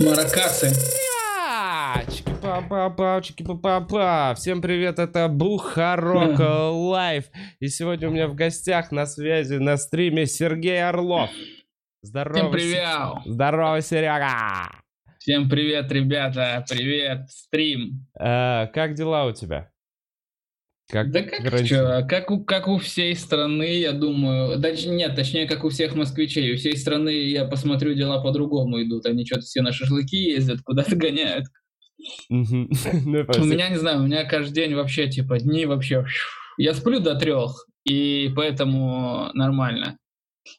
Маракасы. Чики-па-па-па, чики-па-па-па. Всем привет, это Бухарок Лайв. И сегодня у меня в гостях на связи на стриме Сергей Орлов. Здорово. Всем привет. Здорово, Серега. Всем привет, ребята. Привет, стрим. Э, как дела у тебя? Как да как что, как у, как у всей страны, я думаю, даже нет, точнее, как у всех москвичей, у всей страны, я посмотрю, дела по-другому идут, они что-то все на шашлыки ездят, куда-то гоняют. Ну, у меня, не знаю, у меня каждый день вообще, типа, дни вообще... Я сплю до трех, и поэтому нормально.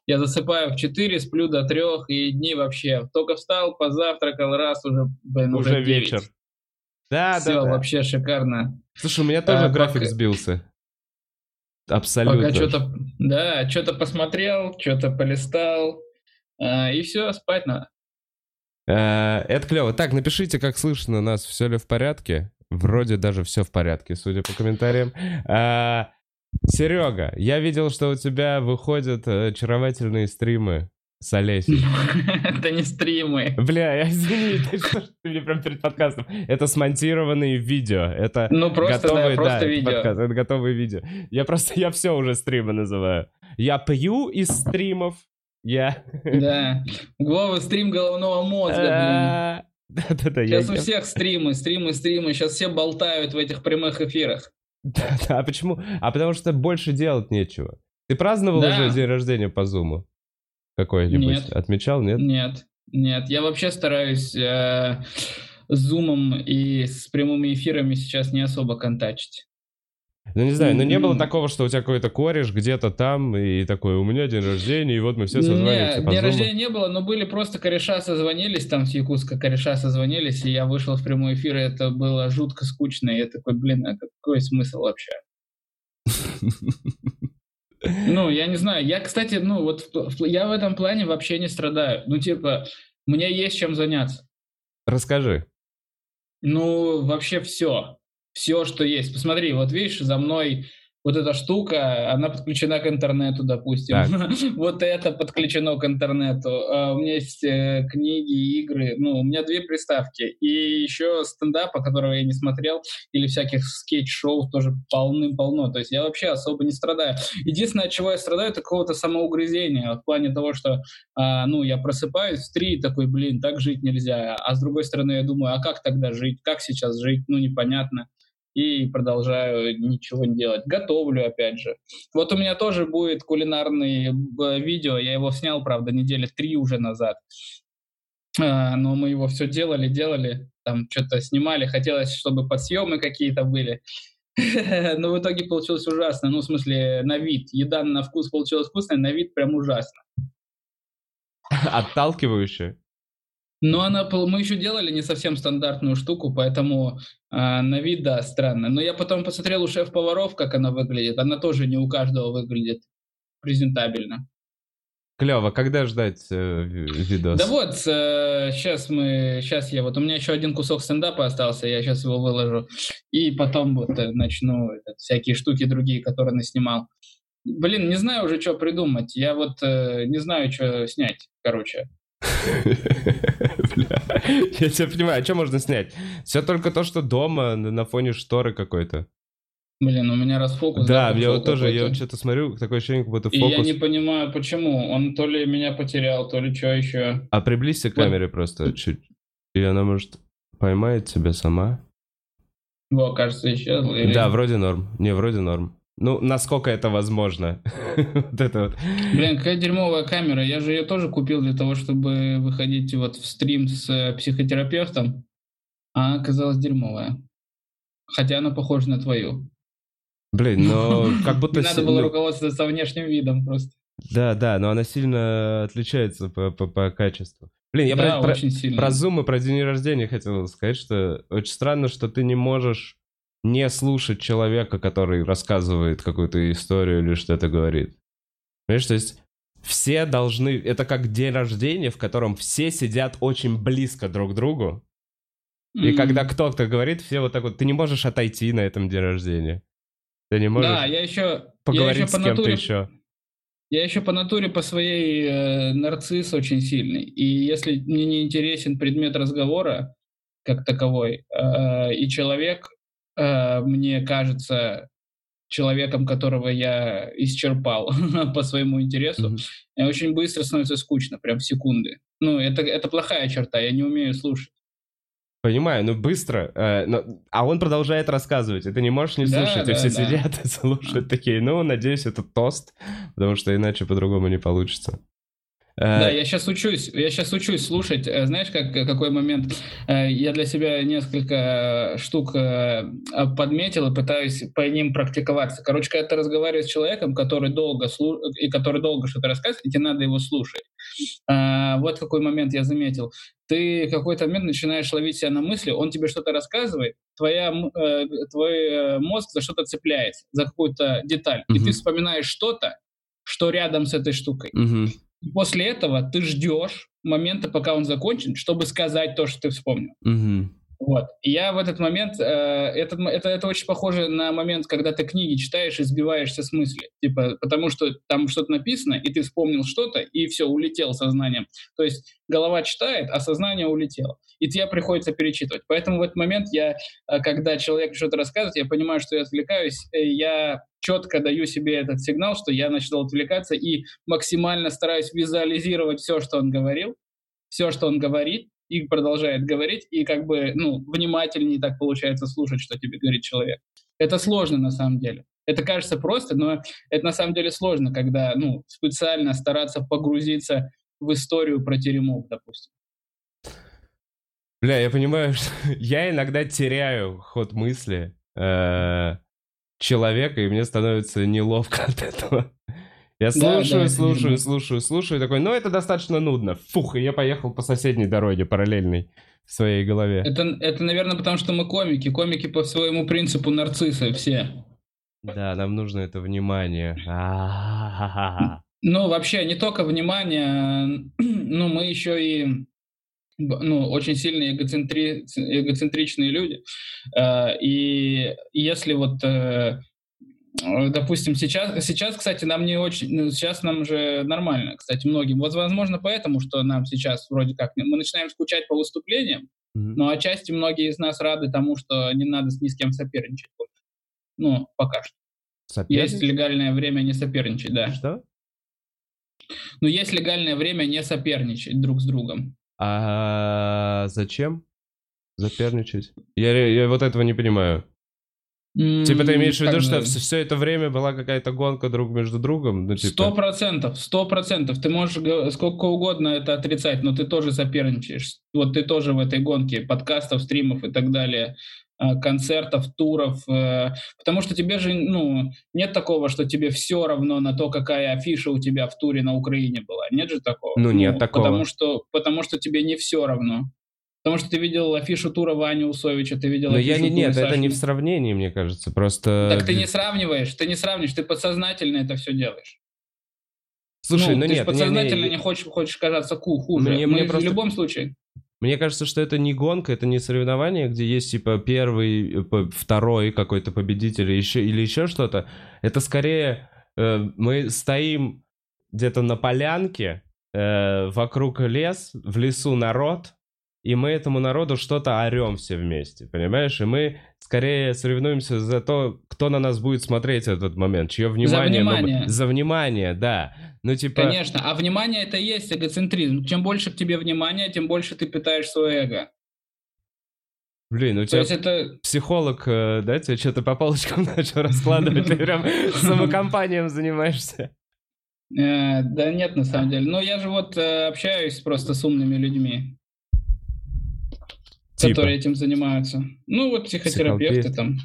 Я засыпаю в 4, сплю до трех, и дни вообще. Только встал, позавтракал, раз, уже, блин, уже, уже вечер. Да, Все, да, да. вообще шикарно. Слушай, у меня тоже а, график пока... сбился. Абсолютно. Пока что-то, да, что-то посмотрел, что-то полистал, а, и все, спать надо. А, это клево. Так, напишите, как слышно нас, все ли в порядке. Вроде даже все в порядке, судя по комментариям. А, Серега, я видел, что у тебя выходят э, очаровательные стримы с Олесей. Это не стримы. Бля, я извини, ты что ты мне прям перед подкастом. Это смонтированные видео. Это ну, просто, готовые, да, просто да, видео. Подкаст, это готовые видео. Я просто, я все уже стримы называю. Я пью из стримов. Я... Да. Глава стрим головного мозга, Да-да-да. Сейчас у всех стримы, стримы, стримы. Сейчас все болтают в этих прямых эфирах. Да-да, а почему? А потому что больше делать нечего. Ты праздновал уже день рождения по Зуму? Какой-нибудь? Нет. Отмечал, нет? Нет, нет. Я вообще стараюсь э, с зумом и с прямыми эфирами сейчас не особо контачить. Ну, не знаю, но не было такого, что у тебя какой-то кореш где-то там, и такой, у меня день рождения, и вот мы все созваниваемся Нет, день рождения не было, но были просто кореша созвонились, там с Якутска кореша созвонились, и я вышел в прямой эфир, и это было жутко скучно, и я такой, блин, а какой смысл вообще? Ну, я не знаю. Я, кстати, ну вот я в этом плане вообще не страдаю. Ну, типа, мне есть чем заняться. Расскажи. Ну, вообще все. Все, что есть. Посмотри, вот видишь, за мной вот эта штука, она подключена к интернету, допустим. вот это подключено к интернету. А у меня есть э, книги, игры. Ну, у меня две приставки. И еще стендапа, которого я не смотрел, или всяких скетч-шоу тоже полным-полно. То есть я вообще особо не страдаю. Единственное, от чего я страдаю, это какого-то самоугрызения. В плане того, что, а, ну, я просыпаюсь в три такой, блин, так жить нельзя. А с другой стороны, я думаю, а как тогда жить? Как сейчас жить? Ну, непонятно и продолжаю ничего не делать. Готовлю, опять же. Вот у меня тоже будет кулинарное э, видео, я его снял, правда, недели три уже назад. А, но мы его все делали, делали, там что-то снимали, хотелось, чтобы подсъемы какие-то были. Но в итоге получилось ужасно. Ну, в смысле, на вид. Еда на вкус получилась вкусная, на вид прям ужасно. Отталкивающе? Ну, она, мы еще делали не совсем стандартную штуку, поэтому э, на вид, да, странно. Но я потом посмотрел у шеф-поваров, как она выглядит. Она тоже не у каждого выглядит презентабельно. Клево. Когда ждать э, видос? Да вот, э, сейчас мы, сейчас я, вот у меня еще один кусок стендапа остался, я сейчас его выложу. И потом вот э, начну это, всякие штуки другие, которые наснимал. Блин, не знаю уже, что придумать. Я вот э, не знаю, что снять, короче. Я тебя понимаю, а что можно снять? Все только то, что дома на фоне шторы какой-то. Блин, у меня расфокус. Да, я вот тоже, я вот что-то смотрю, такое ощущение, как будто фокус. И я не понимаю, почему. Он то ли меня потерял, то ли что еще. А приблизься к камере просто чуть. И она, может, поймает тебя сама. Во, кажется, исчезла. Или... Да, вроде норм. Не, вроде норм. Ну, насколько это возможно. вот это вот. Блин, какая дерьмовая камера. Я же ее тоже купил для того, чтобы выходить вот в стрим с э, психотерапевтом, а она оказалась дерьмовая. Хотя она похожа на твою. Блин, но как будто... Не надо было ну руководствоваться внешним видом просто. Да, да, но она сильно отличается по, по, по качеству. Блин, я да, про, очень про, сильно. про Zoom и про день рождения хотел сказать, что очень странно, что ты не можешь не слушать человека, который рассказывает какую-то историю или что-то говорит. Понимаешь, то есть все должны... Это как день рождения, в котором все сидят очень близко друг к другу. И mm-hmm. когда кто-то говорит, все вот так вот... Ты не можешь отойти на этом день рождения. Ты не можешь да, я еще, поговорить я еще с кем-то еще. Я еще по натуре, по своей э, нарцисс очень сильный. И если мне не интересен предмет разговора как таковой, э, и человек э, мне кажется человеком, которого я исчерпал по своему интересу, mm-hmm. очень быстро становится скучно, прям в секунды. Ну, это, это плохая черта, я не умею слушать. Понимаю, ну быстро. Э, но, а он продолжает рассказывать, и ты не можешь не слушать, да, и все да. сидят и слушают такие, ну, надеюсь, это тост, потому что иначе по-другому не получится. Э, да, я сейчас учусь, я сейчас учусь слушать. Э, знаешь, как, какой момент? Э, я для себя несколько штук подметил и пытаюсь по ним практиковаться. Короче, когда ты разговариваешь с человеком, который долго слу... и который долго что-то рассказывает, тебе надо его слушать. Вот какой момент я заметил. Ты какой-то момент начинаешь ловить себя на мысли, он тебе что-то рассказывает, твоя, твой мозг за что-то цепляется, за какую-то деталь, угу. и ты вспоминаешь что-то, что рядом с этой штукой. Угу. После этого ты ждешь момента, пока он закончит, чтобы сказать то, что ты вспомнил. Угу. Вот. И я в этот момент, э, это, это, это очень похоже на момент, когда ты книги читаешь и сбиваешься с мысли. Типа, потому что там что-то написано, и ты вспомнил что-то, и все, улетел сознанием. То есть голова читает, а сознание улетело. И тебе приходится перечитывать. Поэтому в этот момент я, э, когда человек что-то рассказывает, я понимаю, что я отвлекаюсь, э, я четко даю себе этот сигнал, что я начал отвлекаться и максимально стараюсь визуализировать все, что он говорил, все, что он говорит, и продолжает говорить, и как бы, ну, внимательнее так получается слушать, что тебе говорит человек. Это сложно на самом деле. Это кажется просто, но это на самом деле сложно, когда, ну, специально стараться погрузиться в историю про теремок, допустим. Бля, я понимаю, что я иногда теряю ход мысли э, человека, и мне становится неловко от этого. Я слушаю, да, слушаю, слушаю, слушаю, такой, ну это достаточно нудно. Фух, и я поехал по соседней дороге параллельной в своей голове. Это, это, наверное, потому что мы комики. Комики по своему принципу нарциссы все. Да, нам нужно это внимание. Ну, вообще, не только внимание, ну, мы еще и ну, очень сильные эгоцентри... эгоцентричные люди. Э, и если вот Э, допустим, сейчас, сейчас, кстати, нам не очень, ну, сейчас нам же нормально, кстати, многим. Вот, возможно, поэтому, что нам сейчас вроде как, мы начинаем скучать по выступлениям, mm-hmm. но отчасти многие из нас рады тому, что не надо ни с кем соперничать. Ну, пока что. Есть легальное время не соперничать, да. Что? Ну, есть легальное время не соперничать друг с другом. А зачем соперничать? Я, я вот этого не понимаю. Типа ты имеешь в виду, что все, это время была какая-то гонка друг между другом? Ну, типа сто процентов, сто процентов. Ты можешь сколько угодно это отрицать, но ты тоже соперничаешь. Вот ты тоже в этой гонке подкастов, стримов и так далее а, концертов, туров, э, потому что тебе же, ну, нет такого, что тебе все равно на то, какая афиша у тебя в туре на Украине была. Нет же такого. Ну, нет ну, такого. Потому что, потому что тебе не все равно. Потому что ты видел афишу тура Вани Усовича, ты видел Но я не, нет, Саши. это не в сравнении, мне кажется, просто... Так ты не сравниваешь, ты не сравнишь, ты подсознательно это все делаешь. Слушай, ну, ну ты нет, подсознательно не, не... не хочешь, хочешь казаться ку хуже. Мне, мне просто... В любом случае. Мне кажется, что это не гонка, это не соревнование, где есть типа первый, второй какой-то победитель или еще, или еще что-то. Это скорее э, мы стоим где-то на полянке, э, вокруг лес, в лесу народ, и мы этому народу что-то орем все вместе, понимаешь? И мы скорее соревнуемся за то, кто на нас будет смотреть в этот момент, чье внимание... За внимание. Мы... За внимание, да. Ну, типа... Конечно, а внимание это и есть эгоцентризм. Чем больше к тебе внимания, тем больше ты питаешь свое эго. Блин, у тебя это... психолог, э, да, тебе что-то по полочкам начал раскладывать, ты прям самокомпанием занимаешься. Э, да нет, на самом деле. Но я же вот э, общаюсь просто с умными людьми типа. которые этим занимаются. Ну, вот психотерапевты там.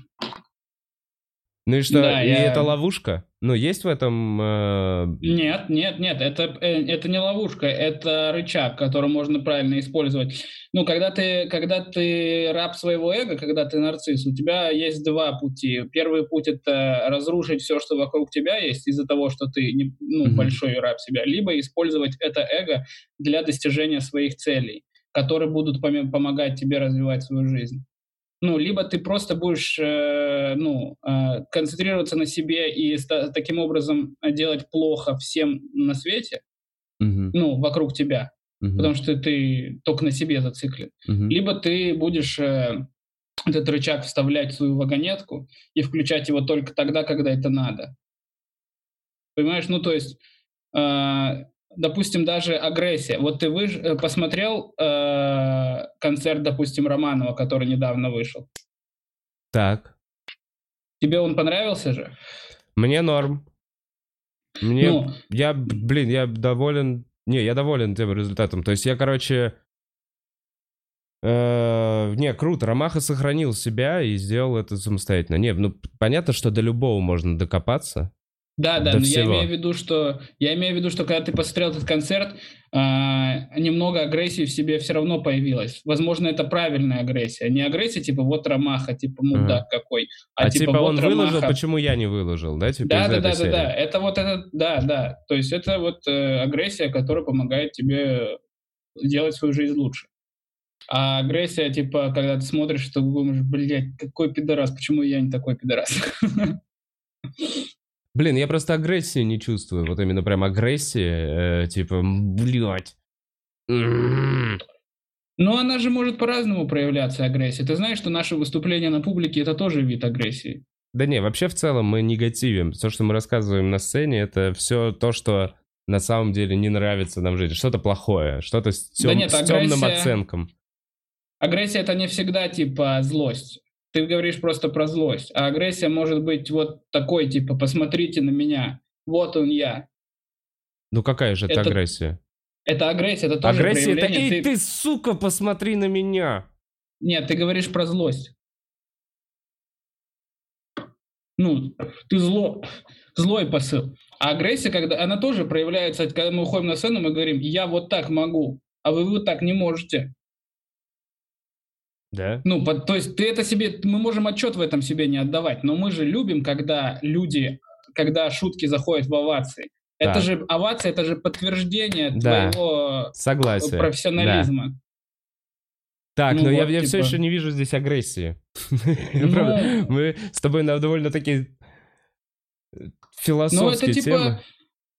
Ну и что, да, и я... это ловушка? Ну, есть в этом... Э... Нет, нет, нет, это, э, это не ловушка, это рычаг, который можно правильно использовать. Ну, когда ты, когда ты раб своего эго, когда ты нарцисс, у тебя есть два пути. Первый путь — это разрушить все, что вокруг тебя есть из-за того, что ты не, ну, mm-hmm. большой раб себя, либо использовать это эго для достижения своих целей которые будут помогать тебе развивать свою жизнь. ну, либо ты просто будешь, э, ну, э, концентрироваться на себе и таким образом делать плохо всем на свете, Мгм. ну, вокруг тебя, Мгм. потому что ты только на себе зациклен. Мгм. Либо ты будешь э, этот рычаг вставлять в свою вагонетку и включать его только тогда, когда это надо. Понимаешь? Ну, то есть, э, допустим, даже агрессия. Вот ты выш- э, посмотрел э, концерт, допустим, Романова, который недавно вышел. Так. Тебе он понравился же? Мне норм. Мне, Ну. я, блин, я доволен. Не, я доволен тем результатом. То есть я, короче, э, не, круто. Ромаха сохранил себя и сделал это самостоятельно. Не, ну понятно, что до любого можно докопаться. Да, да, До но всего. я имею в виду, что я имею в виду, что когда ты посмотрел этот концерт, а, немного агрессии в себе все равно появилось. Возможно, это правильная агрессия, не агрессия типа вот Ромаха, типа мудак какой, а, А, типа, вот он выложил, Ромаха. почему я не выложил, да? Типа Да, да, да, да, серии. да. Это вот это, да, да. То есть это вот э, агрессия, которая помогает тебе делать свою жизнь лучше. А агрессия, типа, когда ты смотришь, что думаешь, блядь, какой пидорас, почему я не такой пидорас? Блин, я просто агрессии не чувствую. Вот именно прям агрессии. э, типа, блядь. Но она же может по-разному проявляться, агрессия. Ты знаешь, что наше выступление на публике — это тоже вид агрессии? Да не, вообще в целом мы негативим. То, что мы рассказываем на сцене, это все то, что на самом деле не нравится нам жизни. Что-то плохое, что-то с, Да тем- нет, с темным агрессия- оценком. Агрессия — это не всегда, типа, злость. Ты говоришь просто про злость. А агрессия может быть вот такой, типа, посмотрите на меня, вот он я. Ну какая же это, Это агрессия? Это агрессия, это тоже Агрессия это. «Эй, ты, сука, посмотри на меня!» Нет, ты говоришь про злость. Ну, ты зло, злой посыл. А агрессия, когда она тоже проявляется, когда мы уходим на сцену, мы говорим, я вот так могу, а вы вот так не можете. Да? Ну, по- то есть ты это себе, мы можем отчет в этом себе не отдавать, но мы же любим, когда люди, когда шутки заходят в овации. Это Так. же овация, это же подтверждение Да. твоего Согласен. профессионализма. Так, Ну но я, вот, я все типа. еще не вижу здесь агрессии. Ну. Мы с тобой на довольно такие Ну, это философские типа, темы.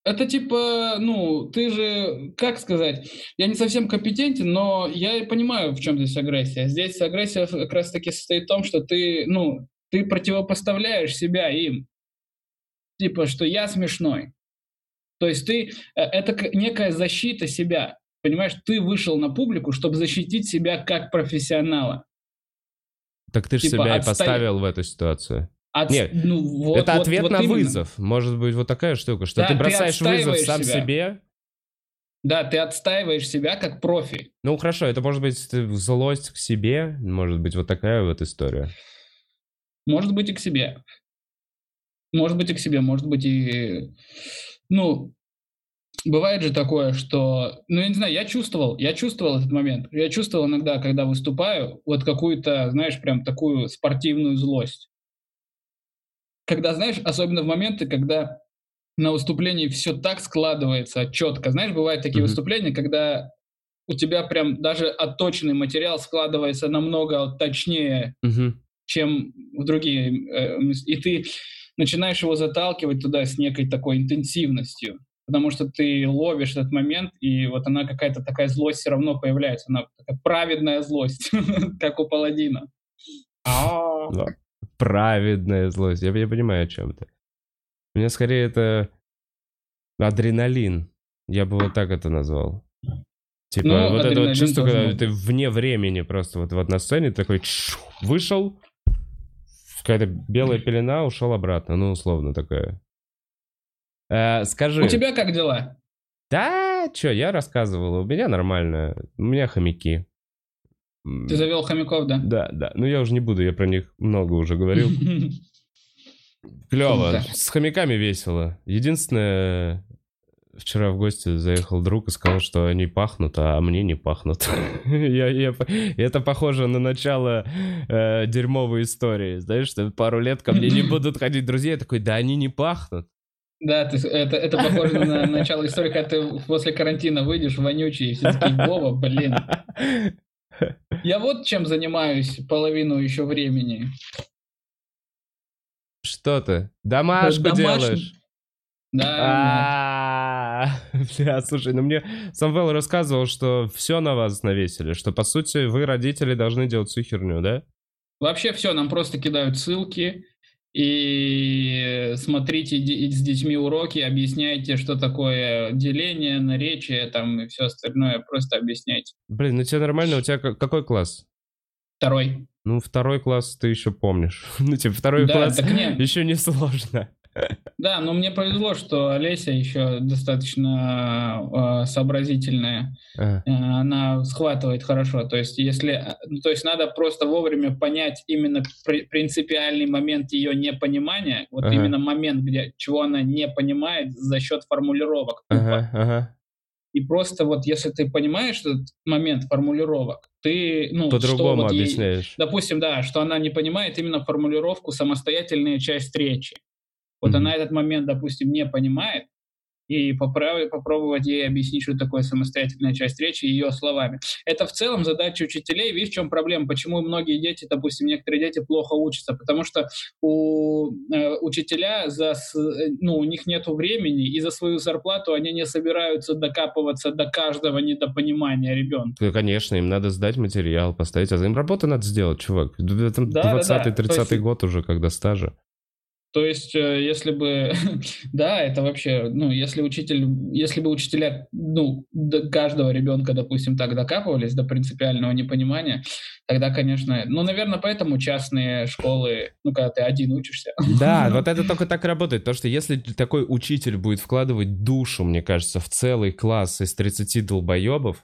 Это типа, ну, ты же, как сказать, я не совсем компетентен, но я и понимаю, в чем здесь агрессия. Здесь агрессия как раз-таки состоит в том, что ты, ну, ты противопоставляешь себя им. Типа, что я смешной. То есть ты, э, это некая защита себя. Понимаешь, ты вышел на публику, чтобы защитить себя как профессионала. Так ты же типа, себя и отстоя- поставил в эту ситуацию. От- Нет, ну, вот- это вот- ответ вот на именно. вызов. Может быть, вот такая штука, что Да, ты ты бросаешь вызов отстаиваешь сам себя. себе. Да, ты отстаиваешь себя как профи. Ну хорошо, это может быть ты- злость к себе, может быть вот такая вот история. Может быть и к себе. Может быть и к себе, может быть и... Ну, бывает же такое, что... Ну, я не знаю, я чувствовал, я чувствовал этот момент. Я чувствовал иногда, когда выступаю, вот какую-то, знаешь, прям такую спортивную злость. Когда, знаешь, особенно в моменты, когда на выступлении все так складывается четко. Знаешь, бывают такие Мгм. выступления, когда у тебя прям даже отточенный материал складывается намного точнее, Мгм. чем в другие. э, И ты начинаешь его заталкивать туда с некой такой интенсивностью, потому что ты ловишь этот момент, и вот она какая-то такая злость все равно появляется. Она такая праведная злость, как у паладина. А, Да. Праведная злость. Я, я понимаю, о чем ты. У меня скорее это адреналин. Я бы вот так это назвал. Типа, Ну, вот это вот чувство, когда может ты вне времени просто вот, вот на сцене такой чш, вышел, какая-то белая пелена, ушел обратно. Ну, условно такая. Э, скажи. У тебя как дела? Да, что, я рассказывал, у меня нормально. У меня хомяки. Ты завел хомяков, да? Да, да. Ну, я уже не буду, я про них много уже говорил. Клево. С хомяками весело. Единственное, вчера в гости заехал друг и сказал, что они пахнут, а мне не пахнут. Я- я Это похоже на начало э, дерьмовой истории. Знаешь, что пару лет ко мне не будут ходить друзья. Я такой, да они не пахнут. Да, ты, это, это похоже на начало истории, когда ты после карантина выйдешь вонючий, и все такие, Вова, блин. Я вот чем занимаюсь половину еще времени. Что ты? Домашку Домашний- делаешь? Да, А, Бля, слушай, ну мне Самвел рассказывал, что все на вас навесили, что по сути вы, родители, должны делать всю херню, да? Вообще все, нам просто кидают ссылки и смотрите с детьми уроки, объясняйте, что такое деление, наречие там и все остальное, просто объясняйте. Блин, ну тебе нормально, у тебя ка- какой класс? Второй. Ну, второй класс ты еще помнишь. Ну, типа, второй Да, класс еще не сложно. Да, но мне повезло, что Олеся еще достаточно э, сообразительная. А, Э, она схватывает хорошо. То есть, если, э, ну, то есть надо просто вовремя понять именно при- принципиальный момент ее непонимания, вот Ага. именно момент, где чего она не понимает за счет формулировок. тупо. Ага, ага. И просто вот если ты понимаешь этот момент формулировок, ты, ну, По-другому вот ей- объясняешь. допустим, да, что она не понимает именно формулировку самостоятельная часть речи. Вот Мгм. она этот момент, допустим, не понимает, и поправ- попробовать ей объяснить, что такое самостоятельная часть речи ее словами. Это в целом задача учителей. Видишь, в чем проблема? Почему многие дети, допустим, некоторые дети плохо учатся? Потому что у э, учителя за, э, ну, у них нет времени, и за свою зарплату они не собираются докапываться до каждого недопонимания ребенка. Ну, конечно, им надо сдать материал, поставить, а им работу надо сделать, чувак. Это Да, да, да. 20-30 То есть- год уже, когда стажа. То есть, э, если бы, да, это вообще, ну, если учитель, если бы учителя, ну, до каждого ребенка, допустим, так докапывались до принципиального непонимания, тогда, конечно, ну, наверное, поэтому частные школы, ну, когда ты один учишься. Да, вот это только так работает. То, что если такой учитель будет вкладывать душу, мне кажется, в целый класс из 30 долбоебов,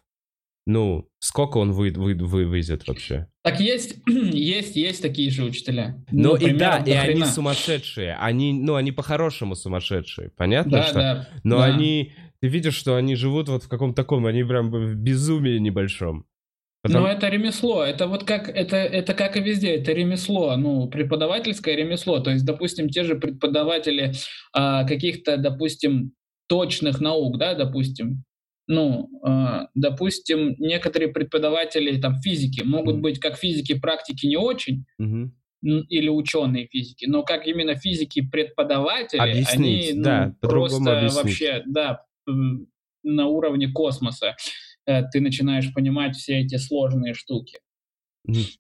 ну, сколько он вы, вы, вывезет вообще? Так есть, есть, есть такие же учителя. Ну, и примеров да, и они хрена. сумасшедшие. Они, ну, они по-хорошему сумасшедшие. Понятно, Да, что? да. Но да. они, ты видишь, что они живут вот в каком-то таком, они прям в безумии небольшом. Потом- Ну, это ремесло. Это вот как это, это как и везде, это ремесло, ну, преподавательское ремесло. То есть, допустим, те же преподаватели а, каких-то, допустим, точных наук, да, допустим. Ну, а, допустим, некоторые преподаватели там физики могут быть как физики практики не очень, н- или ученые физики, но как именно физики преподаватели, Объяснить, они ну, да, просто объяснить. вообще, да, на уровне космоса э, ты начинаешь понимать все эти сложные штуки.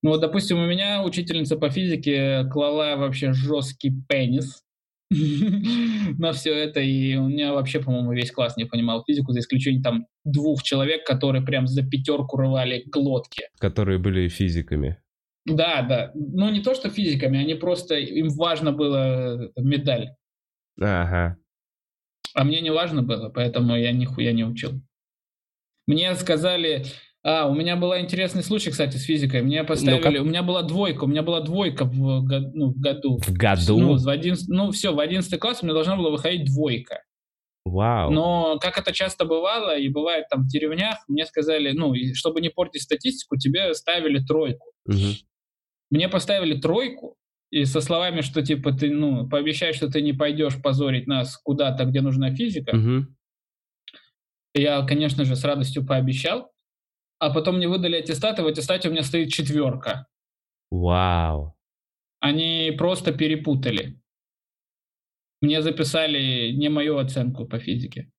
Ну вот, допустим, у меня учительница по физике клала вообще жесткий пенис на все это, и у меня вообще, по-моему, весь класс не понимал физику, за исключением там двух человек, которые прям за пятерку рвали глотки. Которые были физиками. Да, да. Ну, не то, что физиками, они просто, им важно было э, медаль. Ага. А мне не важно было, поэтому я нихуя не учил. Мне сказали... А, у меня был интересный случай, кстати, с физикой. Мне поставили... У меня была двойка, у меня была двойка в, ну, в году. В году? Ну, в 11 ну, все, в 11 класс у меня должна была выходить двойка. Вау. Но, как это часто бывало, и бывает там в деревнях, мне сказали, ну, чтобы не портить статистику, тебе ставили тройку. Мгм. Мне поставили тройку, и со словами, что типа ты, ну, пообещай, что ты не пойдешь позорить нас куда-то, где нужна физика. Мгм. Я, конечно же, с радостью пообещал. А потом мне выдали аттестат, и в аттестате у меня стоит четверка. Вау. Они просто перепутали. Мне записали не мою оценку по физике.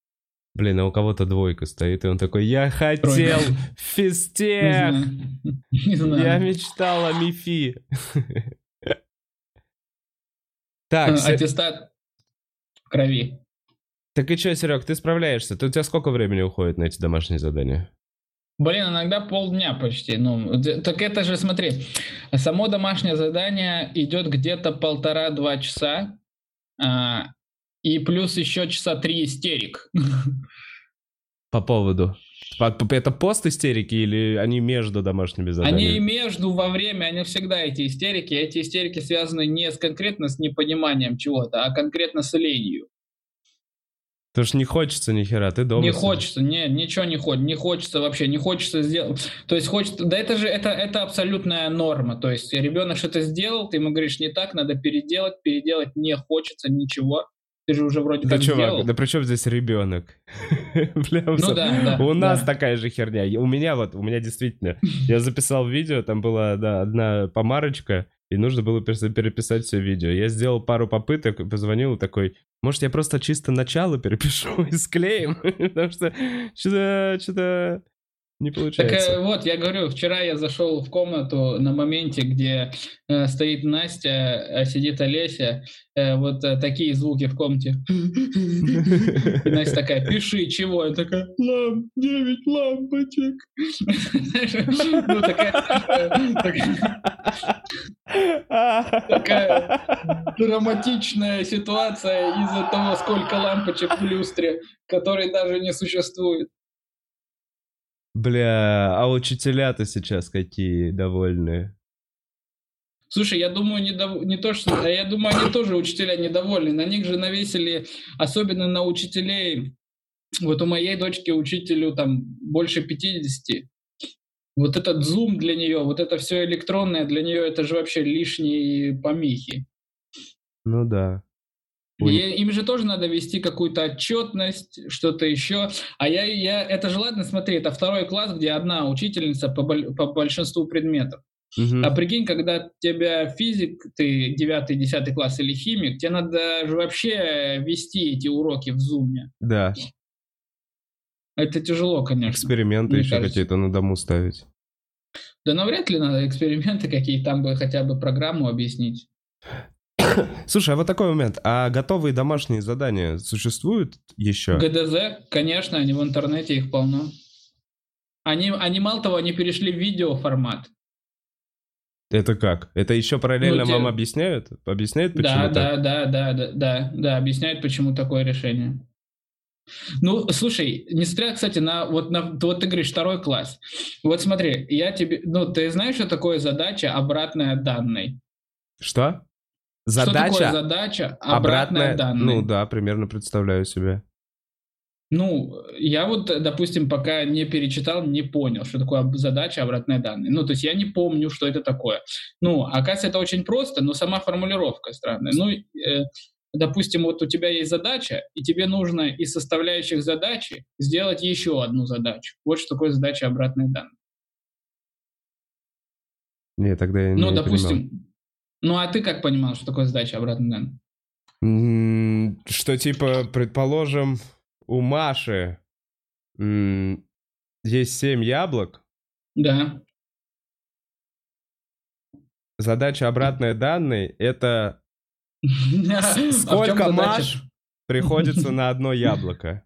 Блин, а у кого-то двойка стоит, и он такой, я хотел физтех, я мечтал о МИФИ. Так, Аттестат в крови. так и что, Серег, ты справляешься? Ты- У тебя сколько времени уходит на эти домашние задания? Блин, иногда полдня почти. Ну, так это же, смотри, само домашнее задание идет где-то полтора-два часа, а, и плюс еще часа три истерик. По поводу? По- по- Это пост истерики или они между домашними Они заданиями? между, во время, они всегда эти истерики. Эти истерики связаны не с конкретно с непониманием чего-то, а конкретно с ленью. Потому что не хочется ни хера, ты дома не сидишь. хочется, не, ничего не хочется, не хочется вообще, не хочется сделать. То есть хочется, да это же, это, это абсолютная норма. То есть ребенок что-то сделал, ты ему говоришь не так, надо переделать, переделать не хочется ничего. Ты же уже вроде Да, как чувак, сделал. да при чем здесь ребенок? Прям Ну да, да. У нас да. такая же херня. У меня вот, у меня действительно, я записал видео, там была да, одна помарочка, и нужно было переписать все видео. Я сделал пару попыток, позвонил такой, может, я просто чисто начало перепишу и склеим? Потому что что-то, что-то не Так получается. э, вот, я говорю, вчера я зашел в комнату на моменте, где э, стоит Настя, а сидит Олеся, э, вот э, такие звуки в комнате. И Настя такая, пиши, чего? Я такая, ламп, 9 лампочек. Ну, такая, э, такая драматичная ситуация из-за того, сколько лампочек в люстре, которые даже не существует. Бля, а учителя-то сейчас какие довольные. Слушай, я думаю, не, дов- не то, что... а Я думаю, они тоже, учителя, недовольны. На них же навесили, особенно на учителей. Вот у моей дочки учителю там больше 50. Вот этот зум для нее, вот это все электронное для нее, это же вообще лишние помехи. Ну да. И им же тоже надо вести какую-то отчетность, что-то еще. А я, я, это же ладно, смотри, это второй класс, где одна учительница по, по большинству предметов. Мгм. А прикинь, когда тебя физик, ты 9-10 класс или химик, тебе надо же вообще вести эти уроки в зуме. Да, Это тяжело, конечно. эксперименты еще кажется. какие-то на дому ставить. Да навряд ли надо эксперименты какие там бы хотя бы программу объяснить. Слушай, а вот такой момент. А готовые домашние задания существуют еще? ГДЗ, конечно, они в интернете, их полно. Они, они мало того, они перешли в видеоформат. Это как? Это еще параллельно Ну, те- вам объясняют? Объясняют, почему Да, так? да, да, да, да, да, да, объясняют, почему такое решение. Ну, слушай, несмотря, кстати, на вот на вот ты говоришь второй класс. Вот смотри, я тебе, ну, ты знаешь, что такое задача обратная данной? Что? Что такое Задача задача обратная, данной? Ну да, примерно представляю себе. Ну, я вот, допустим, пока не перечитал, не понял, что такое задача обратной данной. Ну, то есть я не помню, что это такое. Ну, оказывается, это очень просто, но сама формулировка странная. Ну, э, допустим, вот у тебя есть задача, и тебе нужно из составляющих задачи сделать еще одну задачу. Вот что такое задача обратной данной. Не, тогда я ну, не допустим, ну, а ты как понимал, что такое данной? понимал. М, Что типа, предположим, у Маши есть семь яблок, Да. задача обратной данной — это А сколько? Маш приходится на одно яблоко.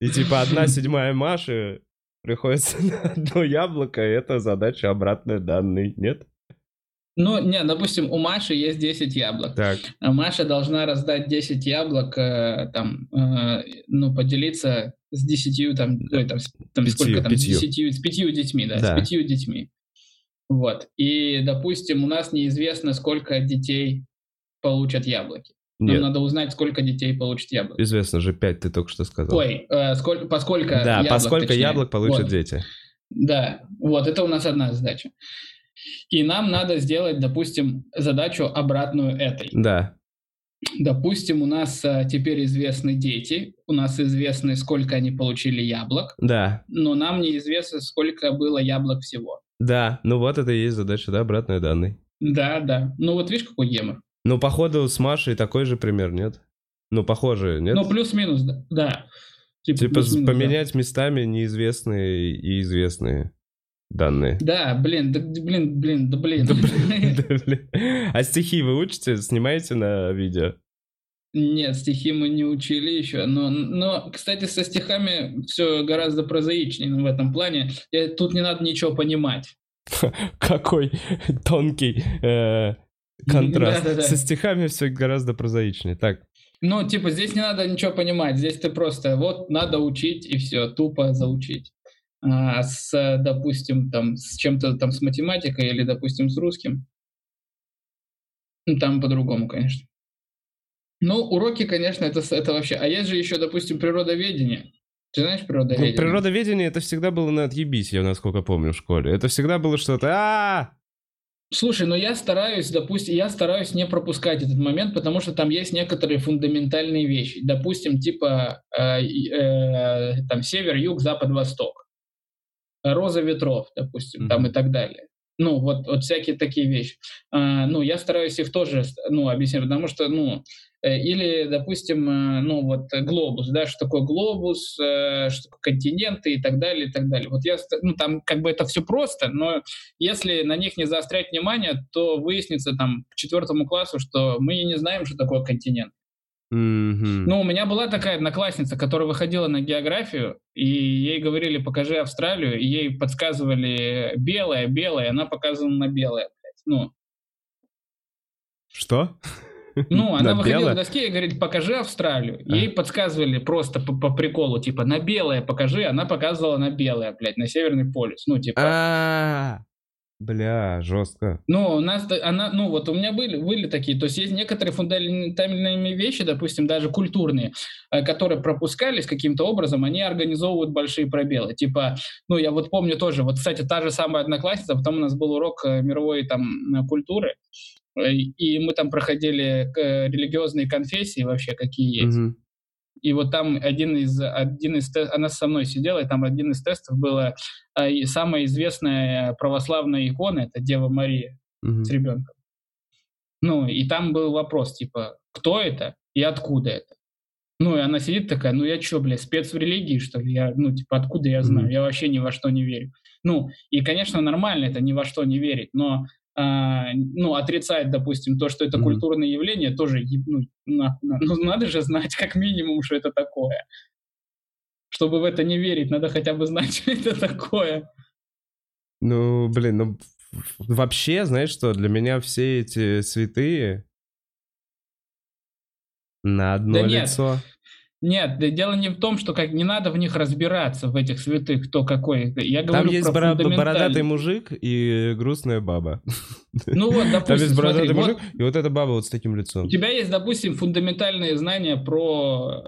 И типа одна седьмая Маши приходится на одно яблоко, это задача обратной данной, нет? Ну, не, допустим, у Маши есть 10 яблок. Так, А Маша должна раздать 10 яблок, э, там, э, ну, поделиться с 10, там, ой, там, там Пятью, сколько там, пятью. с 10, с 5 детьми, да, Да. с 5 детьми. Вот. И, допустим, у нас неизвестно, сколько детей получат яблоки. Нам нет, надо узнать, сколько детей получат яблоки. известно же, пять ты только что сказал. Ой, э, сколько, поскольку да, яблок, поскольку точнее. яблок получат Вот. дети. Да, вот, это у нас одна задача. И нам надо сделать, допустим, задачу обратную этой. Да, Допустим, у нас а, теперь известны дети, у нас известно, сколько они получили яблок, да, но нам неизвестно, сколько было яблок всего. да. Ну вот это и есть задача, да, обратной данной. Да, да. Ну вот видишь, какой гемор. Ну, походу, с Машей такой же пример, нет? Ну, похоже, нет? Ну, плюс-минус, да. да. Типа да. поменять местами неизвестные и известные данные. Да, блин, да, блин, блин, да блин. Да, блин, да, блин. А стихи вы учите, снимаете на видео? Нет, стихи мы не учили еще, но, но, кстати, со стихами все гораздо прозаичнее в этом плане. И тут не надо ничего понимать. Какой тонкий э, контраст. Да-да-да. Со стихами все гораздо прозаичнее. Так, Ну, типа, здесь не надо ничего понимать, здесь ты просто, вот, надо учить, и все, тупо заучить. А с, допустим, там, с чем-то там с математикой или, допустим, с русским, ну, там по-другому, конечно. Ну, уроки, конечно, это, это вообще... А есть же еще, допустим, природоведение. Ты знаешь ну, природоведение? природоведение это всегда было на отъебись, я насколько помню в школе. Это всегда было что-то... а Слушай, но я стараюсь, допустим, я стараюсь не пропускать этот момент, потому что там есть некоторые фундаментальные вещи. Допустим, типа э, э, там север, юг, запад, восток. Роза ветров, допустим, mm-hmm. там и так далее. Ну, вот, вот всякие такие вещи. А, ну, я стараюсь их тоже, ну, объяснить, потому что, ну, э, или, допустим, э, ну, вот глобус, да, что такое глобус, э, что такое континенты и так далее, и так далее. Вот я, ну, там как бы это все просто, но если на них не заострять внимание, то выяснится там к четвертому классу, что мы не знаем, что такое континент. Mm-hmm. Ну, у меня была такая одноклассница, которая выходила на географию, и ей говорили, покажи Австралию, и ей подсказывали белое, белое, она показывала на белое. Ну. Что? Ну, она выходила к доске и говорит, покажи Австралию. А. Ей подсказывали просто по, по приколу, типа, на белое покажи, она показывала на белое, блядь, на Северный полюс. Ну, типа... А. Бля, жестко. Ну, у нас, она, ну, вот у меня были, были такие, то есть есть некоторые фундаментальные вещи, допустим, даже культурные, э, которые пропускались каким-то образом, они организовывают большие пробелы. Типа, ну, я вот помню тоже, вот, кстати, та же самая одноклассница, потом у нас был урок э, мировой там культуры, э, и мы там проходили религиозные конфессии вообще, какие есть. Угу. И вот там один из, один из она со мной сидела, и там один из тестов было э, самая известная православная икона, это Дева Мария mm-hmm. с ребенком. Ну, и там был вопрос, типа, кто это и откуда это? Ну, и она сидит такая, ну я что, бля, спец в религии, что ли? Я, ну, типа, откуда я знаю? Mm-hmm. Я вообще ни во что не верю. Ну, и, конечно, нормально это ни во что не верить, но а, ну, отрицать, допустим, то, что это mm-hmm. культурное явление, тоже, ну, на, на, ну, надо же знать как минимум, что это такое. Чтобы в это не верить, надо хотя бы знать, что это такое. Ну, блин, ну, вообще, знаешь что, для меня все эти святые на одно да лицо. Нет. Нет, дело не в том, что как не надо в них разбираться, в этих святых, кто какой. Я говорю Там есть про бора- бородатый мужик и грустная баба. Ну вот, допустим, Там есть бородатый смотри, мужик вот, и вот эта баба вот с таким лицом. У тебя есть, допустим, фундаментальные знания про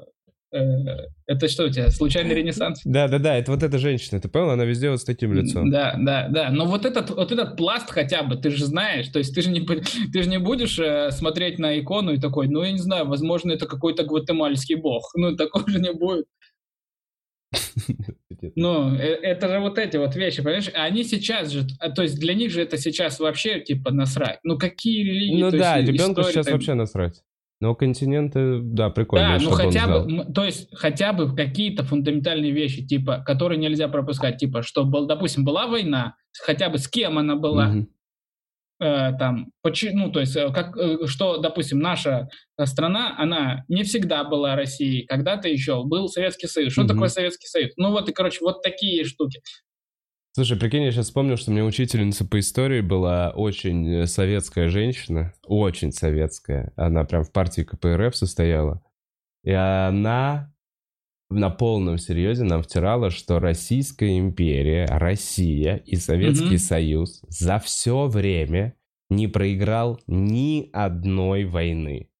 это что у тебя, случайный ренессанс? Да, да, да, это вот эта женщина, ты понял? Она везде вот с таким лицом. Да, да, да. Но вот этот, вот этот пласт хотя бы, ты же знаешь, то есть ты же не, ты же не будешь э, смотреть на икону и такой, ну, я не знаю, возможно, это какой-то гватемальский бог. Ну, такого же не будет. Ну, э, это же вот эти вот вещи, понимаешь? Они сейчас же, а, то есть для них же это сейчас вообще типа насрать. Ну, какие религии? Ну да, ребенку сейчас вообще насрать. Но континенты, да, прикольно. Да, ну хотя бы, то есть хотя бы какие-то фундаментальные вещи, типа, которые нельзя пропускать, типа, что, был, допустим, была война, хотя бы с кем она была, угу. э, там, почему, ну, то есть, э, как, э, что, допустим, наша страна, она не всегда была Россией, когда-то еще был Советский Союз. Что угу. такое Советский Союз? Ну вот и, короче, вот такие штуки. Слушай, прикинь, я сейчас вспомнил, что у меня учительница по истории была очень э, советская женщина, очень советская. Она прям в партии КПРФ состояла. И она на полном серьезе нам втирала, что Российская империя, Россия и Советский mm-hmm. Союз за все время не проиграл ни одной войны.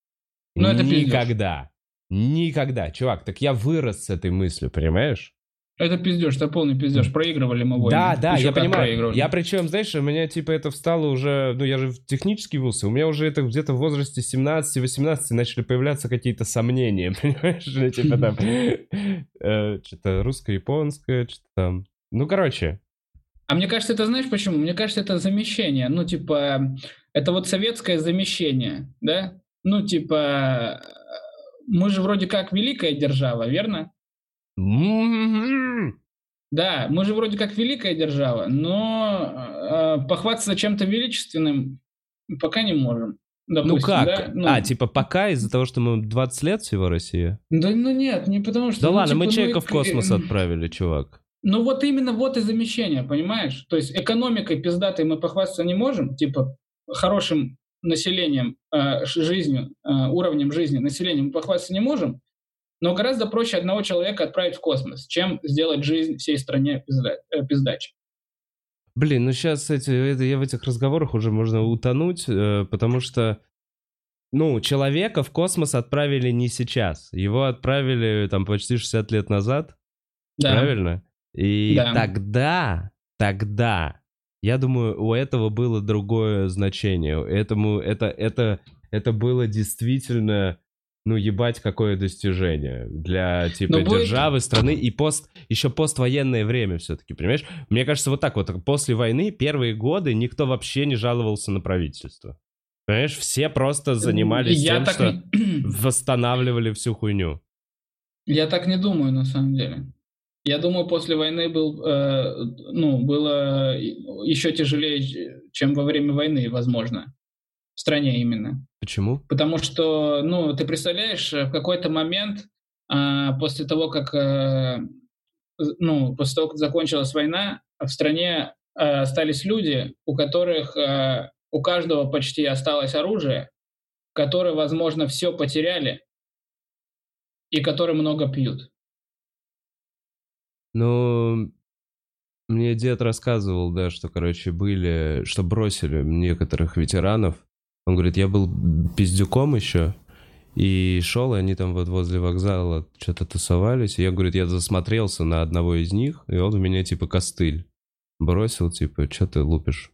Ну, это Никогда. Никогда. Чувак, так я вырос с этой мыслью, понимаешь? Это пиздеж, это полный пиздеж. Проигрывали мы войны. Да, да, Еще я понимаю. Я причем, знаешь, у меня типа это встало уже, ну я же в технический вуз, у меня уже это где-то в возрасте 17-18 начали появляться какие-то сомнения, понимаешь? Ну, типа там, э, что-то русско-японское, что-то там. Ну, короче. А мне кажется, это знаешь почему? Мне кажется, это замещение. Ну, типа, это вот советское замещение, да? Ну, типа, мы же вроде как великая держава, верно? Да, мы же вроде как великая держава, но э, похвастаться чем-то величественным пока не можем. Допустим, ну как? Да? Ну, а, типа пока из-за того, что мы 20 лет всего Россия? Да ну нет, не потому что... Да ну, ладно, типа, мы человека ну, в космос отправили, чувак. Ну вот именно вот и замещение, понимаешь? То есть экономикой пиздатой мы похвастаться не можем, типа хорошим населением, э, жизнью, э, уровнем жизни населения мы похвастаться не можем, но гораздо проще одного человека отправить в космос, чем сделать жизнь всей стране пизда, э, пиздачей. Блин, ну сейчас эти, это, я в этих разговорах уже можно утонуть, э, потому что, ну, человека в космос отправили не сейчас. Его отправили там почти 60 лет назад. Да. Правильно? И да. тогда, тогда Я думаю, у этого было другое значение. Этому это это это было действительно ну, ебать, какое достижение для, типа, Но будет- державы, страны и пост, еще поствоенное время все-таки, понимаешь? Мне кажется, вот так вот, после войны, первые годы никто вообще не жаловался на правительство. Понимаешь, все просто занимались Я тем, так что восстанавливали всю хуйню. Я так не думаю, на самом деле. Я думаю, после войны был, э, ну, было еще тяжелее, чем во время войны, возможно. В стране именно. Почему? Потому что, ну, ты представляешь, в какой-то момент, а, после того, как, э, ну, после того, как закончилась война, в стране э, остались люди, у которых, э, у каждого почти осталось оружие, которые, возможно, все потеряли и которые много пьют. Ну, мне дед рассказывал, да, что, короче, были, что бросили некоторых ветеранов. Он говорит, я был пиздюком еще, и шел, и они там вот возле вокзала что-то тусовались. И я, говорит, я засмотрелся на одного из них, и он у меня типа костыль бросил, типа, что ты лупишь?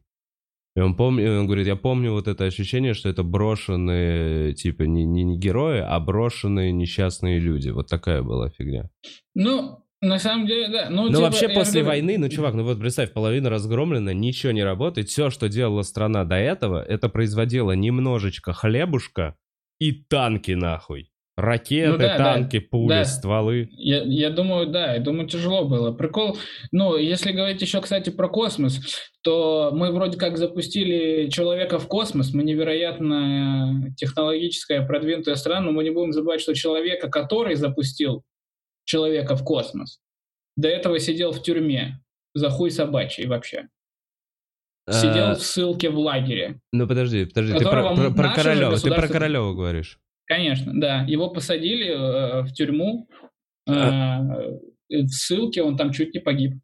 И он, помни, он говорит, я помню вот это ощущение, что это брошенные, типа, не, не, не герои, а брошенные несчастные люди. Вот такая была фигня. Ну, на самом деле, да. Ну, Ну, типа, вообще, после говорю, войны, ну, чувак, ну вот представь, половина разгромлена, ничего не работает. Все, что делала страна до этого, это производило немножечко хлебушка и танки, нахуй. Ракеты, Ну да, да, танки, пули, да. стволы. Я, я думаю, да, я думаю, тяжело было. Прикол, ну, если говорить еще, кстати, про космос, то мы вроде как запустили человека в космос, мы невероятно технологическая продвинутая страна, но мы не будем забывать, что человека, который запустил человека в космос, до этого сидел в тюрьме за хуй собачий вообще. Сидел А, в ссылке в лагере. ну, подожди, подожди, ты про, про- про Королева, ты про Королева говоришь. Конечно, да. Его посадили э, в тюрьму, э, А. в ссылке, он там чуть не погиб.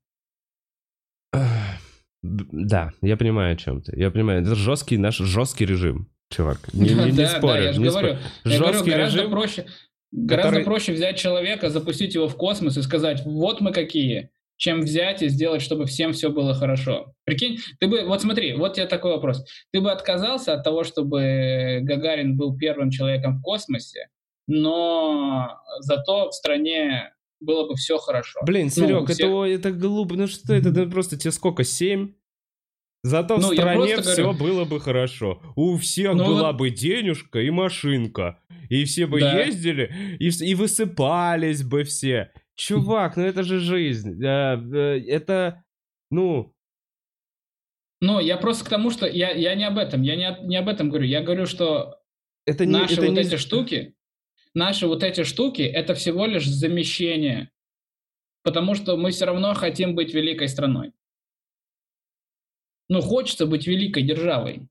Да, я понимаю о чем ты. Я понимаю, это жесткий наш жесткий режим, чувак. Не, не- не Да, да, спорю, я же не говорю, спорю. Я говорю, Жесткий гораздо режим, проще, гораздо который- проще взять человека, запустить его в космос и сказать, вот мы какие, чем взять и сделать, чтобы всем все было хорошо. Прикинь, ты бы, вот смотри, вот тебе такой вопрос. Ты бы отказался от того, чтобы Гагарин был первым человеком в космосе, но зато в стране было бы все хорошо. Блин, Ну, Серег, у это, всех- ой, это глупо. Ну что это? Ну просто тебе сколько? Семь? Зато в Ну, я стране все говорю- было бы хорошо. У всех Ну, была бы денежка и машинка. И все бы Да. ездили, и, и высыпались бы все. Чувак, ну это же жизнь. А, э, Это, ну, Ну, я просто к тому, что я, я не об этом, я не, не об этом говорю. Я говорю, что это не... наши это вот не... эти штуки, наши вот эти штуки, это всего лишь замещение. Потому что мы все равно хотим быть великой страной. Ну, хочется быть великой державой.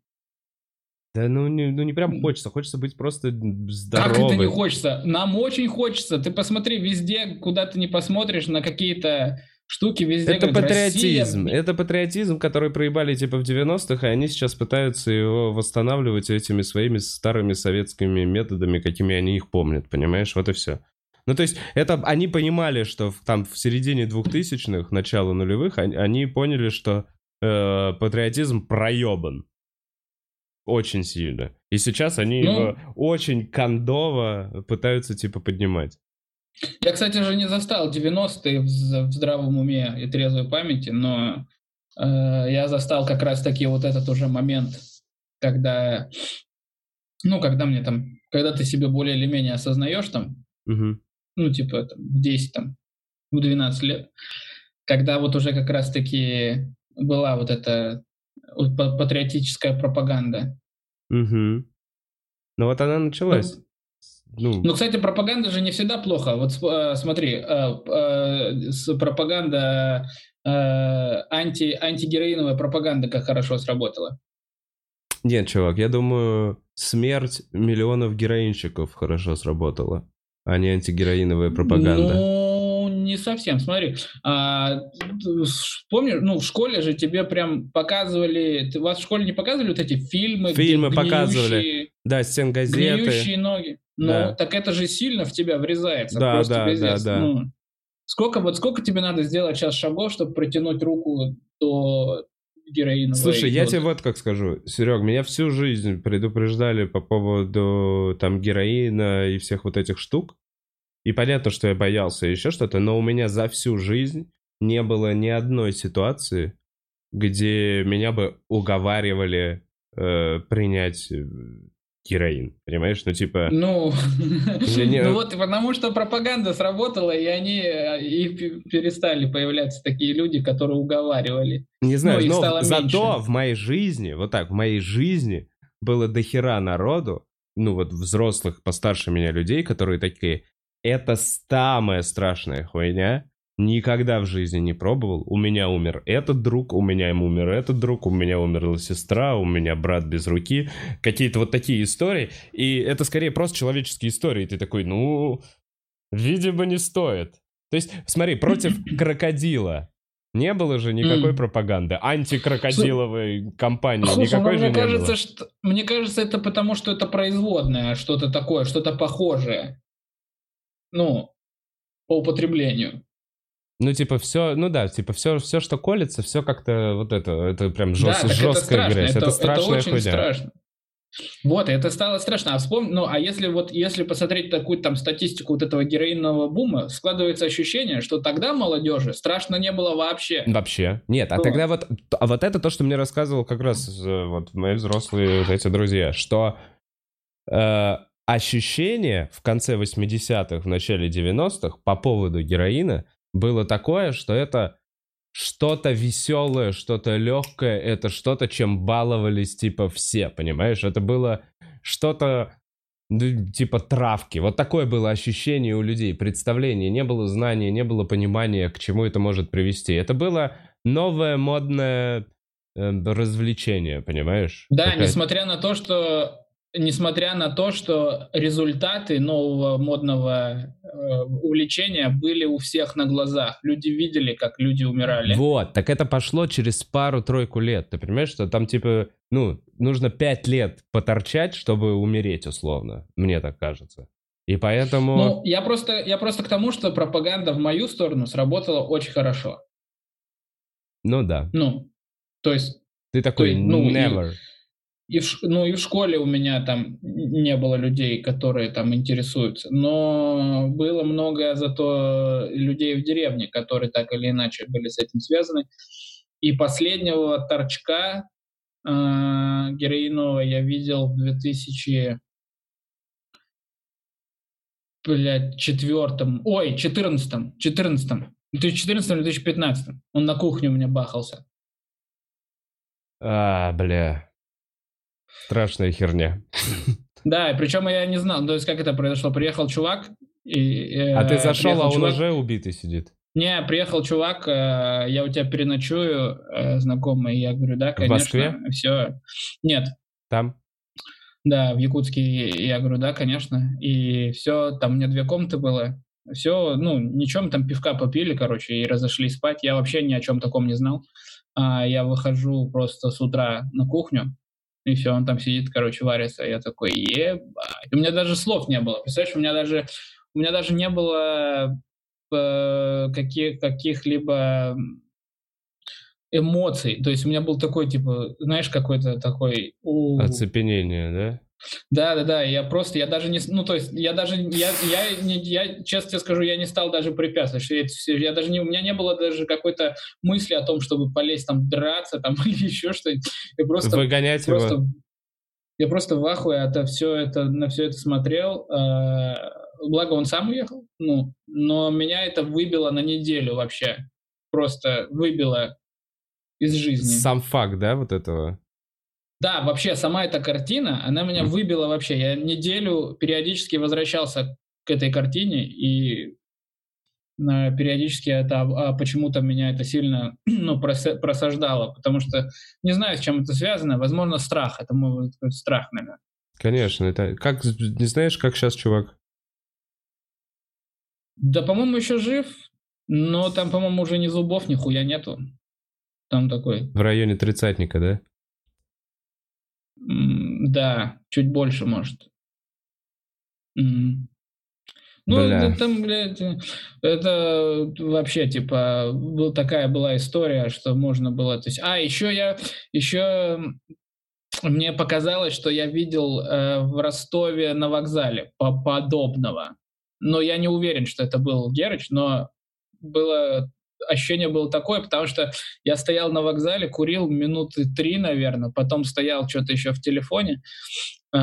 Да ну не, ну не прям хочется, хочется быть просто здоровым. Как это не хочется? Нам очень хочется. Ты посмотри везде, куда ты не посмотришь, на какие-то штуки везде. Это говорят, патриотизм. «Россия». Это патриотизм, который проебали типа в 90-х, и они сейчас пытаются его восстанавливать этими своими старыми советскими методами, какими они их помнят, понимаешь? Вот и все. Ну, то есть, это они понимали, что в- там в середине 2000-х, начало нулевых, они, они поняли, что э, патриотизм проебан. Очень сильно. И сейчас они Ну. его очень кондово пытаются, типа, поднимать. Я, кстати же, не застал 90-е в, в здравом уме и трезвой памяти, но э, я застал как раз-таки вот этот уже момент, когда, ну, когда мне там, когда ты себе более или менее осознаешь там, Мгм. ну, типа, там, в 10, там, в 12 лет, когда вот уже как раз-таки была вот эта па- патриотическая пропаганда. Мгм. Ну, вот она началась. Ну, Ну, кстати, пропаганда же не всегда плохо. Вот э, смотри, э, э, пропаганда, э, анти, антигероиновая пропаганда как хорошо сработала. Нет, чувак, я думаю, смерть миллионов героинщиков хорошо сработала, а не антигероиновая пропаганда. Ну, не совсем. Смотри, а, помнишь, ну, в школе же тебе прям показывали, ты- вас в школе не показывали вот эти фильмы, где Фильмы показывали. гниющие- Да, стенгазеты. гниющие ноги. Ну, Да. так это же сильно в тебя врезается. Да, да, пиздец. да, да. Ну, сколько, вот сколько тебе надо сделать сейчас шагов, чтобы протянуть руку до героиновой. Слушай, я тебе вот как скажу, Серег, меня всю жизнь предупреждали по поводу там героина и всех вот этих штук. И понятно, что я боялся еще что-то, но у меня за всю жизнь не было ни одной ситуации, где меня бы уговаривали э, принять э, героин, понимаешь? Ну, типа... Ну, не... ну вот потому что пропаганда сработала, и они э, и перестали появляться такие люди, которые уговаривали. Не знаю, ну, но зато меньше. в моей жизни, вот так, в моей жизни было дохера народу, ну вот взрослых, постарше меня людей, которые такие, это самая страшная хуйня, Никогда в жизни не пробовал. У меня умер этот друг, у меня ему умер этот друг, у меня умерла сестра, у меня брат без руки. Какие-то вот такие истории. И это скорее просто человеческие истории. И ты такой, ну, видимо, не стоит. То есть, смотри, против крокодила не было же никакой mm. пропаганды, антикрокодиловой кампании Слушай, никакой ну, же мне не кажется, было. Что, мне кажется, это потому, что это производное, что-то такое, что-то похожее. Ну, по употреблению. Ну, типа, все, ну да, типа, все, все, что колется, все как-то вот это, это прям жест, да, жесткая это грязь. Это, это страшная это очень хуйня. страшно. Вот, это стало страшно. А вспомни, ну, а если вот, если посмотреть такую там статистику вот этого героинного бума, складывается ощущение, что тогда молодежи страшно не было вообще. Вообще. Нет, а тогда вот, а вот это то, что мне рассказывал как раз э, вот мои взрослые вот эти друзья, что э, ощущение в конце 80-х, в начале 90-х по поводу героина было такое, что это что-то веселое, что-то легкое, это что-то, чем баловались типа все, понимаешь? Это было что-то ну, типа травки. Вот такое было ощущение у людей, представление. Не было знания, не было понимания, к чему это может привести. Это было новое модное э, развлечение, понимаешь? Да, Такая... несмотря на то, что несмотря на то, что результаты нового модного э, увлечения были у всех на глазах. Люди видели, как люди умирали. Вот, так это пошло через пару-тройку лет. Ты понимаешь, что там типа, ну, нужно пять лет поторчать, чтобы умереть условно. Мне так кажется. И поэтому... Ну, я просто, я просто к тому, что пропаганда в мою сторону сработала очень хорошо. Ну да. Ну, то есть... Ты такой, то, ну, never. И и в, ну и в школе у меня там не было людей, которые там интересуются, но было много зато людей в деревне, которые так или иначе были с этим связаны. И последнего торчка э, героинового я видел в 2000 блядь, четвертом, ой, четырнадцатом, четырнадцатом, 2014-2015. Он на кухне у меня бахался. А, бля. Страшная херня. Да, причем я не знал, то есть как это произошло. Приехал чувак, и, э, а ты зашел, а он уже убитый сидит? Не, приехал чувак, э, я у тебя переночую, э, знакомый, я говорю, да, конечно. В Москве? Все. Нет. Там? Да, в Якутске, я говорю, да, конечно. И все, там у меня две комнаты было. Все, ну, ничем, там пивка попили, короче, и разошлись спать. Я вообще ни о чем таком не знал. А я выхожу просто с утра на кухню, и все, он там сидит, короче, варится. Я такой, ебать. У меня даже слов не было. Представляешь, у меня даже, у меня даже не было э, каких, каких-либо эмоций. То есть у меня был такой, типа, знаешь, какой-то такой... У... Оцепенение, да? Да, да, да, я просто, я даже не, ну, то есть, я даже, я, я, не, я честно тебе скажу, я не стал даже препятствовать, я, я даже не, у меня не было даже какой-то мысли о том, чтобы полезть там драться там или еще что-нибудь. Я просто... Выгонять просто, его. Я просто в ахуе это все это, на все это смотрел. Э, благо он сам уехал, ну, но меня это выбило на неделю вообще. Просто выбило из жизни. Сам факт, да, вот этого? Да, вообще сама эта картина, она меня выбила вообще. Я неделю периодически возвращался к этой картине и э, периодически это а, почему-то меня это сильно ну, просаждало, потому что не знаю, с чем это связано. Возможно, страх. Это мой страх, наверное. Конечно, это как не знаешь, как сейчас чувак? Да, по-моему, еще жив, но там, по-моему, уже ни зубов, ни хуя нету. Там такой. В районе тридцатника, да? Да, чуть больше, может. Ну, Бля. там, блядь, это вообще, типа, был, такая была история, что можно было... То есть, а, еще я... Еще мне показалось, что я видел э, в Ростове на вокзале по подобного. Но я не уверен, что это был Герыч, но было ощущение было такое, потому что я стоял на вокзале, курил минуты три, наверное, потом стоял что-то еще в телефоне, э,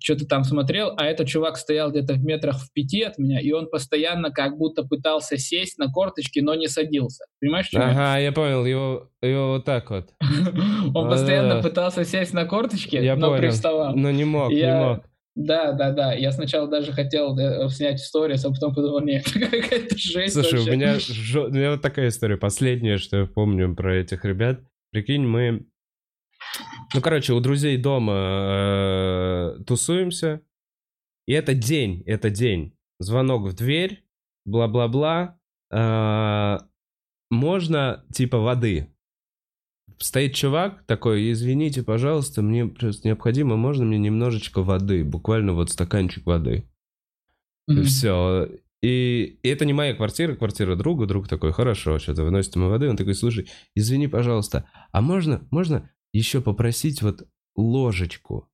что-то там смотрел, а этот чувак стоял где-то в метрах в пяти от меня, и он постоянно как будто пытался сесть на корточки, но не садился. Понимаешь, что Ага, я понял, его, его вот так вот. Он постоянно пытался сесть на корточки, но приставал. Но не мог, не мог. Да, да, да. Я сначала даже хотел э, снять историю, а потом подумал, нет, какая-то жесть Слушай, у меня, жё... у меня вот такая история. Последняя, что я помню про этих ребят. Прикинь, мы... Ну, короче, у друзей дома э, тусуемся. И это день, это день. Звонок в дверь, бла-бла-бла. Э, можно, типа, воды стоит чувак такой, извините, пожалуйста, мне просто необходимо, можно мне немножечко воды, буквально вот стаканчик воды. Mm-hmm. И все. И, и это не моя квартира, квартира друга, друг такой, хорошо, что-то выносит ему воды, он такой, слушай, извини, пожалуйста, а можно, можно еще попросить вот ложечку?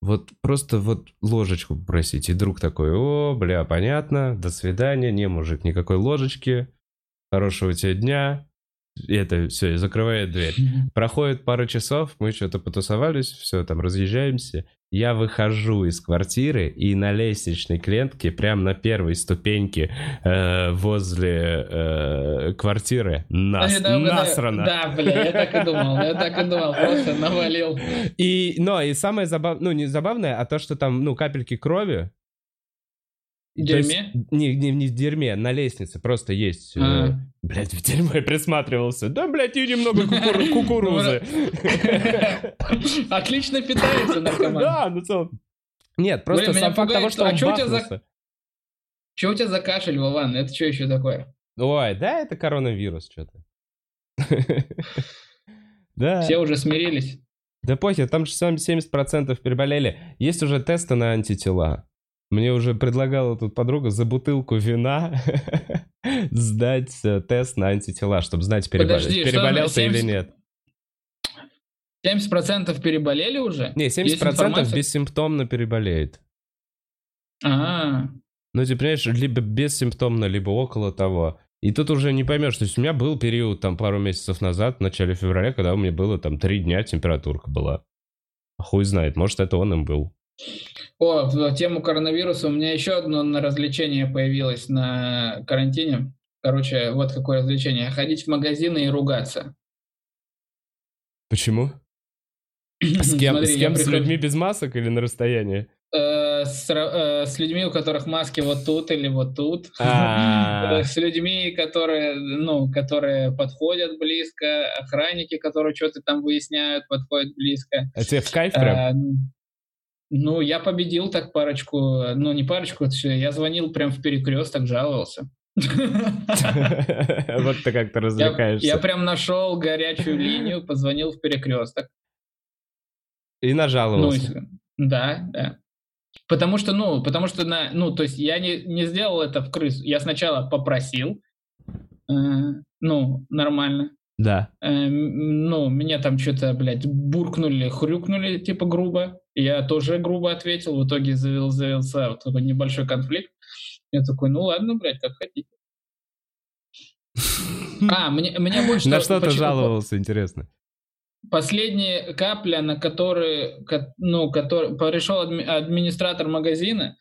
Вот просто вот ложечку попросить. И друг такой, о, бля, понятно, до свидания, не, мужик, никакой ложечки, хорошего тебе дня, и это все, и закрывает дверь. Проходит пару часов, мы что-то потусовались, все, там разъезжаемся. Я выхожу из квартиры и на лестничной клетке, прямо на первой ступеньке э, возле э, квартиры, нас, да, насрано. Да, бля, я так и думал, я так и думал, просто навалил. И, но, и самое забавное, ну, не забавное, а то, что там, ну, капельки крови, дерьме? Есть, не, не, не в дерьме, на лестнице просто есть. Э, а. Блять, в дерьмо я присматривался. Да, блядь, и немного кукурузы. Отлично питается наркоман. Да, ну целом. Нет, просто сам факт того, что а он бахнулся. Что у тебя за кашель, Вован? Это что еще такое? Ой, да, это коронавирус что-то. Да. Все уже смирились. Да похер, там же 70% переболели. Есть уже тесты на антитела. Мне уже предлагала тут подруга за бутылку вина сдать э, тест на антитела, чтобы знать, перебол... Подожди, переболел ты или нет. 70% переболели уже? Не, 70% бессимптомно переболеет. А. Ну, ты понимаешь, либо бессимптомно, либо около того. И тут уже не поймешь, то есть у меня был период там пару месяцев назад, в начале февраля, когда у меня было там три дня температурка была. Хуй знает, может это он им был. О, в тему коронавируса у меня еще одно развлечение появилось на карантине. Короче, вот какое развлечение. Ходить в магазины и ругаться. Почему? С кем? Смотри, с, кем? с людьми без масок или на расстоянии? Э, с, э, с людьми, у которых маски вот тут или вот тут. А. С людьми, которые, ну, которые подходят близко, охранники, которые что-то там выясняют, подходят близко. А тебе в кайф прям? Э, ну, я победил так парочку, ну, не парочку, я звонил прям в перекресток, жаловался. Вот ты как-то развлекаешься. Я прям нашел горячую линию, позвонил в перекресток. И нажаловался. Да, да. Потому что, ну, потому что, на, ну, то есть я не, не сделал это в крысу. Я сначала попросил, э, ну, нормально. Да. Э, ну, меня там что-то, блядь, буркнули, хрюкнули, типа, грубо. Я тоже грубо ответил, в итоге завел, завелся вот такой небольшой конфликт. Я такой, ну ладно, блядь, как хотите. А, мне, мне больше... На что ты жаловался, интересно? Последняя капля, на которую, ну, который, пришел администратор магазина,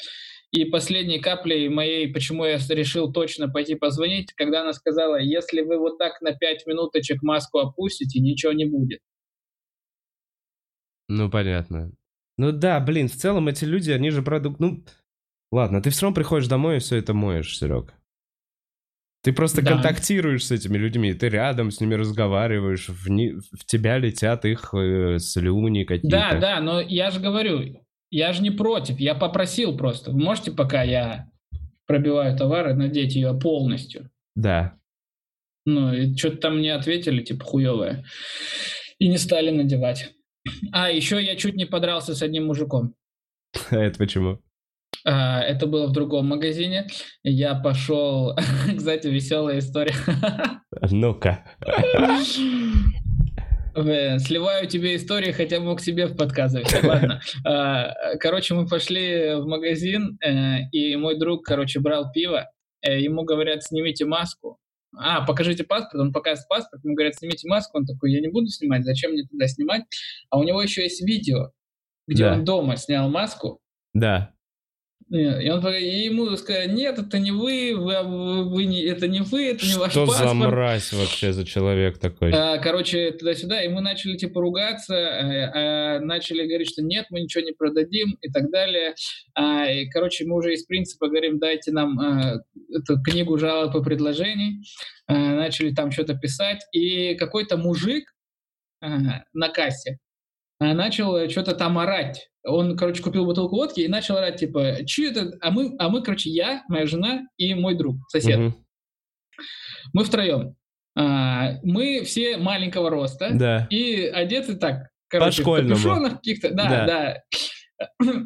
и последней каплей моей, почему я решил точно пойти позвонить, когда она сказала, если вы вот так на 5 минуточек маску опустите, ничего не будет. Ну, понятно. Ну да, блин, в целом эти люди, они же продукт... Ну, ладно, ты все равно приходишь домой и все это моешь, Серег. Ты просто да. контактируешь с этими людьми, ты рядом с ними разговариваешь, в, не... в тебя летят их э, слюни какие-то. Да, да, но я же говорю, я же не против, я попросил просто. Вы можете, пока я пробиваю товары, надеть ее полностью? Да. Ну, и что-то там мне ответили, типа, хуевое. И не стали надевать. А, еще я чуть не подрался с одним мужиком. А это почему? А, это было в другом магазине. Я пошел... Кстати, веселая история. Ну-ка. Сливаю тебе истории, хотя мог себе подказывать. Ладно. А, короче, мы пошли в магазин, э, и мой друг, короче, брал пиво. Э, ему говорят, снимите маску. А, покажите паспорт, он показывает паспорт, ему говорят, снимите маску, он такой, я не буду снимать, зачем мне туда снимать? А у него еще есть видео, где да. он дома снял маску. Да. И, он, и ему сказали, нет, это не вы, вы, вы не, это не вы, это не ваш Что паспорт. за мразь вообще за человек такой? А, короче, туда-сюда, и мы начали типа ругаться, а, а, начали говорить, что нет, мы ничего не продадим и так далее. А, и, короче, мы уже из принципа говорим, дайте нам а, эту книгу жалоб и предложений. А, начали там что-то писать, и какой-то мужик а, на кассе а, начал что-то там орать он, короче, купил бутылку водки и начал орать, типа, че это? А мы, а мы, короче, я, моя жена и мой друг, сосед. Угу. Мы втроем. А, мы все маленького роста. Да. И одеты так, короче, По в каких-то. Да, да. да.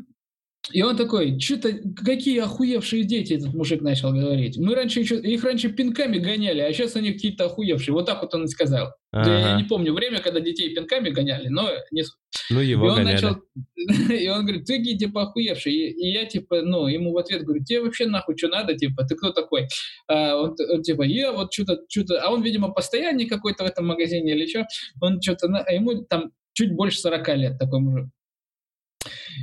И он такой, что-то, какие охуевшие дети, этот мужик начал говорить. Мы раньше еще, их раньше пинками гоняли, а сейчас они какие-то охуевшие. Вот так вот он и сказал. Ага. Я не помню время, когда детей пинками гоняли, но не... Ну, его и он гоняли. Начал, и он говорит, ты какие, типа, охуевший. И, и я, типа, ну, ему в ответ говорю, тебе вообще нахуй что надо, типа, ты кто такой? А он, он типа, я вот что-то, что-то... А он, видимо, постоянный какой-то в этом магазине или что. Он что-то... А ему там чуть больше 40 лет такой мужик.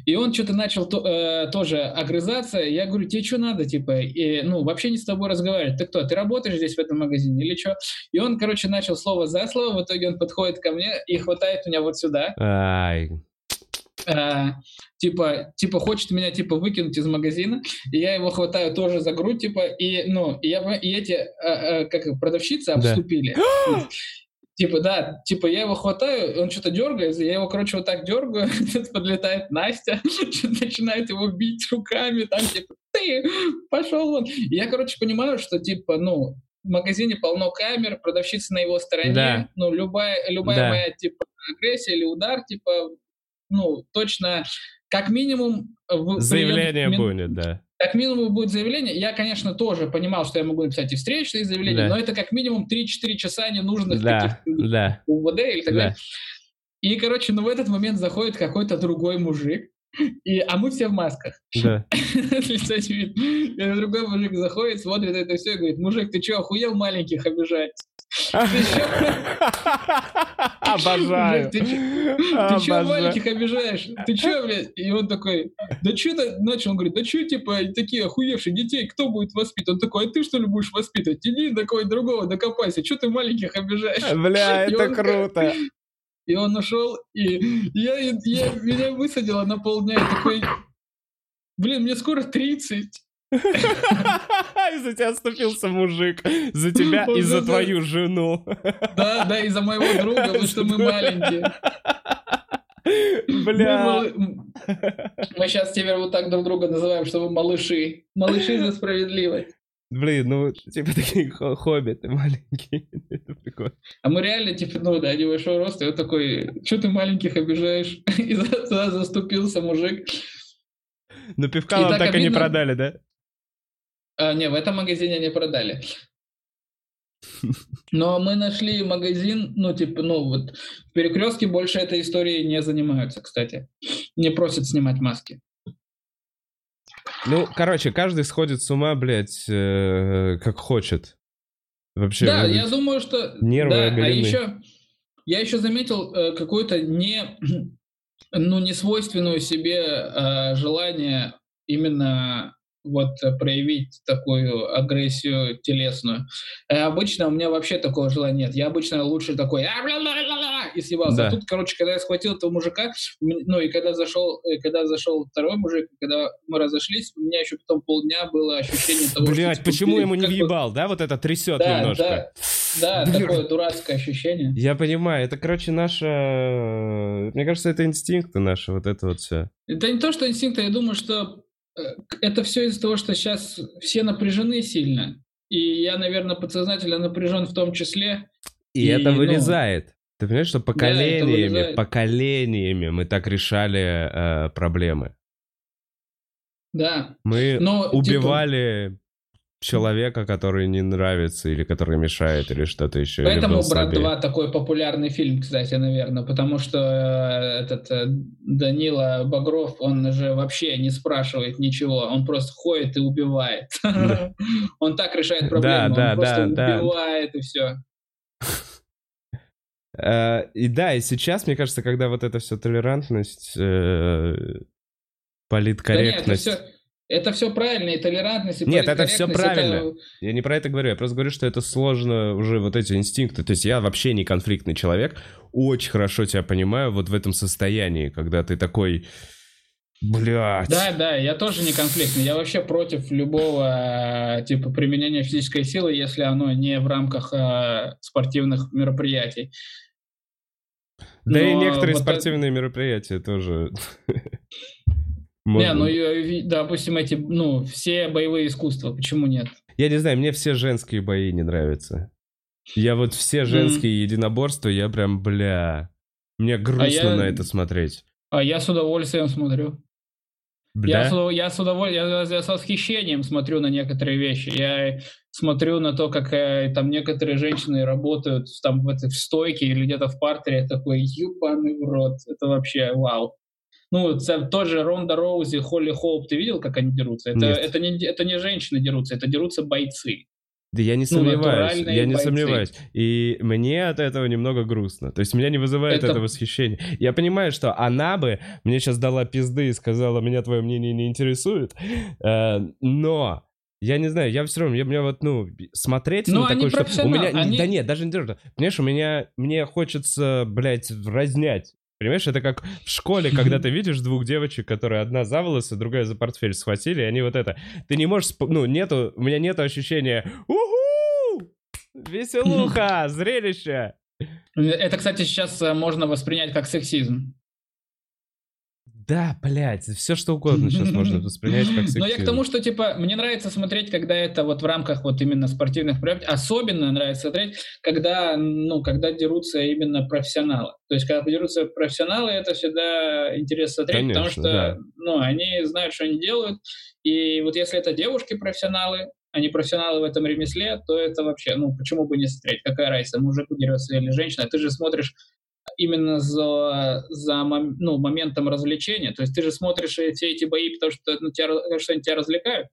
И он что-то начал то, э, тоже огрызаться. Я говорю, тебе что надо, типа, и, ну, вообще не с тобой разговаривать. Ты кто, ты работаешь здесь в этом магазине или что? И он, короче, начал слово за слово, в итоге он подходит ко мне и хватает меня вот сюда. Ай. А, типа, типа хочет меня типа выкинуть из магазина, и я его хватаю тоже за грудь, типа, и ну, и, я, и эти, а, а, как продавщицы обступили. Да. Типа, да, типа я его хватаю, он что-то дергает, я его, короче, вот так дергаю, подлетает Настя, начинает его бить руками, там, типа, ты, пошел вон. я, короче, понимаю, что, типа, ну, в магазине полно камер, продавщица на его стороне, да. ну, любая, любая да. моя, типа, агрессия или удар, типа, ну, точно, как минимум... Заявление будет, да как минимум будет заявление. Я, конечно, тоже понимал, что я могу написать и встречные заявления, да. но это как минимум 3-4 часа ненужных да, да. УВД или так да. далее. И, короче, ну в этот момент заходит какой-то другой мужик, и, а мы все в масках. Да. Другой мужик заходит, смотрит это все и говорит, мужик, ты что, охуел маленьких обижать? Обожаю. Ты чё маленьких обижаешь? Ты чё, блядь? И он такой, да чё ты начал? Он говорит, да чё, типа, такие охуевшие детей, кто будет воспитывать? Он такой, а ты что ли будешь воспитывать? Иди до кого другого докопайся, чё ты маленьких обижаешь? Бля, это круто. И он ушел, и я, я, меня высадило на полдня, и такой, блин, мне скоро 30. Из-за тебя оступился мужик. За тебя и за твою жену. Да, да, и за моего друга, потому что мы маленькие. Бля. Мы, сейчас теперь вот так друг друга называем, что мы малыши. Малыши за справедливость. Блин, ну, типа такие хоббиты маленькие. А мы реально, типа, ну, да, небольшого роста, и вот такой, что ты маленьких обижаешь? И за, заступился мужик. Но пивка вам так, и не продали, да? А, не, в этом магазине не продали. Но мы нашли магазин, ну, типа, ну, вот в перекрестке больше этой историей не занимаются, кстати. Не просят снимать маски. Ну, короче, каждый сходит с ума, блядь, э, как хочет. Вообще. Да, я думаю, что... Нервы да, а еще... Я еще заметил э, какое-то не, ну, не свойственную себе э, желание именно вот э, проявить такую агрессию телесную. Э, обычно у меня вообще такого желания нет. Я обычно лучше такой и съебался. Да. А тут, короче, когда я схватил этого мужика, ну и когда зашел, э, когда зашел второй мужик, когда мы разошлись, у меня еще потом полдня было ощущение того, Блять, что... почему ему не въебал, да? Вот это трясет да, немножко. Да, да такое дурацкое ощущение. Я понимаю, это, короче, наше... Мне кажется, это инстинкты наши, вот это вот все. Это не то, что инстинкты, я думаю, что это все из-за того, что сейчас все напряжены сильно. И я, наверное, подсознательно напряжен в том числе. И, и это ну, вырезает. Ну, Ты понимаешь, что поколениями, да, поколениями мы так решали э, проблемы. Да. Мы Но, типа, убивали человека, который не нравится, или который мешает, или что-то еще. Поэтому «Брат слабее. 2» такой популярный фильм, кстати, наверное, потому что э, этот э, Данила Багров, он же вообще не спрашивает ничего, он просто ходит и убивает. Он так решает проблему, он просто убивает и все. Э, И да, и сейчас, мне кажется, когда вот все толерантность, э, Да нет, это политкорректность... все, это все правильно, и толерантность, и Нет, это всё политкорректность, это- правильно. Я не про это говорю, я просто говорю, что это сложно уже вот эти инстинкты. То есть я вообще не конфликтный человек, очень хорошо тебя понимаю вот в этом состоянии, когда ты такой, блядь. Да, да, я тоже не конфликтный. Я вообще против любого э, типа применения физической силы, если оно не в рамках э, спортивных мероприятий. Да и Но некоторые вот спортивные мероприятия тоже. Не, Можно- ну, допустим, эти, ну, все боевые искусства, почему нет? Я не знаю, мне все женские бои не нравятся. Я вот все женские единоборства, я прям, бля... Мне грустно я- на это смотреть. А я с удовольствием смотрю. Бля? Я, с, я, с удовольствием, я, я с восхищением смотрю на некоторые вещи. Я смотрю на то, как э, там некоторые женщины работают там в, этой, в стойке или где-то в партере. Я такой, ебаный в рот. Это вообще вау. Ну, тот же Ронда Роузи, Холли Хоуп, ты видел, как они дерутся? Это, Нет. это, не, это не женщины дерутся, это дерутся бойцы. Да я не Ну, сомневаюсь, натуральные я не бойцы. сомневаюсь. И мне от этого немного грустно. То есть меня не вызывает это, Это- восхищение. Я понимаю, что она бы мне сейчас дала пизды и сказала, меня твое мнение не интересует. Э, но я не знаю, я все равно, я, меня вот, ну, смотреть Ну, на такое, что у меня... они- Да нет, даже не то, Понимаешь, у меня... Мне хочется, блядь, разнять. Понимаешь, это как в школе, когда ты видишь двух девочек, которые одна за волосы, другая за портфель схватили, и они вот это... Ты не можешь... Ну, нету... У меня нету ощущения... Уху! Веселуха! Зрелище! Это, кстати, сейчас э, можно воспринять как сексизм. Да, блядь, все что угодно сейчас можно воспринять как сексизм. Но я к тому, что, типа, мне нравится смотреть, когда это вот в рамках вот именно спортивных проектов. Особенно нравится смотреть, когда, ну, когда дерутся именно профессионалы. То есть, когда дерутся профессионалы, это всегда интересно смотреть, потому Конечно, что, да. ну, они знают, что они делают. И вот если это девушки-профессионалы, они профессионалы в этом ремесле, то это вообще, ну, почему бы не смотреть? Какая разница, мужик дерется или женщина? Ты же смотришь именно за, за мом- ну, моментом развлечения. То есть ты же смотришь все эти бои, потому что, ну, тебя, что они тебя развлекают.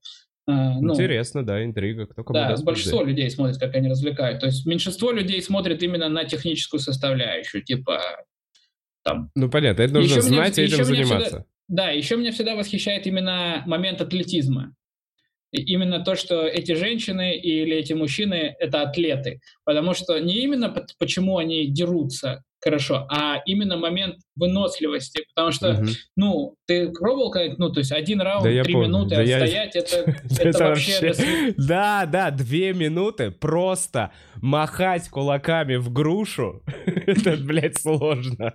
А, ну, Интересно, да, интрига. Кто кому да, даст большинство пизды. людей смотрит, как они развлекают. То есть меньшинство людей смотрит именно на техническую составляющую, типа там. Ну, понятно, это нужно Еще меня- знать и этим меня заниматься. всегда- Да, еще меня всегда восхищает именно момент атлетизма. И именно то, что эти женщины или эти мужчины — это атлеты. Потому что не именно почему они дерутся хорошо, а именно момент выносливости. Потому что, Мгм. ну, ты пробовал, как, ну, то есть один раунд, Да я три помню. минуты Да я- отстоять, это, Это это вообще... Да, да, две минуты просто махать кулаками в грушу. Это, блядь, сложно.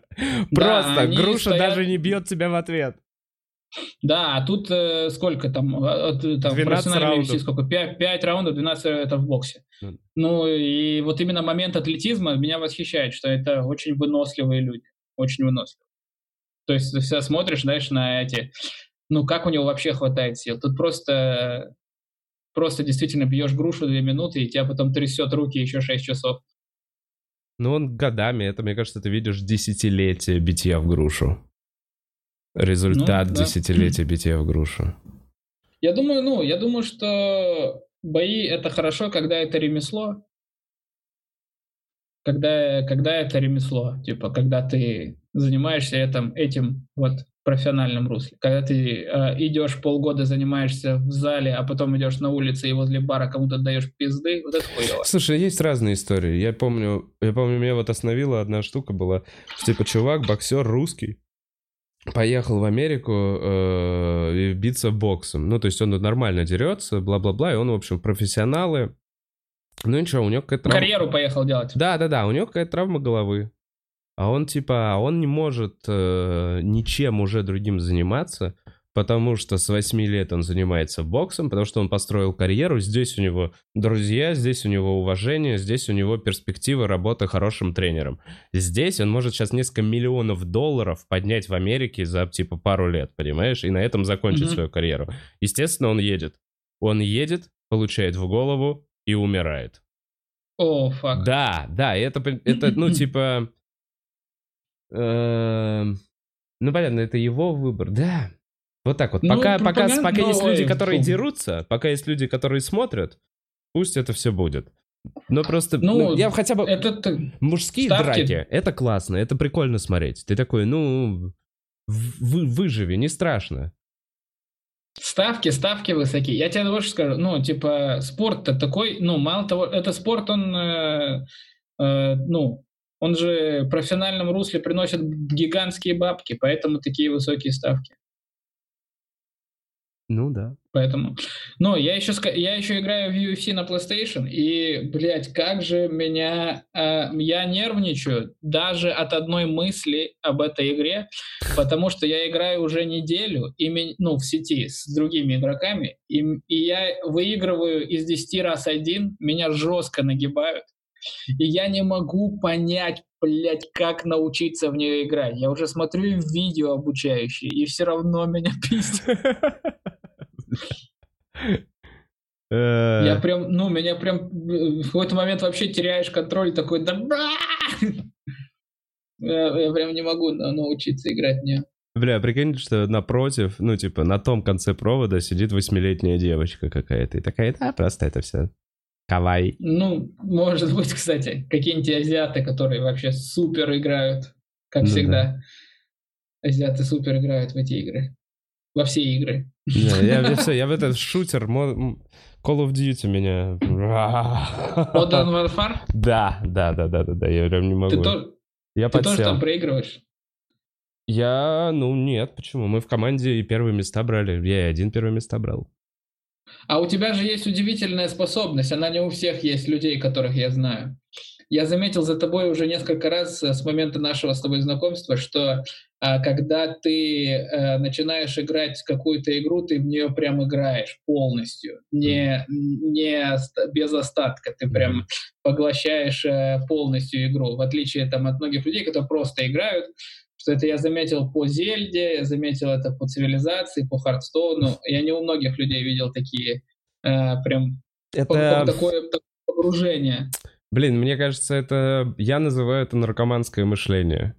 Просто груша даже не бьет тебя в ответ. Да, а тут э, сколько там, э, от, э, там 12 профессиональном раундов. UFC сколько? 5, 5 раундов, 12 это в боксе. Ну. Ну и вот именно момент атлетизма меня восхищает, что это очень выносливые люди, очень выносливые. То есть ты всегда смотришь, знаешь, на эти, ну как у него вообще хватает сил. Тут просто, просто действительно бьешь грушу 2 минуты, и тебя потом трясет руки еще 6 часов. Ну, он годами, это, мне кажется, ты видишь десятилетие битья в грушу. Результат Ну, да. десятилетия битья в грушу. Я думаю, ну, я думаю, что бои это хорошо, когда это ремесло. Когда, когда это ремесло, типа, когда ты занимаешься этим, этим вот профессиональном русле. Когда ты э, идешь полгода, занимаешься в зале, а потом идешь на улице и возле бара кому-то даешь пизды, вот это хуево. Слушай, есть разные истории. Я помню, я помню, меня вот остановила одна штука была, типа чувак, боксер русский, поехал в Америку э, биться боксом. Ну, то есть он нормально дерется, бла-бла-бла, и он, в общем, профессионалы. Ну ничего, у него какая-то травма... Карьеру поехал делать. Да-да-да, у него какая-то травма головы. А он, типа, он не может э, ничем уже другим заниматься, потому что с 8 лет он занимается боксом, потому что он построил карьеру, здесь у него друзья, здесь у него уважение, здесь у него перспективы работы хорошим тренером. Здесь он может сейчас несколько миллионов долларов поднять в Америке за типа пару лет, понимаешь, и на этом закончить mm-hmm. свою карьеру. Естественно, он едет. Он едет, получает в голову и умирает. О, oh, фак. Да, да, это, это ну, типа... Эм, ну, понятно, это его выбор, да. Вот так вот. Ну, пока, пока, пока есть люди, которые дерутся, пока есть люди, которые смотрят, пусть это все будет. Но просто, ну, ну я хотя бы... Это, мужские ставки. драки, это классно, это прикольно смотреть. Ты такой, ну, вы, выживи, не страшно. Ставки, ставки высокие. Я тебе больше скажу, ну, типа, спорт-то такой, ну, мало того, это спорт, он, э, э, ну, он же в профессиональном русле приносит гигантские бабки, поэтому такие высокие ставки. Ну да. Поэтому. Но я еще, я еще играю в UFC на PlayStation, и, блядь, как же меня... Э, я нервничаю даже от одной мысли об этой игре, потому что я играю уже неделю, и, ну, в сети с другими игроками, и, и я выигрываю из 10 раз один, меня жестко нагибают, и я не могу понять, блядь, как научиться в нее играть. Я уже смотрю видео обучающие, и все равно меня пиздят. Я э. прям, ну, меня прям в какой-то момент вообще теряешь контроль, такой, да я, прям не могу научиться играть в нее. Бля, прикинь, что напротив, ну, типа, на том конце провода сидит восьмилетняя девочка какая-то. И такая, да, просто это все кавай. Ну, может быть, кстати, какие-нибудь азиаты, которые вообще супер играют, как ну, всегда. Да. Азиаты супер играют в эти игры. Во все игры. Не, я, я, все, я в этот шутер, Call of Duty меня... Modern Warfare? Да, да, да, да, да, да, я прям не могу. Ты, то... я Ты тоже там проигрываешь? Я, ну нет, почему? Мы в команде и первые места брали. Я и один первые места брал. А у тебя же есть удивительная способность, она не у всех есть людей, которых я знаю. Я заметил за тобой уже несколько раз с момента нашего с тобой знакомства, что а, когда ты а, начинаешь играть какую-то игру, ты в нее прям играешь полностью, не, не без остатка, ты прям поглощаешь а, полностью игру, в отличие там, от многих людей, которые просто играют, что это я заметил по Зельде, я заметил это по цивилизации, по Хардстоуну. Я не у многих людей видел такие э, прям это... такое, такое погружение. Блин, мне кажется, это... Я называю это наркоманское мышление.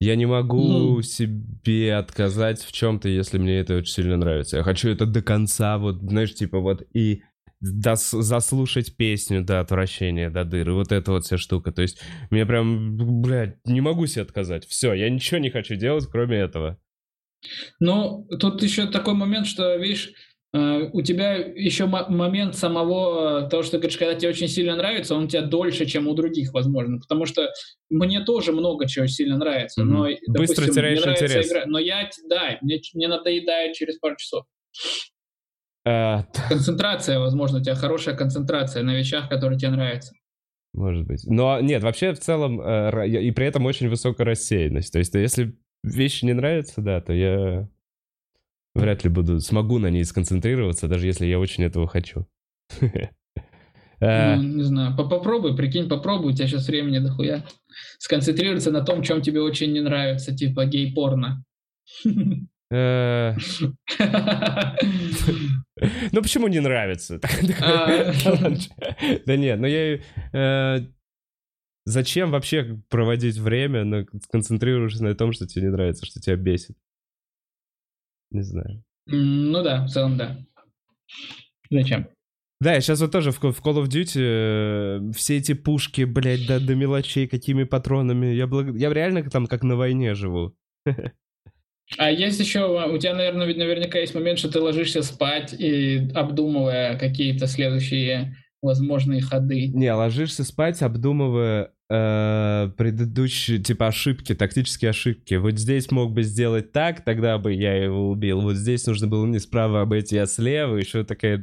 Я не могу mm. себе отказать в чем-то, если мне это очень сильно нравится. Я хочу это до конца, вот, знаешь, типа вот и дос, заслушать песню до отвращения, до дыры. Вот эта вот вся штука. То есть мне прям, блядь, не могу себе отказать. Все, я ничего не хочу делать, кроме этого. Ну, тут еще такой момент, что, видишь, у тебя еще момент самого того, что ты говоришь, когда тебе очень сильно нравится, он у тебя дольше, чем у других, возможно. Потому что мне тоже много чего сильно нравится. Mm-hmm. Но, допустим, Быстро теряешь интерес. Игра, но я, да, мне, мне надоедает через пару часов. Uh, концентрация, возможно, у тебя хорошая концентрация на вещах, которые тебе нравятся. Может быть. Но нет, вообще в целом, э, и при этом очень высокая рассеянность. То есть, если вещи не нравятся, да, то я вряд ли буду, смогу на ней сконцентрироваться, даже если я очень этого хочу. Ну, не знаю, попробуй, прикинь, попробуй, у тебя сейчас времени дохуя. Сконцентрироваться на том, чем тебе очень не нравится, типа гей-порно. Э. Ну почему не нравится? А. Да нет, ну я... Э, зачем вообще проводить время, сконцентрируешься на том, что тебе не нравится, что тебя бесит? Не знаю. Ну да, в целом да. Зачем? Да, я сейчас вот тоже в, Call of Duty э, все эти пушки, блядь, до, до мелочей, какими патронами. Я, благ... я реально там как на войне живу. А есть еще, у тебя, наверное, наверняка есть момент, что ты ложишься спать и обдумывая какие-то следующие возможные ходы. Не, ложишься спать, обдумывая э, предыдущие, типа, ошибки, тактические ошибки. Вот здесь мог бы сделать так, тогда бы я его убил. Вот здесь нужно было не справа обойти, а слева, еще такая...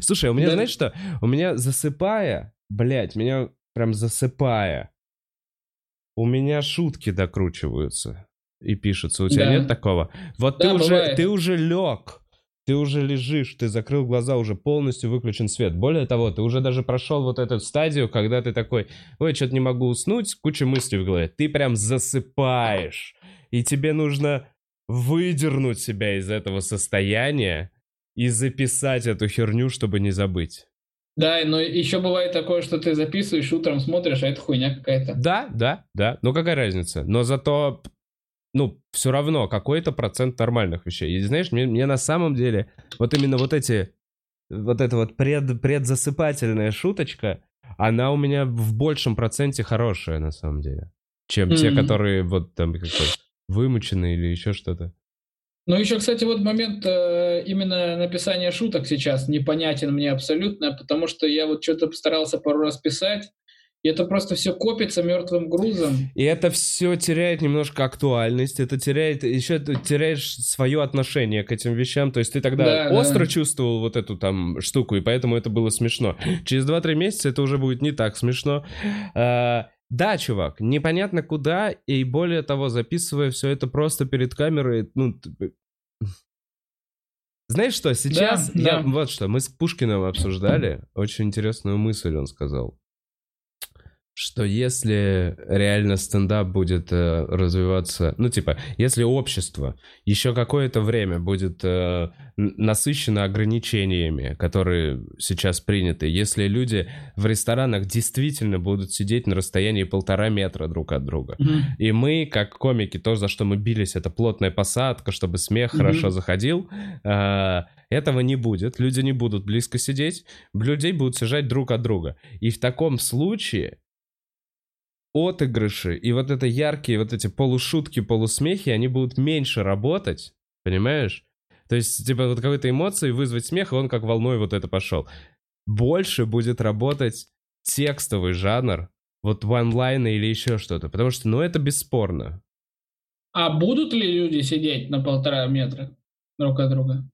Слушай, у меня, да. знаешь что? У меня засыпая, блядь, меня прям засыпая, у меня шутки докручиваются. и пишется. У тебя Да. нет такого? Вот Да, ты, уже, ты уже лег, ты уже лежишь, ты закрыл глаза, уже полностью выключен свет. Более того, ты уже даже прошел вот эту стадию, когда ты такой, ой, что-то не могу уснуть, куча мыслей в голове. Ты прям засыпаешь. И тебе нужно выдернуть себя из этого состояния и записать эту херню, чтобы не забыть. Да, но еще бывает такое, что ты записываешь, утром смотришь, а это хуйня какая-то. Да, да, да. Ну какая разница? Но зато, ну, все равно какой-то процент нормальных вещей. И знаешь, мне, мне на самом деле вот именно вот эти, вот эта вот пред, предзасыпательная шуточка, она у меня в большем проценте хорошая на самом деле, чем те, Мгм. которые вот там как-то вымучены или еще что-то. Ну, еще, кстати, вот момент э, именно написания шуток сейчас непонятен мне абсолютно, потому что я вот что-то постарался пару раз писать, и это просто все копится мертвым грузом. И это все теряет немножко актуальность, это теряет, еще ты теряешь свое отношение к этим вещам, то есть ты тогда Да, да. остро чувствовал вот эту там штуку, и поэтому это было смешно. Через 2-3 месяца это уже будет не так смешно. А, да, чувак, непонятно куда, и более того, записывая все это просто перед камерой, ну... т- Знаешь что, сейчас Да, я... да. Вот что, мы с Пушкиным обсуждали, очень интересную мысль он сказал что если реально стендап будет э, развиваться, ну типа, если общество еще какое-то время будет э, насыщено ограничениями, которые сейчас приняты, если люди в ресторанах действительно будут сидеть на расстоянии полтора метра друг от друга, и мы, как комики, то, за что мы бились, это плотная посадка, чтобы смех Мгм. хорошо заходил. а, Этого не будет. Люди не будут близко сидеть. Людей будут сажать друг от друга. И в таком случае отыгрыши и вот это яркие вот эти полушутки, полусмехи, они будут меньше работать. Понимаешь? То есть, типа, вот какой-то эмоции вызвать смех, и он как волной вот это пошел. Больше будет работать текстовый жанр, вот ванлайны или еще что-то. Потому что, ну, это бесспорно. А будут ли люди сидеть на полтора метра друг от друга?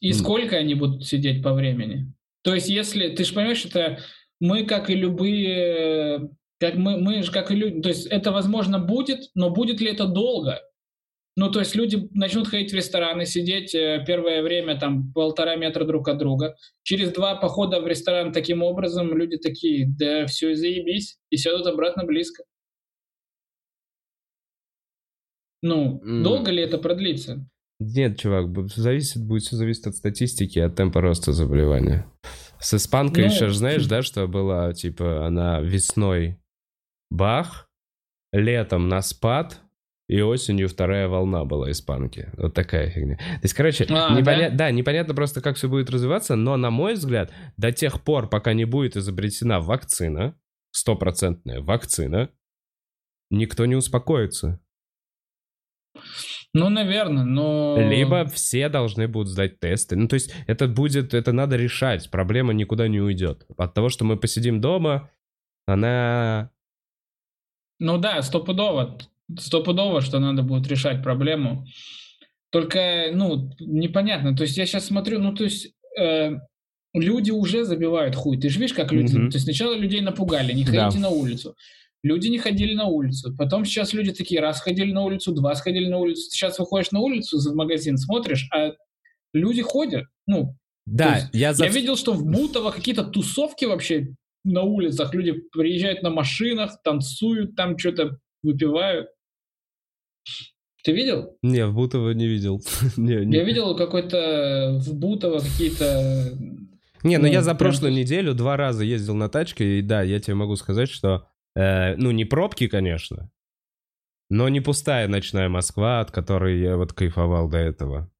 И М. сколько они будут сидеть по времени? То есть, если ты же понимаешь, это мы, как и любые, как мы, мы же как и люди, то есть это возможно будет, но будет ли это долго? Ну, то есть люди начнут ходить в рестораны, сидеть э, первое время там полтора метра друг от друга. Через два похода в ресторан таким образом люди такие, да все, заебись, и сядут обратно близко. Ну, М. долго ли это продлится? Нет, чувак, зависит, будет все зависеть от статистики, от темпа роста заболевания. С испанкой Ну, еще знаешь, да, что была, типа, она весной бах, летом на спад, и осенью вторая волна была испанки. Вот такая фигня. То есть, короче, А, непоня- да? да, непонятно просто, как все будет развиваться, но, на мой взгляд, до тех пор, пока не будет изобретена вакцина, стопроцентная вакцина, никто не успокоится. Ну, наверное, но... Либо все должны будут сдать тесты. Ну, то есть это будет, это надо решать. Проблема никуда не уйдет. От того, что мы посидим дома, она... Ну да, стопудово. Стопудово, что надо будет решать проблему. Только, ну, непонятно. То есть я сейчас смотрю, ну, то есть э, люди уже забивают хуй. Ты же видишь, как люди... Мгм. То есть сначала людей напугали, не Да. ходите на улицу. Люди не ходили на улицу. Потом сейчас люди такие, раз ходили на улицу, два сходили на улицу. Ты сейчас выходишь на улицу, в магазин смотришь, а люди ходят. Ну, Да, есть я за... я видел, что в Бутово какие-то тусовки вообще на улицах. Люди приезжают на машинах, танцуют, там что-то выпивают. Ты видел? Не, в Бутово не видел. не, не. Я видел какой-то в Бутово какие-то... Не, ну Ну, я за прям- прошлую неделю два раза ездил на тачке, и да, я тебе могу сказать, что, э, ну, не пробки, конечно, но не пустая ночная Москва, от которой я вот кайфовал до этого.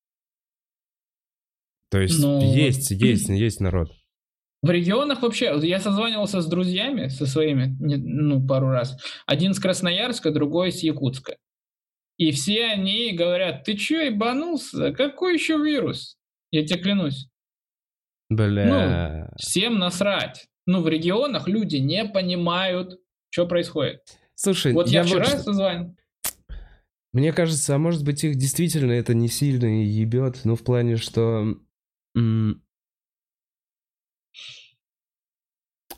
То есть Ну, есть, есть, есть народ. В регионах вообще, я созванивался с друзьями, со своими, ну, пару раз. Один с Красноярска, другой с Якутска. И все они говорят, ты чё, ебанулся? Какой еще вирус? Я тебе клянусь. Бля. Всем насрать. Ну, в регионах люди не понимают, что происходит. Слушай, Вот я, вот вчера что- созванивал. Мне кажется, а может быть их действительно это не сильно ебет, ну в плане, что м,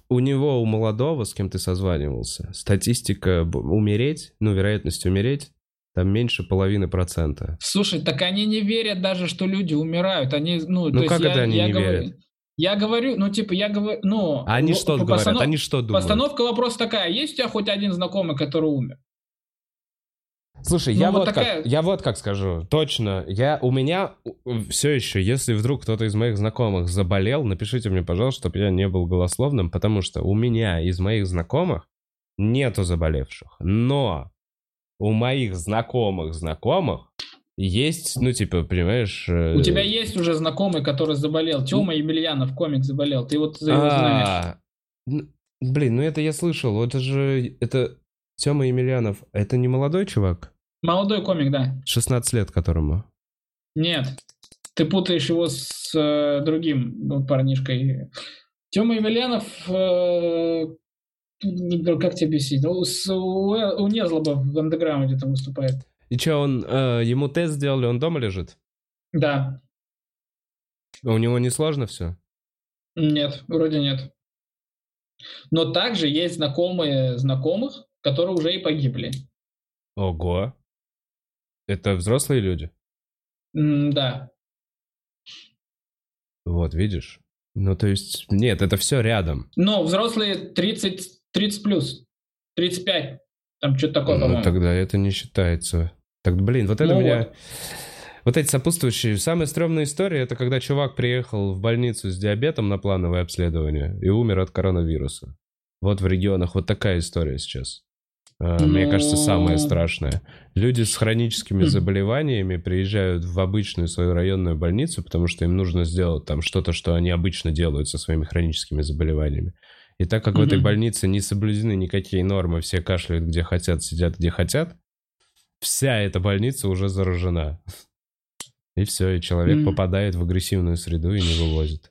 у него, у молодого, с кем ты созванивался, статистика умереть, ну вероятность умереть Там меньше половины процента. Слушай, так они не верят даже, что люди умирают. Они, ну, Ну то как есть это я, они я не говорю, верят? Я говорю, ну, типа, я говорю, ну... Они ну, что говорят? постанов- Они что думают? Постановка вопроса такая, есть у тебя хоть один знакомый, который умер? Слушай, Ну, я, вот вот такая- как, я вот как скажу. Точно. Я, у меня все еще, если вдруг кто-то из моих знакомых заболел, напишите мне, пожалуйста, чтобы я не был голословным, потому что у меня из моих знакомых нету заболевших. Но у моих знакомых знакомых есть, ну, типа, понимаешь... э, У тебя есть уже знакомый, который заболел. Тёма Емельянов, комик, заболел. Ты вот его знаешь. А, ну, Блин, ну это я слышал. Это же... Это Тёма Емельянов. Это не молодой чувак? Молодой комик, да. 16 лет которому. Нет, ты путаешь его с э, другим ну, парнишкой. Тёма Емельянов, э, как тебе объяснить, Ну, с- у, у Незлоба в андеграунде там выступает. И что, он, э, ему тест сделали, он дома лежит? Да, А У него не сложно все? нет, вроде нет. Но также есть знакомые знакомых, которые уже и погибли. Ого. Это взрослые люди? М, Да, Вот, видишь? Ну, то есть, нет, это все рядом. но взрослые 30, 30 плюс, 35, там что-то такое, Ну, тогда это не считается. Так, блин, вот это Ну меня... вот. Вот эти сопутствующие. Самая стрёмная история, это когда чувак приехал в больницу с диабетом на плановое обследование и умер от коронавируса. Вот в регионах вот такая история сейчас. А, Мне кажется, самое страшное. Люди с хроническими Хм. заболеваниями приезжают в обычную свою районную больницу, потому что им нужно сделать там что-то, что они обычно делают со своими хроническими заболеваниями. И так как в этой больнице не соблюдены никакие нормы, все кашляют где хотят, сидят где хотят, вся эта больница уже заражена. И все, и человек попадает в агрессивную среду и не вывозит.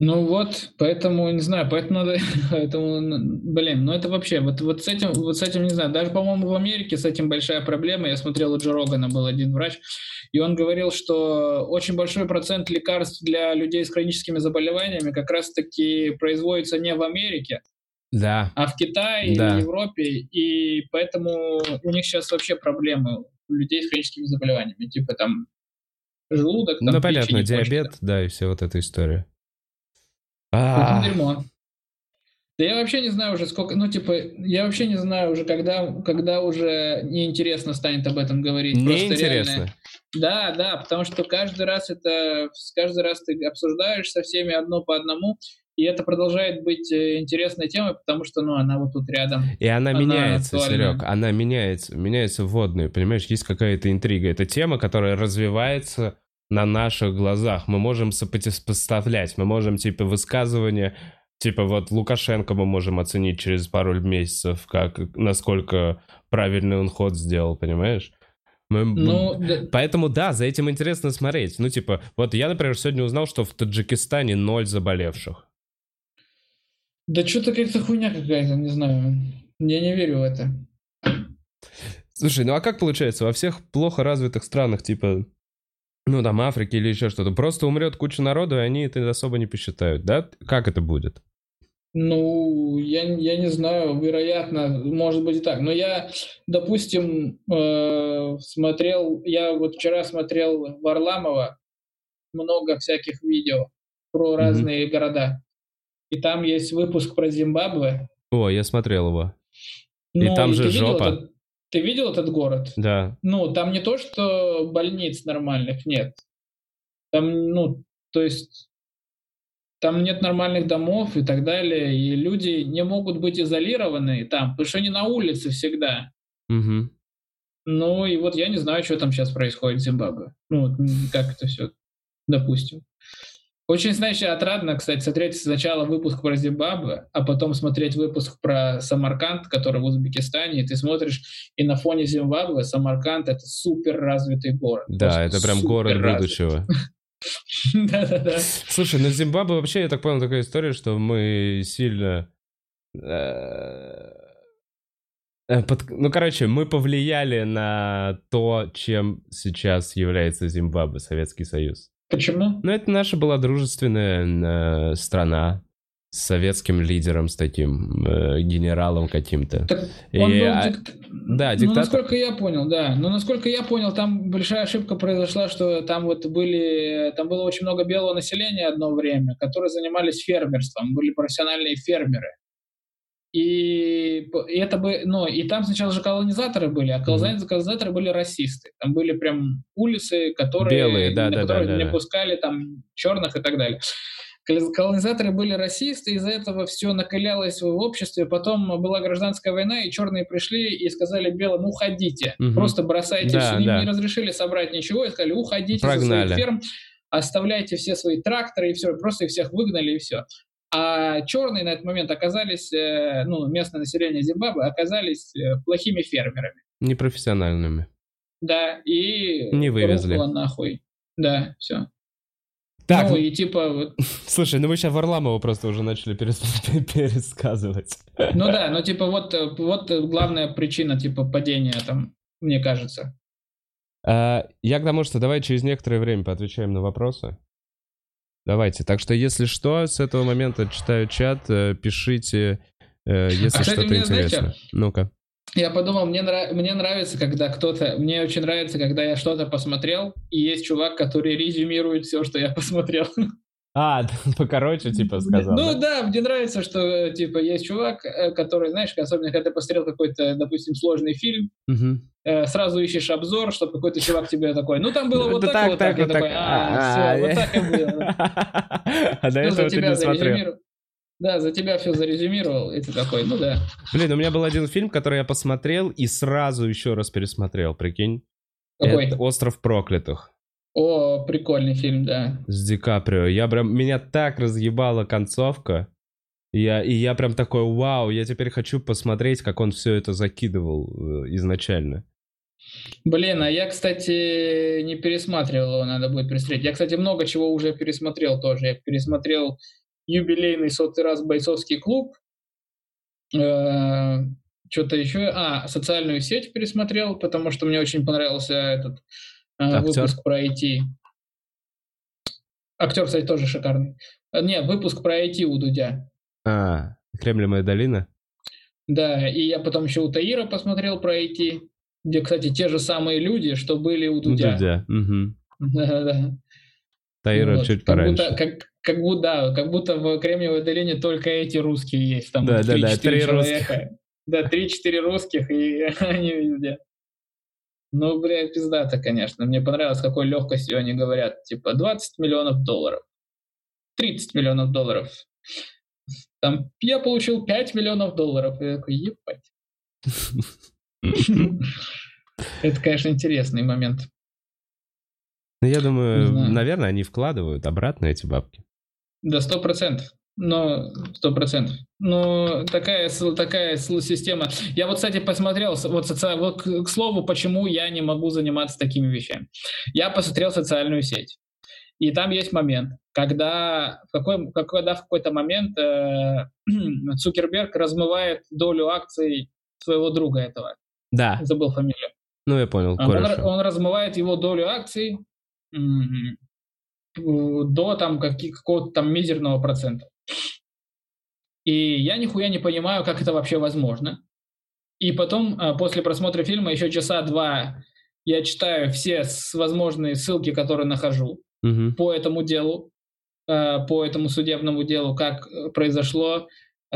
Ну вот, поэтому, не знаю, поэтому надо, поэтому, блин, ну это вообще, вот, вот с этим, вот с этим, не знаю, даже, по-моему, в Америке с этим большая проблема, я смотрел у Джо Рогана был один врач, и он говорил, что очень большой процент лекарств для людей с хроническими заболеваниями как раз-таки производится не в Америке, Да. а в Китае Да. и Европе, и поэтому у них сейчас вообще проблемы у людей с хроническими заболеваниями, типа там желудок, там, Ну, понятно, диабет, да, и вся вот эта история. Это дерьмо. Да я вообще не знаю уже сколько, ну типа, я вообще не знаю уже, когда, когда уже неинтересно станет об этом говорить. Неинтересно. Да, да, потому что каждый раз это, каждый раз ты обсуждаешь со всеми одно по одному, и это продолжает быть э, интересной темой, потому что, ну, она вот тут рядом. И она, Она меняется, актуальна. Серег, она меняется, меняется вводные, понимаешь, есть какая-то интрига. Это тема, которая развивается на наших глазах. Мы можем сопоставлять, мы можем, типа, высказывания, типа, вот Лукашенко мы можем оценить через пару месяцев, как, насколько правильный он ход сделал, понимаешь? Мы- Ну, да- Поэтому да, за этим интересно смотреть. Ну, типа, вот я, например, сегодня узнал, что в Таджикистане ноль заболевших. да что-то какая-то хуйня какая-то, не знаю. Я не верю в это. Слушай, ну а как получается? Во всех плохо развитых странах, типа, ну там Африки или еще что-то, просто умрет куча народу, и они это особо не посчитают, да? Как это будет? Ну, я, я не знаю, вероятно, может быть и так. Но я, допустим, э, смотрел, я вот вчера смотрел Варламова много всяких видео про разные города. И там есть выпуск про Зимбабве. О, я смотрел его. Ну, там же видел жопа. Ты видел этот город? Да. Ну, там не то, что больниц нормальных нет. Там, ну, то есть там нет нормальных домов и так далее, и люди не могут быть изолированы там, потому что они на улице всегда. Угу. Ну, и вот я не знаю, что там сейчас происходит в Зимбабве. Ну, вот, как это все, допустим. Очень, знаешь, отрадно, кстати, смотреть сначала выпуск про Зимбабве, а потом смотреть выпуск про Самарканд, который в Узбекистане, и ты смотришь, и на фоне Зимбабве Самарканд — это супер развитый город. Да, это прям город будущего. Да-да-да. Слушай, ну Зимбабве вообще, я так понял, такая история, что мы сильно... э, э, под- Ну, короче, мы повлияли на то, чем сейчас является Зимбабве, Советский Союз. Почему? Ну, это наша была дружественная э, страна. с советским лидером, с таким э, генералом каким-то. Так он И, был а, дик- да, Ну, диктатор. насколько я понял, да. Но насколько я понял, там большая ошибка произошла, что там вот были, там было очень много белого населения одно время, которые занимались фермерством, были профессиональные фермеры. И, это бы, ну, и там сначала же колонизаторы были, а колонизаторы, колонизаторы были расисты. Там были прям улицы, которые, Белые, да, на да, которые да, да, не пускали там черных и так далее. Колониз- Колонизаторы были расисты, из-за этого все накалялось в обществе. Потом была гражданская война, и черные пришли и сказали белым, уходите, Мгм. просто бросайте Да, все. Им да. не разрешили собрать ничего, и сказали, уходите со Прогнали. своих ферм, оставляйте все свои тракторы, и все, просто их всех выгнали, и все. А черные на этот момент оказались, э, ну, местное население Зимбабве оказались э, плохими фермерами. Непрофессиональными. Да, и Не вывезли. нахуй. Да, все. Так, Ну и типа, вот, слушай, ну вы сейчас Варламова просто уже начали перес- пересказывать. ну да, ну типа вот, вот главная причина типа падения там, мне кажется. А, Я к тому, что давай через некоторое время поотвечаем на вопросы. Давайте. Так что, если что, с этого момента читаю чат, э, пишите, э, если А, что-то интересно. Ну-ка. Я подумал, мне, нра- мне нравится, когда кто-то... Мне очень нравится, когда я что-то посмотрел, и есть чувак, который резюмирует все, что я посмотрел. А, покороче, типа, сказал. Ну да? да, мне нравится, что э, типа есть чувак, э, который, знаешь, особенно когда ты посмотрел какой-то, допустим, сложный фильм, Мгм. э, сразу ищешь обзор, чтобы какой-то чувак тебе такой, ну там было вот Да так, вот так, вот такой, а, все, вот так и было. А до Ну, этого ты не смотрел. Да, за тебя все зарезюмировал, и ты такой, ну да. Блин, у меня был один фильм, который я посмотрел и сразу еще раз пересмотрел, прикинь. Какой? Это «Остров проклятых» О, прикольный фильм, да. с Ди Каприо. Я прям, меня так разъебала концовка. Я, и я прям такой, вау, я теперь хочу посмотреть, как он все это закидывал э, изначально. Блин, а я, кстати, не пересматривал его, надо будет пересмотреть. Я, кстати, много чего уже пересмотрел тоже. Я пересмотрел юбилейный сотый раз бойцовский клуб. Что-то еще. А, социальную сеть пересмотрел, потому что мне очень понравился этот э, Актер? выпуск про IT. Актер, кстати, тоже шикарный. Э, Не, выпуск про IT у Дудя. А, Кремниевая долина? Да, и я потом еще у Таира посмотрел про IT, где, кстати, те же самые люди, что были у Дудя. Дудя. Мгм. Да-да-да. Таира Вот, чуть как пораньше. Будто, как, как будто, да, как будто в Кремниевой долине только эти русские есть. Там Да, да, да, 3-4 три человека. Да, 3-4 русских, и они везде. Ну, бля, пиздато, конечно. Мне понравилось, с какой легкостью они говорят. Типа, 20 миллионов долларов. 30 миллионов долларов. Там, я получил 5 миллионов долларов. И я такой, ебать. Это, конечно, интересный момент. Ну, я думаю, наверное, они вкладывают обратно эти бабки. Да, сто процентов. Но сто процентов. Но такая, такая система. Я вот, кстати, посмотрел, вот, соци- вот к, слову, почему я не могу заниматься такими вещами. Я посмотрел социальную сеть. И там есть момент, когда в, какой, как- когда в какой-то момент э, Цукерберг размывает долю акций своего друга этого. Да, Забыл фамилию. ну я понял, Он, он размывает его долю акций м, до там каки- какого-то там мизерного процента. И я нихуя не понимаю, как это вообще возможно. И потом, а, после просмотра фильма, еще часа два я читаю все возможные ссылки, которые нахожу Мгм. по этому делу, э, по этому судебному делу, как э, произошло.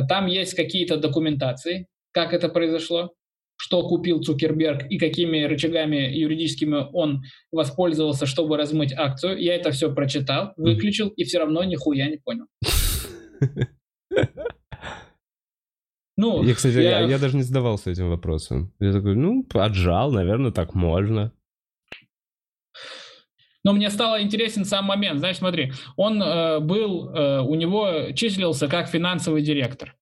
Там есть какие-то документации, как это произошло, что купил Цукерберг и какими рычагами юридическими он воспользовался, чтобы размыть акцию. Я это все прочитал, выключил и все равно нихуя не понял. Ну, Я, кстати, я... я даже не задавался этим вопросом. Я такой, ну, отжал, наверное, так можно. Но мне стало интересен сам момент. Знаешь, смотри, он э, был, э, у него числился как финансовый директор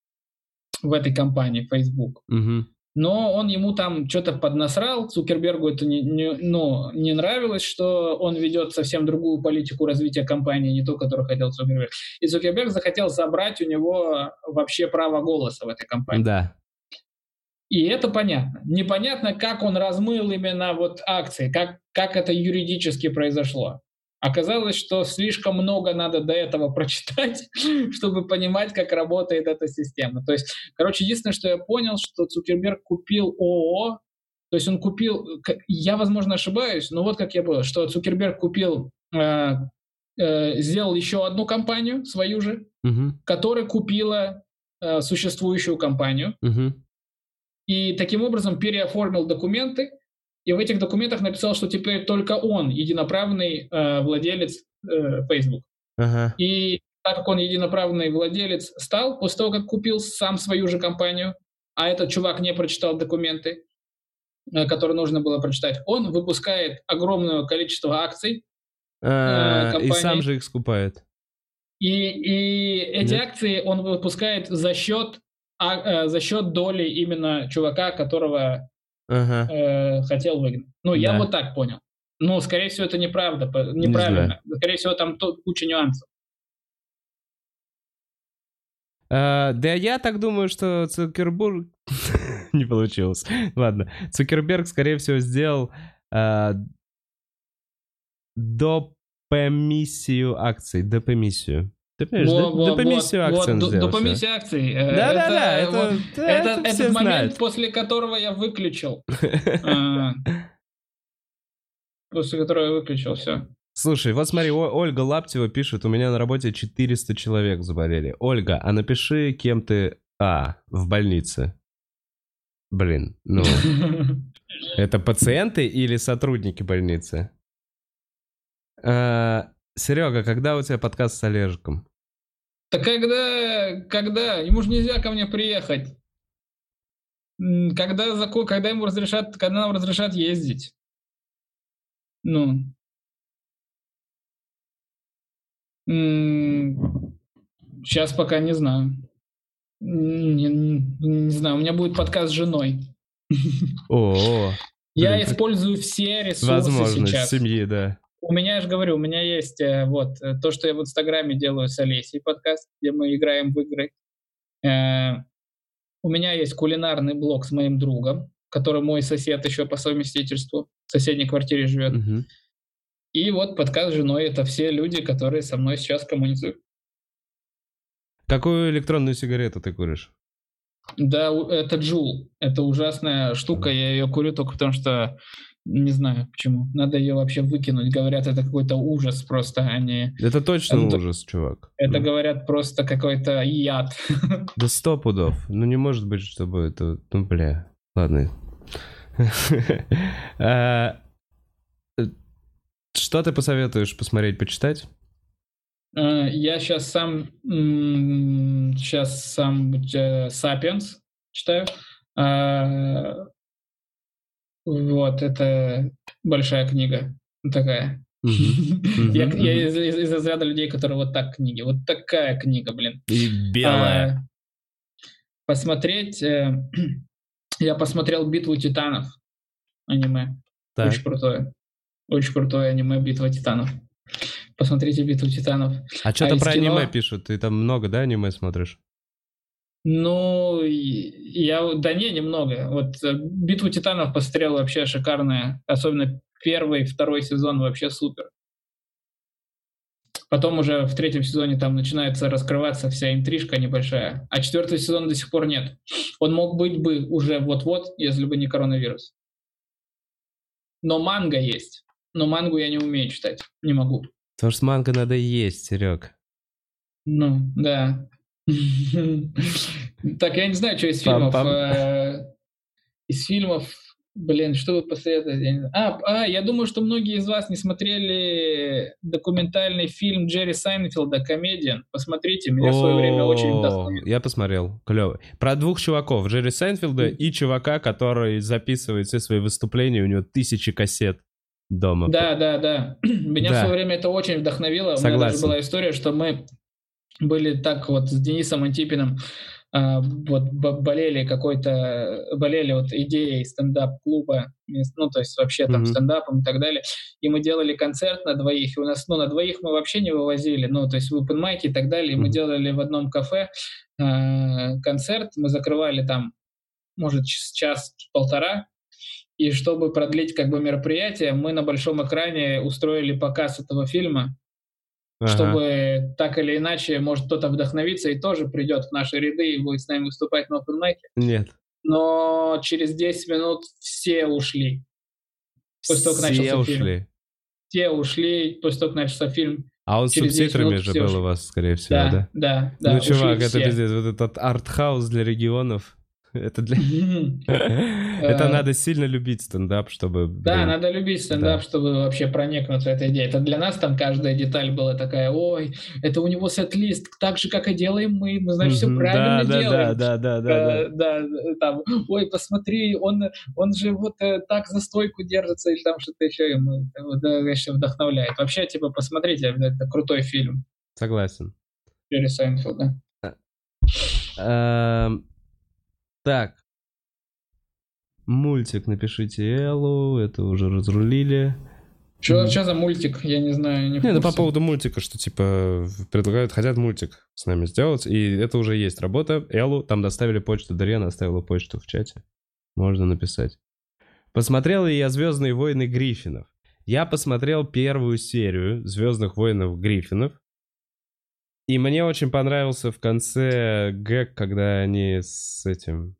в этой компании Facebook. Мгм. Но он ему там что-то поднасрал, Цукербергу это не, не- ну, не нравилось, что он ведет совсем другую политику развития компании, не ту, которую хотел Цукерберг. И Цукерберг захотел забрать у него вообще право голоса в этой компании. Да. И это понятно. Непонятно, как он размыл именно вот акции, как, как это юридически произошло. Оказалось, что слишком много надо до этого прочитать, чтобы понимать, как работает эта система. То есть, короче, единственное, что я понял, что Цукерберг купил ООО, то есть он купил, я, возможно, ошибаюсь, но вот как я понял, что Цукерберг купил, э, э, сделал еще одну компанию, свою же, угу. которая купила э, существующую компанию, угу. и таким образом переоформил документы, и в этих документах написал, что теперь только он единоправный э, владелец э, Facebook. Ага. И так как он единоправный владелец стал, после того, как купил сам свою же компанию, а этот чувак не прочитал документы, э, которые нужно было прочитать, он выпускает огромное количество акций. А, э, и сам же их скупает. И, и эти Нет. акции он выпускает за счет, а, э, за счет доли именно чувака, которого ага. э, хотел выгнать. Ну, да. я вот так понял. Но, скорее всего, это неправда, неправильно. Не скорее всего, там тут куча нюансов. Uh, да я так думаю, что Цукерберг... не получилось. Ладно. Цукерберг, скорее всего, сделал uh, допомиссию акций. Допомиссию. Ты понимаешь, во, во, допомиссию вот, акций вот, сделал. Допомиссию акций. Да-да-да, это, вот, это, это, это этот момент, знают. после которого я выключил. А, после которого я выключил, все. Слушай, вот смотри, Ольга Лаптева пишет, у меня на работе 400 человек заболели. Ольга, а напиши, кем ты... А, в больнице. Блин, ну... Это пациенты или сотрудники больницы? А, Серега, когда у тебя подкаст с Олежиком? Да когда, когда? Ему же нельзя ко мне приехать. Когда, закон, когда ему разрешат, когда нам разрешат ездить. Ну. Сейчас пока не знаю. Не, не, знаю, у меня будет подкаст с женой. О, Я использую все ресурсы Возможность сейчас. семьи, да. У меня, я же говорю, у меня есть э, вот э, то, что я в Инстаграме делаю с Олесей подкаст, где мы играем в игры. Э, у меня есть кулинарный блог с моим другом, который мой сосед еще по совместительству в соседней квартире живет. Угу. И вот подкаст с женой — это все люди, которые со мной сейчас коммуницируют. Какую электронную сигарету ты куришь? Да, это Джул. Это ужасная штука. Я ее курю только потому, что не знаю почему. Надо ее вообще выкинуть. Говорят, это какой-то ужас просто, а не... Это точно это, ужас, чувак. Это ну. говорят просто какой-то яд. Да сто пудов. Ну не может быть, чтобы это... Ну, бля. Ладно. А, что ты посоветуешь посмотреть, почитать? А, я сейчас сам... Сейчас сам «Сапиенс» читаю. Вот, это большая книга такая. Я, из, разряда людей, которые вот так книги. Вот такая книга, блин. И белая. А, посмотреть... Э, я посмотрел «Битву титанов» аниме. Очень крутое. Очень крутое аниме «Битва титанов». Посмотрите «Битву титанов». А что там про аниме пишут? Ты там много, да, аниме смотришь? Ну, я, да не, немного. Вот э, «Битву титанов» посмотрел вообще шикарная. Особенно первый, второй сезон вообще супер. Потом уже в третьем сезоне там начинается раскрываться вся интрижка небольшая. А четвертый сезон до сих пор нет. Он мог быть бы уже вот-вот, если бы не коронавирус. Но манга есть. Но мангу я не умею читать. Не могу. Потому что манго надо есть, Серег. Ну, да. Так, я не знаю, что из фильмов. Э, из фильмов, блин, что вы посоветуете? А, а, я думаю, что многие из вас не смотрели документальный фильм Джерри Сайнфилда «Comedian». Посмотрите, меня в свое время очень вдохновил. Я посмотрел, клевый. Про двух чуваков, Джерри Сайнфилда и чувака, который записывает все свои выступления, у него тысячи кассет дома. Да, да, да. Меня да. в свое время это очень вдохновило. Согласен. У меня даже была история, что мы были так вот с Денисом Антипиным а, вот болели какой-то, болели вот идеей стендап-клуба, ну, то есть вообще там mm-hmm. стендапом и так далее. И мы делали концерт на двоих, и у нас, ну, на двоих мы вообще не вывозили, ну, то есть в open mic и так далее. И mm-hmm. мы делали в одном кафе э, концерт, мы закрывали там, может, час-полтора, И чтобы продлить как бы мероприятие, мы на большом экране устроили показ этого фильма, ага. чтобы так или иначе, может кто-то вдохновиться и тоже придет в наши ряды и будет с нами выступать на open mic. Нет. Но через 10 минут все ушли. После того, как начался ушли. фильм. Все ушли после того, как начался фильм. А он с субтитрами же был ушли. у вас, скорее всего, да? Да, да, да. Ну, чувак, это пиздец. Вот этот артхаус для регионов. Это для... Это надо сильно любить стендап, чтобы... Да, надо любить стендап, чтобы вообще проникнуться этой идеей. Это для нас там каждая деталь была такая, ой, это у него сет-лист, так же, как и делаем мы, мы, значит, все правильно делаем. Да, да, да, да. там, ой, посмотри, он, он же вот э, так за стойку держится, или там что-то еще ему, вдохновляет. Вообще, типа, посмотрите, это крутой фильм. Согласен. Джерри Сайнфилда. Так. Мультик напишите Эллу, это уже разрулили. Что, что за мультик? Я не знаю. Не, не ну по поводу мультика, что типа предлагают, хотят мультик с нами сделать, и это уже есть работа. Эллу, там доставили почту, Дарьяна оставила почту в чате. Можно написать. Посмотрел ли я «Звездные войны Гриффинов»? Я посмотрел первую серию «Звездных воинов Гриффинов». И мне очень понравился в конце гэг, когда они с этим...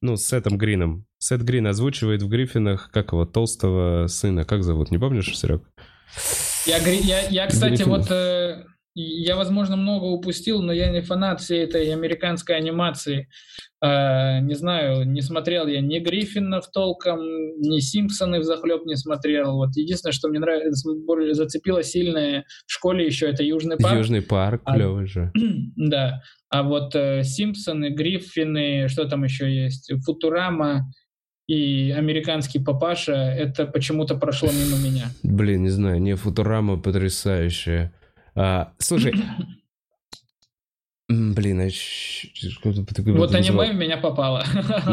Ну, с Сетом Грином. Сет Грин озвучивает в Гриффинах, как его, толстого сына. Как зовут, не помнишь, Серег? Я, я, я кстати, Гриффинов. вот... Э, я, возможно, много упустил, но я не фанат всей этой американской анимации. Э, не знаю, не смотрел я ни Гриффинов толком, ни Симпсоны в захлеб не смотрел. Вот единственное, что мне нравится, зацепило сильное в школе еще, это Южный парк. Южный парк, а, клевый же. Да. А вот э, Симпсоны, Гриффины, что там еще есть? Футурама и американский папаша, это почему-то прошло мимо меня. Блин, не знаю, не Футурама потрясающая. А, слушай, Блин, а Вот аниме в меня попало.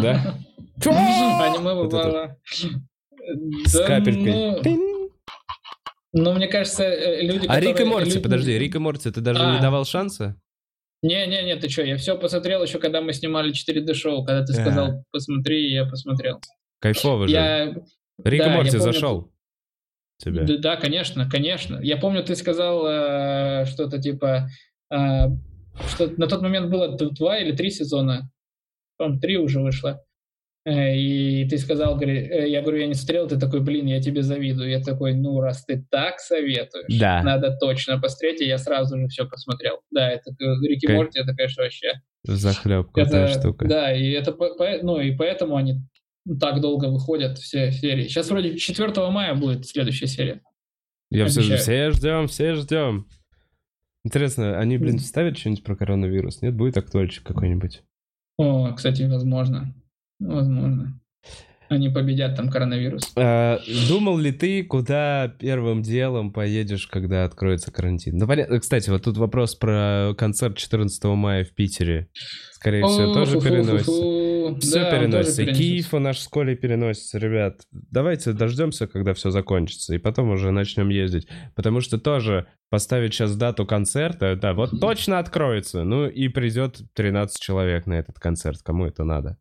Да? Аниме попало. С капелькой. Ну, мне кажется, э, люди, А Рик и Морти, подожди, Рик и Морти, ты даже не а. давал шанса? Не-не-не, ты что, я все посмотрел еще, когда мы снимали 4D-шоу, когда ты сказал, посмотри, я посмотрел. Кайфово же. Рик и Морти зашел. Тебе. Да, конечно, конечно. Я помню, ты сказал э, что-то типа э, что на тот момент было два или три сезона, по три уже вышло. Э, и ты сказал, э, я говорю, я не смотрел, ты такой, блин, я тебе завидую. Я такой, ну, раз ты так советуешь, да. надо точно посмотреть, и я сразу же все посмотрел. Да, это Рики как... Морти, это, конечно, вообще... Захлеб, крутая штука. Да, и это, ну, и поэтому они так долго выходят, все серии. Сейчас вроде 4 мая будет следующая серия. Я все, все ждем, все ждем. Интересно, они, блин, вставят что-нибудь про коронавирус? Нет, будет актуальчик какой-нибудь? О, кстати, возможно. Возможно. Они победят там коронавирус. А, думал ли ты, куда первым делом поедешь, когда откроется карантин? Ну, понятно. Кстати, вот тут вопрос про концерт 14 мая в Питере. Скорее всего, тоже переносится. Все переносится. И Киев у наш в школе переносится. Ребят, давайте дождемся, когда все закончится, и потом уже начнем ездить. Потому что тоже поставить сейчас дату концерта, да, вот точно откроется. Ну и придет 13 человек на этот концерт. Кому это надо?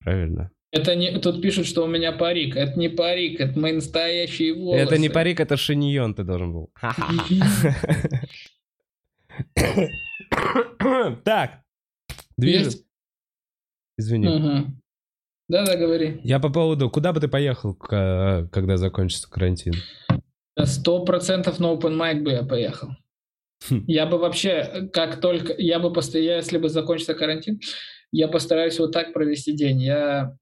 Правильно? Это не, тут пишут, что у меня парик. Это не парик, это мои настоящие волосы. Это не парик, это шиньон ты должен был. Так. Движет. Извини. Да-да, говори. Я по поводу, куда бы ты поехал, когда закончится карантин? Сто процентов на open mic бы я поехал. Хм. Я бы вообще, как только, я бы постоянно, если бы закончился карантин, я постараюсь вот так провести день. Я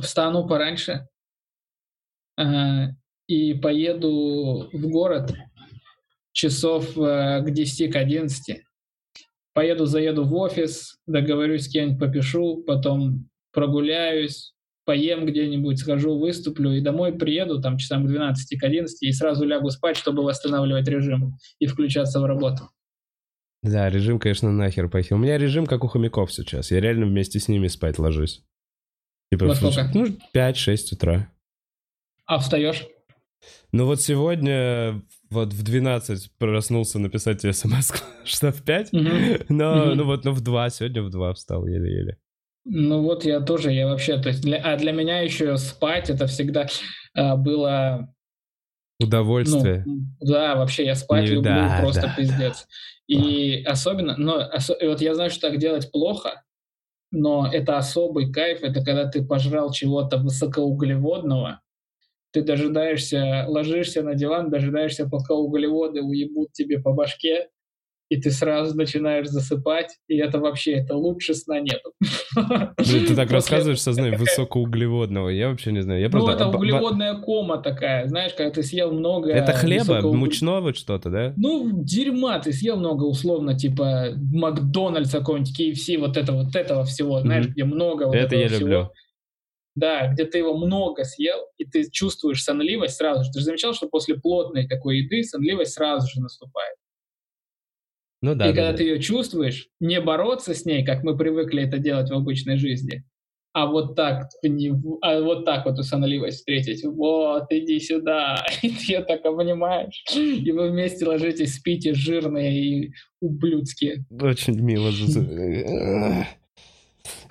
встану пораньше э, и поеду в город часов э, к 10, к 11. Поеду, заеду в офис, договорюсь с кем-нибудь, попишу, потом прогуляюсь, поем где-нибудь, схожу, выступлю и домой приеду там часам к 12, к 11 и сразу лягу спать, чтобы восстанавливать режим и включаться в работу. Да, режим, конечно, нахер похил. У меня режим как у хомяков сейчас. Я реально вместе с ними спать ложусь. Типа, Во сколько? Ну, 5-6 утра. А встаешь? Ну вот сегодня вот в 12 проснулся написать тебе смс, что в 5, но, ну вот, ну в 2, сегодня в 2 встал еле-еле. Ну вот я тоже, я вообще, то есть, для, а для меня еще спать это всегда а, было... Удовольствие. Ну, да, вообще я спать Не, люблю да, просто да. пиздец. И особенно, но осо- и вот я знаю, что так делать плохо, но это особый кайф, это когда ты пожрал чего-то высокоуглеводного, ты дожидаешься, ложишься на диван, дожидаешься, пока углеводы уебут тебе по башке, и ты сразу начинаешь засыпать, и это вообще, это лучше сна нету. Блин, ты так рассказываешь сознанием такая- высокоуглеводного. Я вообще не знаю. Я Ну, просто... это а, ба- углеводная кома такая, знаешь, когда ты съел много... Это хлеба, высокоугле- мучного что-то, да? Ну, дерьма, ты съел много, условно, типа Макдональдс какой-нибудь, KFC, вот это вот этого всего, знаешь, Мгм. где много вот Это этого я всего. люблю. Да, где ты его много съел, и ты чувствуешь сонливость сразу же. Ты же замечал, что после плотной такой еды сонливость сразу же наступает. Ну да, и да, когда да. ты ее чувствуешь, не бороться с ней, как мы привыкли это делать в обычной жизни, а вот так, а вот так вот эту сонливость встретить. Вот, иди сюда. И ты ее так обнимаешь. И вы вместе ложитесь, спите жирные и ублюдские. Очень мило.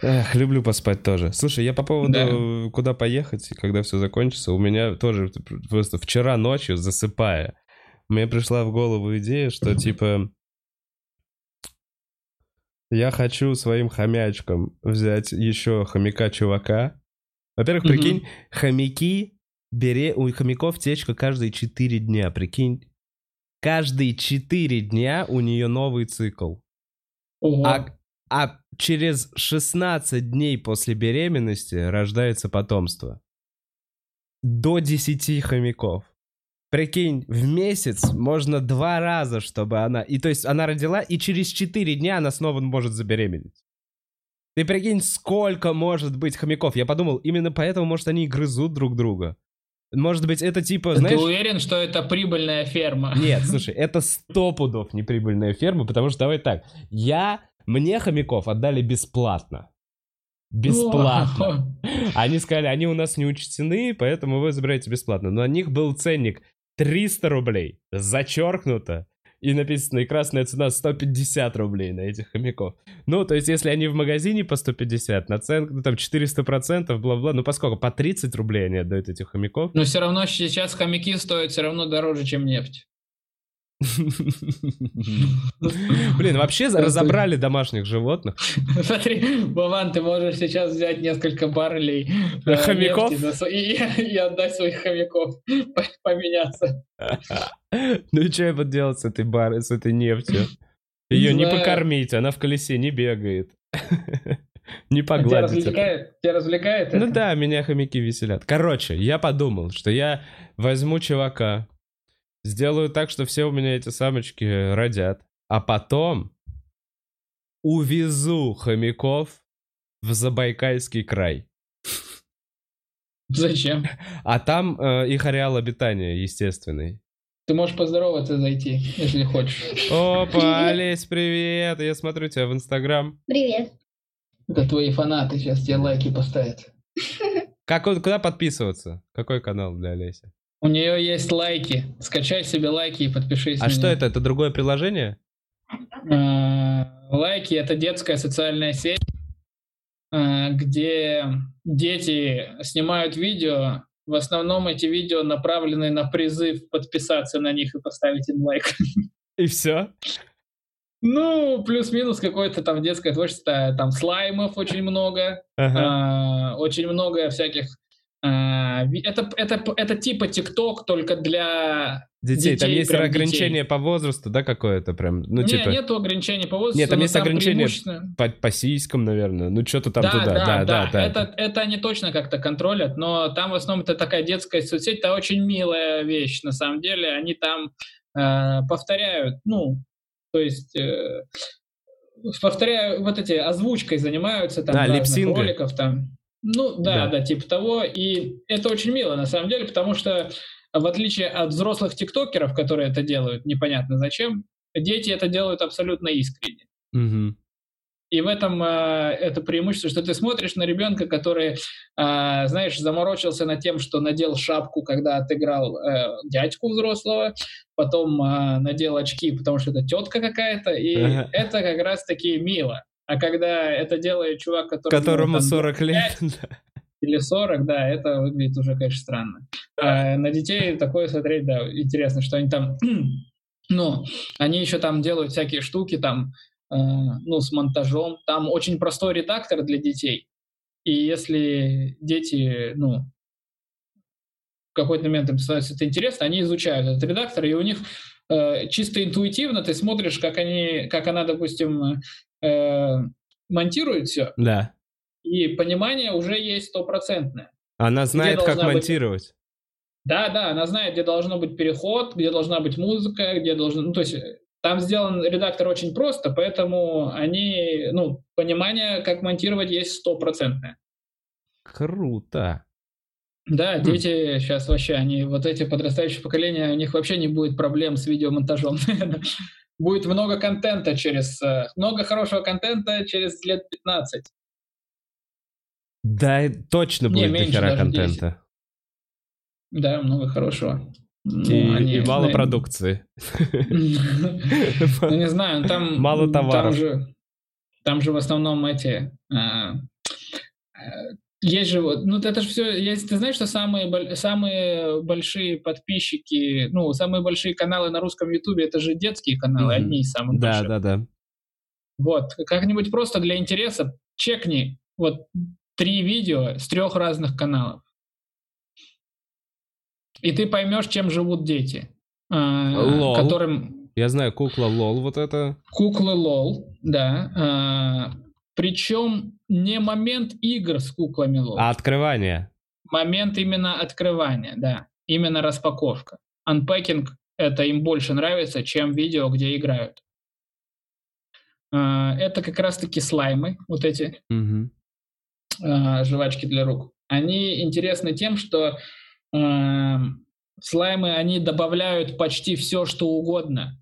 Эх, люблю поспать тоже. Слушай, я по поводу куда поехать, и когда все закончится, у меня тоже просто вчера ночью, засыпая, мне пришла в голову идея, что типа я хочу своим хомячкам взять еще хомяка-чувака. Во-первых, прикинь, хомяки, бере... у хомяков течка каждые 4 дня, прикинь. Каждые 4 дня у нее новый цикл. Ого. А, а через 16 дней после беременности рождается потомство. До 10 хомяков. Прикинь, в месяц можно два раза, чтобы она... И то есть она родила, и через 4 дня она снова может забеременеть. Ты прикинь, сколько может быть хомяков. Я подумал, именно поэтому, может, они и грызут друг друга. Может быть, это типа, знаешь... Ты уверен, что это прибыльная ферма? Нет, слушай, это сто пудов неприбыльная ферма, потому что давай так, я, мне хомяков отдали бесплатно. Бесплатно. Они сказали, они у нас не учтены, поэтому вы забираете бесплатно. Но на них был ценник 300 рублей, зачеркнуто, и написано, и красная цена 150 рублей на этих хомяков. Ну, то есть, если они в магазине по 150, наценка, ну, там 400%, бла-бла, ну, поскольку по 30 рублей они отдают этих хомяков. Но все равно сейчас хомяки стоят все равно дороже, чем нефть. Блин, вообще разобрали домашних животных. Смотри, Вован, ты можешь сейчас взять несколько баррелей э, Хомяков? и, отдать своих хомяков, по- поменяться. Ну и что я буду делать с этой барой, с этой нефтью? Ее Не покормить, она в колесе не бегает. Не А Тебя погладить. это. развлекает? Тебя развлекает Ну да, меня хомяки веселят. Короче, я подумал, что я возьму чувака, сделаю так, что все у меня эти самочки родят, а потом увезу хомяков в Забайкальский край. Зачем? А там э, их ареал обитания естественный. Ты можешь поздороваться зайти, если хочешь. Опа. Олесь, привет! Я смотрю тебя в Инстаграм. Привет. Это твои фанаты сейчас тебе лайки поставят. Как, куда подписываться? Какой канал для Олеся? У нее есть лайки. Скачай себе лайки и подпишись. А что это? Это другое приложение? А, Лайки это детская социальная сеть, а, где дети снимают видео. В основном эти видео направлены на призыв подписаться на них и поставить им лайк. И все? Ну, плюс-минус какое-то там детское творчество. Там слаймов очень много. Ага. А, очень много всяких... а, это, это, это типа ТикТок, только для... Детей, там детей, есть прям ограничение по возрасту, да, какое-то прям? Ну, Не, типа, нету ограничений по возрасту. Нет, там есть ограничения преимущественно- по, по сиськам, наверное. Ну, что-то там да, туда. да, Да, да, да. Это, это они точно как-то контролят, но там в основном это такая детская соцсеть, это очень милая вещь, на самом деле. Они там э, повторяют, ну, то есть э, повторяю, вот эти озвучкой занимаются там Да, роликов там. Ну, да, Да. да, типа того. И это очень мило, на самом деле, потому что в отличие от взрослых тиктокеров, которые это делают, непонятно зачем, дети это делают абсолютно искренне. Мгм. И в этом э, это преимущество, что ты смотришь на ребенка, который, э, знаешь, заморочился над тем, что надел шапку, когда отыграл э, дядьку взрослого, потом э, надел очки, потому что это тетка какая-то, и Ага. это как раз-таки мило. А когда это делает чувак, который... Которому 40 лет. Или 40, да, это выглядит уже, конечно, странно. А на детей такое смотреть, да, интересно, что они там... Ну, они еще там делают всякие штуки, там, э, ну, с монтажом. Там очень простой редактор для детей. И если дети, ну, в какой-то момент им становится это интересно, они изучают этот редактор, и у них э, чисто интуитивно ты смотришь, как они, как она, допустим, э, монтирует все. Да. И понимание уже есть стопроцентное. Она знает, как монтировать. Быть... Да, да, она знает, где должно быть переход, где должна быть музыка, где должно... Ну, то есть там сделан редактор очень просто, поэтому они, ну, понимание, как монтировать, есть стопроцентное. Круто. Да, хм. дети сейчас вообще, они, вот эти подрастающие поколения, у них вообще не будет проблем с видеомонтажом. будет много контента через, э, много хорошего контента через лет 15. Да, точно будет не, дохера контента. 10. Да, много хорошего. Ну, и, они, и мало продукции. Ну, не знаю, там... Мало товаров. Там же в основном эти... А, есть же вот, ну это же все, есть, ты знаешь, что самые, самые большие подписчики, ну, самые большие каналы на русском ютубе, это же детские каналы, mm-hmm. одни из самых да, больших. Да, да, да. Вот, как-нибудь просто для интереса чекни вот три видео с трех разных каналов. И ты поймешь, чем живут дети. А, LOL. Которым... Я знаю, кукла LOL вот это. Кукла LOL, да. А, причем не момент игр с куклами LOL. А открывание. Момент именно открывания, да. Именно распаковка. Unpacking это им больше нравится, чем видео, где играют. А, это как раз-таки слаймы, вот эти угу. жвачки для рук. Они интересны тем, что слаймы, они добавляют почти все, что угодно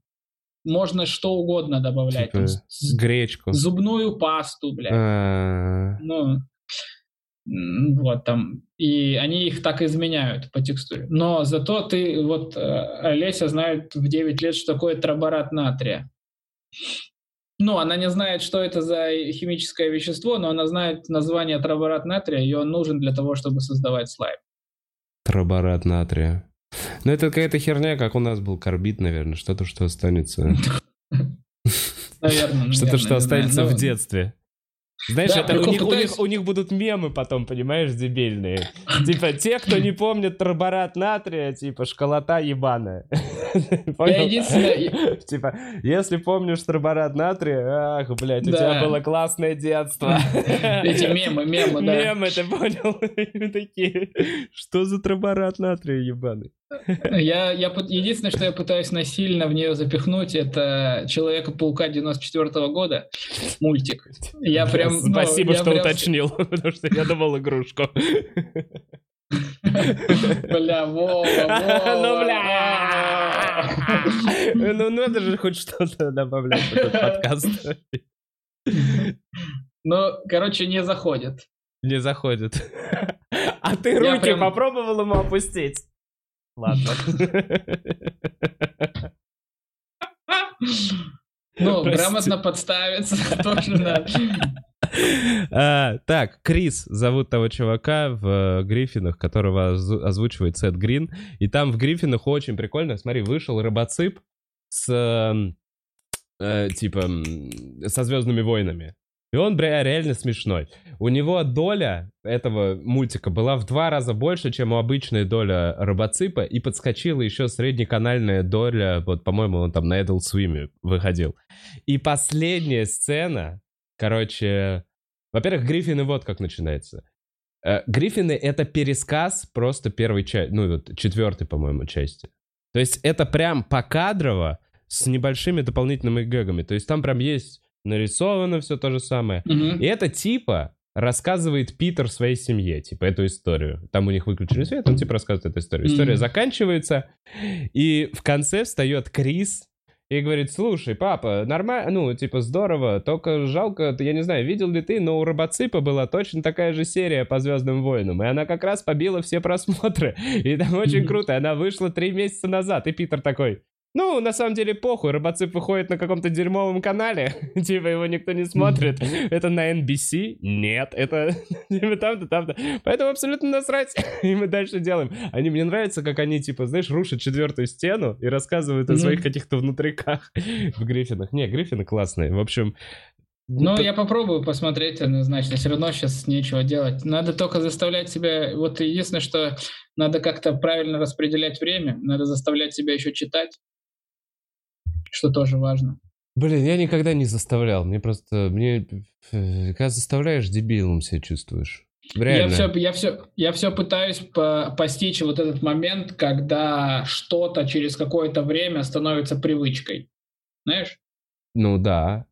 можно что угодно добавлять. Типа, Там, гречку. Зубную пасту, блядь. А. Ну, вот там. И они их так изменяют по текстуре. Но зато ты, вот э, Олеся знает в 9 лет, что такое трабарат натрия. Ну, она не знает, что это за химическое вещество, но она знает название трабарат натрия, и он нужен для того, чтобы создавать слайм. Трабарат натрия. Ну, это какая-то херня, как у нас был карбид, наверное. Что-то, что останется... Наверное, Что-то, что останется в детстве. Знаешь, да, это у, них, у, них, у них будут мемы потом, понимаешь, дебильные. Типа, те, кто не помнит трабарат натрия, типа, школота ебаная. Единственное... Типа, если помнишь трабарат натрия, ах, блядь, у тебя было классное детство. Эти мемы, мемы, да. Мемы, ты понял? Такие, что за трабарат натрия ебаный? Я, я, единственное, что я пытаюсь насильно в нее запихнуть, это Человека-паука 94 -го года, мультик. Я прям... Ну, Спасибо, ну, что прям... уточнил, потому что я думал игрушку. Бля, Вова, Вова. Ну, бля. Ну, надо же хоть что-то добавлять в этот подкаст. Ну, короче, не заходит. Не заходит. А ты руки попробовал ему опустить? Ладно. Ну, грамотно подставиться тоже надо. А, так, Крис зовут того чувака в э, Гриффинах, которого озвучивает Сет Грин. И там в Гриффинах очень прикольно. Смотри, вышел робоцип с эм, э, типа со Звездными войнами. И он, бля, реально смешной. У него доля этого мультика была в два раза больше, чем у обычной доля робоципа, и подскочила еще среднеканальная доля, вот, по-моему, он там на Adult Swim выходил. И последняя сцена, короче... Во-первых, Гриффины вот как начинается. Э, Гриффины — это пересказ просто первой части, ну, вот четвертой, по-моему, части. То есть это прям покадрово с небольшими дополнительными гэгами. То есть там прям есть нарисовано все то же самое. Угу. И это типа рассказывает Питер своей семье, типа, эту историю. Там у них выключили свет, он типа рассказывает эту историю. История mm-hmm. заканчивается, и в конце встает Крис и говорит, слушай, папа, нормально, ну, типа, здорово, только жалко, я не знаю, видел ли ты, но у Робоципа была точно такая же серия по Звездным войнам, и она как раз побила все просмотры, и там очень круто, она вышла три месяца назад, и Питер такой, ну, на самом деле, похуй, робоцип выходит на каком-то дерьмовом канале, типа его никто не смотрит. Это на NBC? Нет, это там-то, там-то. Поэтому абсолютно насрать, и мы дальше делаем. Они, мне нравится, как они, типа, знаешь, рушат четвертую стену и рассказывают о своих каких-то внутриках в Гриффинах. Не, Гриффины классные. В общем, ну, я попробую посмотреть однозначно. Все равно сейчас нечего делать. Надо только заставлять себя... Вот единственное, что надо как-то правильно распределять время. Надо заставлять себя еще читать что тоже важно. Блин, я никогда не заставлял. Мне просто... Мне... Э, когда заставляешь, дебилом себя чувствуешь. Реально. Я все, я все, я все пытаюсь по постичь вот этот момент, когда что-то через какое-то время становится привычкой. Знаешь? Ну да.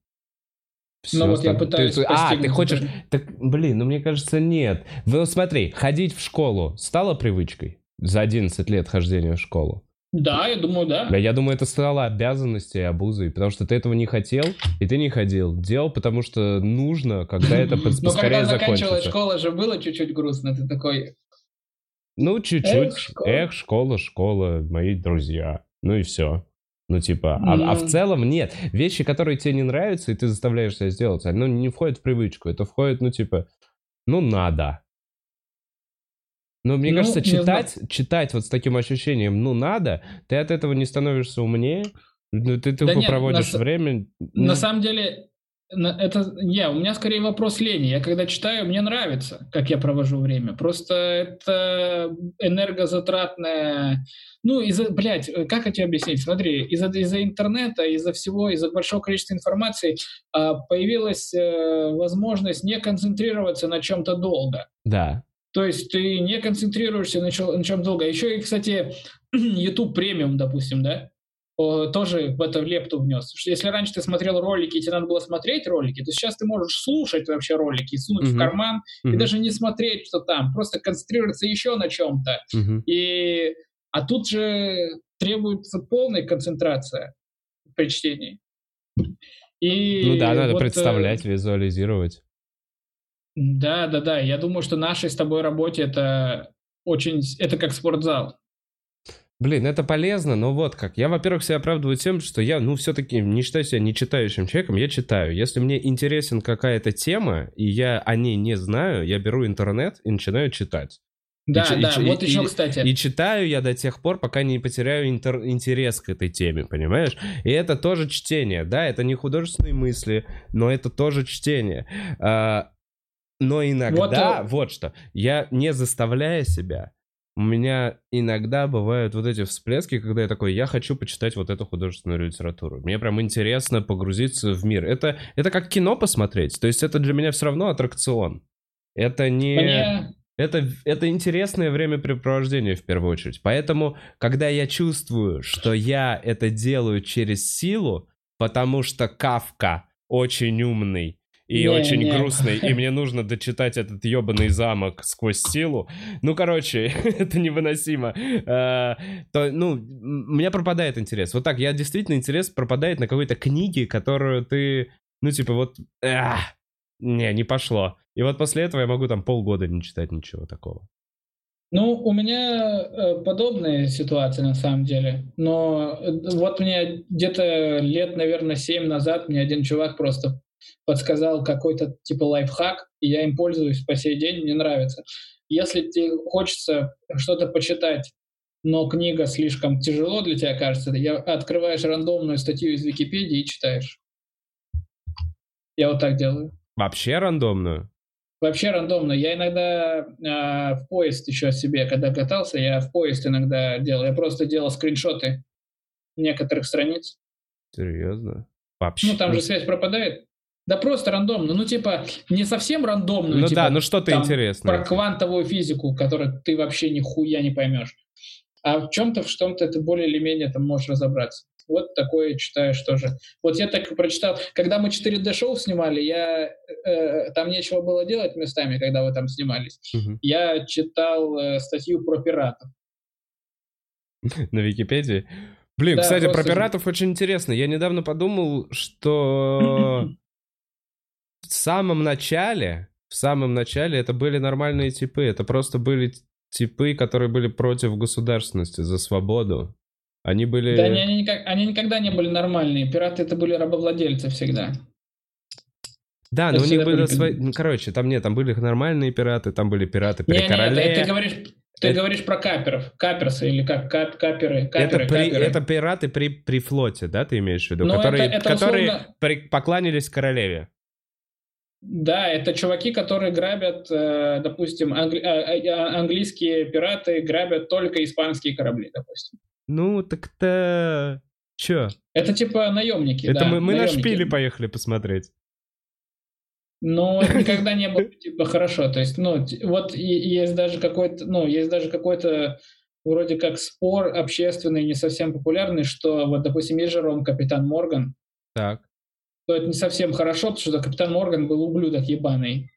Все ну вот я пытаюсь ты, А, ты хочешь... Так, блин, ну мне кажется, нет. Ну смотри, ходить в школу стало привычкой за 11 лет хождения в школу? Да, я думаю, да. Я думаю, это стало обязанностью и обузой, потому что ты этого не хотел, и ты не ходил. Делал, потому что нужно, когда это поскорее закончится. Но когда заканчивалась школа же было чуть-чуть грустно, ты такой... Ну, чуть-чуть. Эх, школа. Школа, мои друзья. Ну и все. Ну, типа, а, mm. а в целом нет. Вещи, которые тебе не нравятся, и ты заставляешь себя сделать, они ну, не входят в привычку. Это входит, ну, типа, ну, надо. Но мне ну, кажется, читать, читать вот с таким ощущением, ну надо, ты от этого не становишься умнее, ну, ты тупо да проводишь на, время. На самом деле, это не, у меня скорее вопрос лени. Я когда читаю, мне нравится, как я провожу время. Просто это энергозатратное. Ну, из-за, блядь, как это объяснить? Смотри, из-за, из-за интернета, из-за всего, из-за большого количества информации а, появилась э, возможность не концентрироваться на чем-то долго. Да. То есть ты не концентрируешься на, чем, на чем долго. Еще и, кстати, YouTube премиум, допустим, да, тоже в это лепту внес. Если раньше ты смотрел ролики, и тебе надо было смотреть ролики, то сейчас ты можешь слушать вообще ролики, сунуть mm-hmm. в карман mm-hmm. и даже не смотреть, что там, просто концентрироваться еще на чем-то. Mm-hmm. И а тут же требуется полная концентрация при чтении. И ну да, надо вот, э, представлять, визуализировать. Да, да, да. Я думаю, что нашей с тобой работе это очень... Это как спортзал. Блин, это полезно, но вот как. Я, во-первых, себя оправдываю тем, что я, ну, все-таки не считаю себя не читающим человеком, я читаю. Если мне интересен какая-то тема, и я о ней не знаю, я беру интернет и начинаю читать. Да, и, да, и, вот и, еще, кстати. И читаю я до тех пор, пока не потеряю интер, интерес к этой теме, понимаешь? И это тоже чтение, да, это не художественные мысли, но это тоже чтение. А, но иногда, вот, вот что, я не заставляя себя, у меня иногда бывают вот эти всплески, когда я такой, я хочу почитать вот эту художественную литературу. Мне прям интересно погрузиться в мир. Это, это как кино посмотреть. То есть это для меня все равно аттракцион. Это не... Мне... Это, это интересное времяпрепровождение в первую очередь. Поэтому, когда я чувствую, что я это делаю через силу, потому что Кавка очень умный, и не, очень не. грустный, и мне нужно дочитать этот ебаный замок сквозь силу. Ну, короче, это невыносимо. А, то, ну, у меня пропадает интерес. Вот так, я действительно интерес пропадает на какой-то книге, которую ты, ну, типа, вот, ах, не, не пошло. И вот после этого я могу там полгода не читать ничего такого. Ну, у меня э, подобная ситуация на самом деле. Но э, вот мне где-то лет, наверное, семь назад мне один чувак просто подсказал какой-то типа лайфхак, и я им пользуюсь по сей день, мне нравится. Если тебе хочется что-то почитать, но книга слишком тяжело для тебя кажется, я открываешь рандомную статью из Википедии и читаешь. Я вот так делаю. Вообще рандомную? Вообще рандомно. Я иногда э, в поезд еще себе, когда катался, я в поезд иногда делал. Я просто делал скриншоты некоторых страниц. Серьезно? Вообще? Ну, там же связь пропадает. Да просто рандомно. Ну, типа, не совсем рандомно. Ну типа, да, ну что-то интересное. Про квантовую физику, которую ты вообще нихуя не поймешь. А в чем-то, в чем-то ты более или менее там можешь разобраться. Вот такое читаешь тоже. Вот я так и прочитал. Когда мы 4D-шоу снимали, я э, там нечего было делать местами, когда вы там снимались. Угу. Я читал э, статью про пиратов. На Википедии? Блин, да, кстати, про пиратов очень интересно. Я недавно подумал, что в самом начале, в самом начале это были нормальные типы. Это просто были типы, которые были против государственности, за свободу. Они были... Да, они, они, никак, они никогда не были нормальные. Пираты это были рабовладельцы всегда. Да, но Это у них были были свои... Ну, короче, там нет, там были нормальные пираты, там были пираты при Не, короле. это- ты говоришь, ты Это- говоришь про каперов, каперсы или как кап, каперы, Это, каперы, при- каперы. это пираты при, при флоте, да, ты имеешь в виду? Ну, которые это- это которые условно- при- покланялись королеве. Да, это чуваки, которые грабят, э, допустим, англи- а- а- английские пираты грабят только испанские корабли, допустим. Ну, так-то... Чё? Это типа наемники. Это да, мы, мы на шпиле поехали посмотреть. Но это никогда не было типа хорошо. То есть, ну, вот есть даже какой-то, ну, есть даже какой-то вроде как спор общественный, не совсем популярный, что вот, допустим, есть же Ром Капитан Морган, Так. То это не совсем хорошо, потому что Капитан Морган был ублюдок ебаный.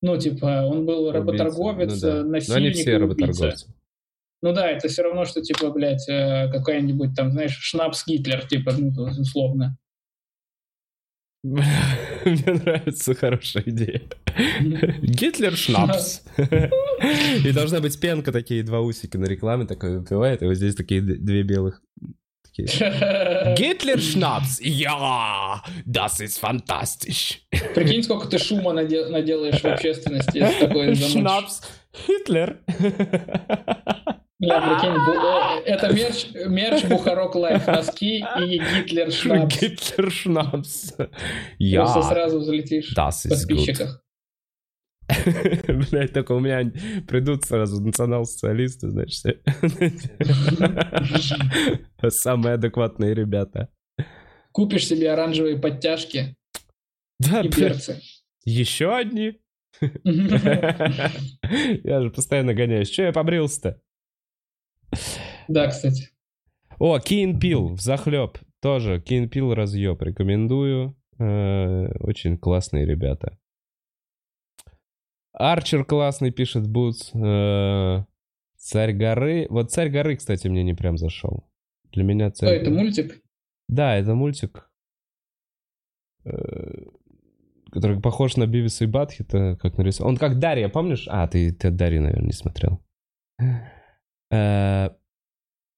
Ну, типа, он был работорговец, Убийца. Ну да. э, Но насильник они все работорговцы. Ну да, это все равно, что, типа, блядь, э, какая-нибудь там, знаешь, Шнапс Гитлер, типа, ну, условно. Мне нравится хорошая идея. Гитлер Шнапс. И должна быть пенка, такие два усика на рекламе, такой выпивает, и вот здесь такие две белых. Такие. Гитлер Шнапс. Я! Das ist fantastisch. Прикинь, сколько ты шума наде- наделаешь в общественности, если такое замочишь. Шнапс. Гитлер. Бля, прикинь, бу- э, это мерч, мерч Бухарог Live, носки и Гитлер Шнапс. Гитлер Шнапс. Просто Я. сразу взлетишь в Das подписчиках. Блять, только у меня придут сразу национал-социалисты, все. Самые адекватные ребята. Купишь себе оранжевые подтяжки Да, и берцы. еще одни? Я же постоянно гоняюсь. Че я побрился-то? Да, кстати. О, Keen Peel, захлеб. Тоже Keen Peel разъеб. Рекомендую. Э, Очень классные ребята. Арчер классный, пишет Бутс. Э, Царь горы. Вот Царь горы, кстати, мне не прям зашел. Для меня Царь это мультик? Да, это мультик, э, который похож на Бивиса и Батхита, как нарисован. Он как Дарья, помнишь? А, ты, ты Дарья, наверное, не смотрел. Э,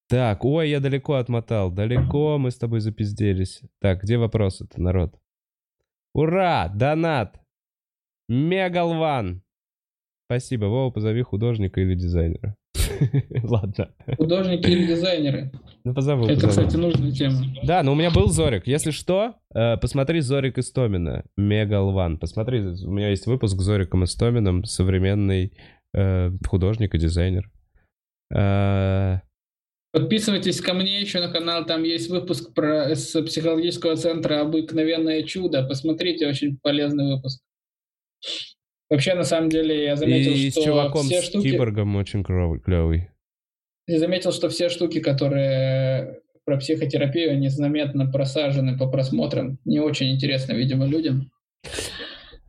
Так, ой, я далеко отмотал. Далеко мы с тобой запизделись. Так, где вопросы-то, народ? Ура! Донат! Мегалван! Спасибо. Вова, позови художника или дизайнера. Ладно. Художники или дизайнеры? Ну, позову. Это, позову. кстати, нужная тема. Да, но у меня был Зорик. Если что, э, посмотри Зорик Истомина. Мегалван. Посмотри, у меня есть выпуск с Зориком Истоминым, современный э, художник и дизайнер. Э, Подписывайтесь ко мне еще на канал, там есть выпуск про с психологического центра «Обыкновенное чудо». Посмотрите, очень полезный выпуск. Вообще, на самом деле, я заметил, и что с чуваком, все с штуки... киборгом очень клевый. Я заметил, что все штуки, которые про психотерапию, они заметно просажены по просмотрам. Не очень интересно, видимо, людям.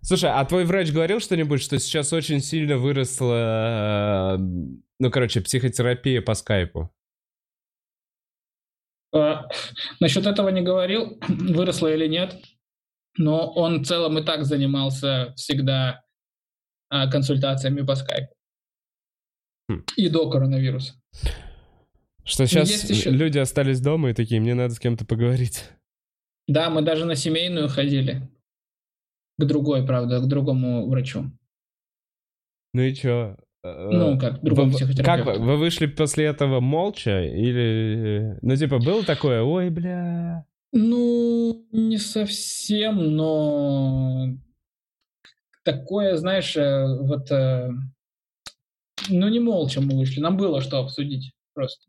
Слушай, а твой врач говорил что-нибудь, что сейчас очень сильно выросла, э, ну, короче, психотерапия по скайпу? А, насчет этого не говорил, выросло или нет, но он в целом и так занимался всегда консультациями по скайпу. Хм. И до коронавируса. Что сейчас есть еще- люди остались дома и такие, мне надо с кем-то поговорить. Да, мы даже на семейную ходили. К другой, правда, к другому врачу. Ну и чё? Ну, как, другому Вы- Как вы? Вы вышли после этого молча? Или... Ну, типа, было такое, ой, бля... Ну, не совсем, но такое, знаешь, э, вот, э, ну не молча мы вышли, нам было что обсудить просто.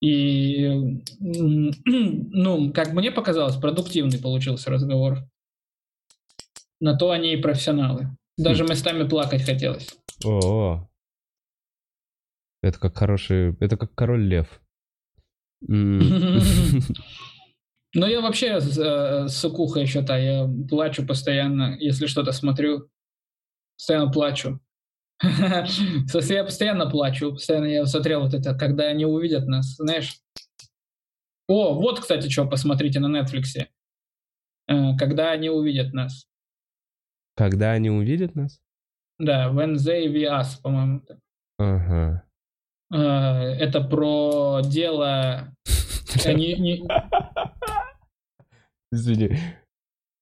И, ну, как мне показалось, продуктивный получился разговор. На то они и профессионалы. Даже местами плакать хотелось. О, это как хороший... Это как король лев. Но я вообще э, сыкуха еще та, я плачу постоянно, если что-то смотрю, постоянно плачу. Я постоянно плачу, постоянно я смотрел вот это, когда они увидят нас, знаешь. О, вот, кстати, что посмотрите на Netflix. Э, Когда они увидят нас. Когда они увидят нас? Да, When They We Us, по-моему. Ага. Э, это про дело... э, Извини.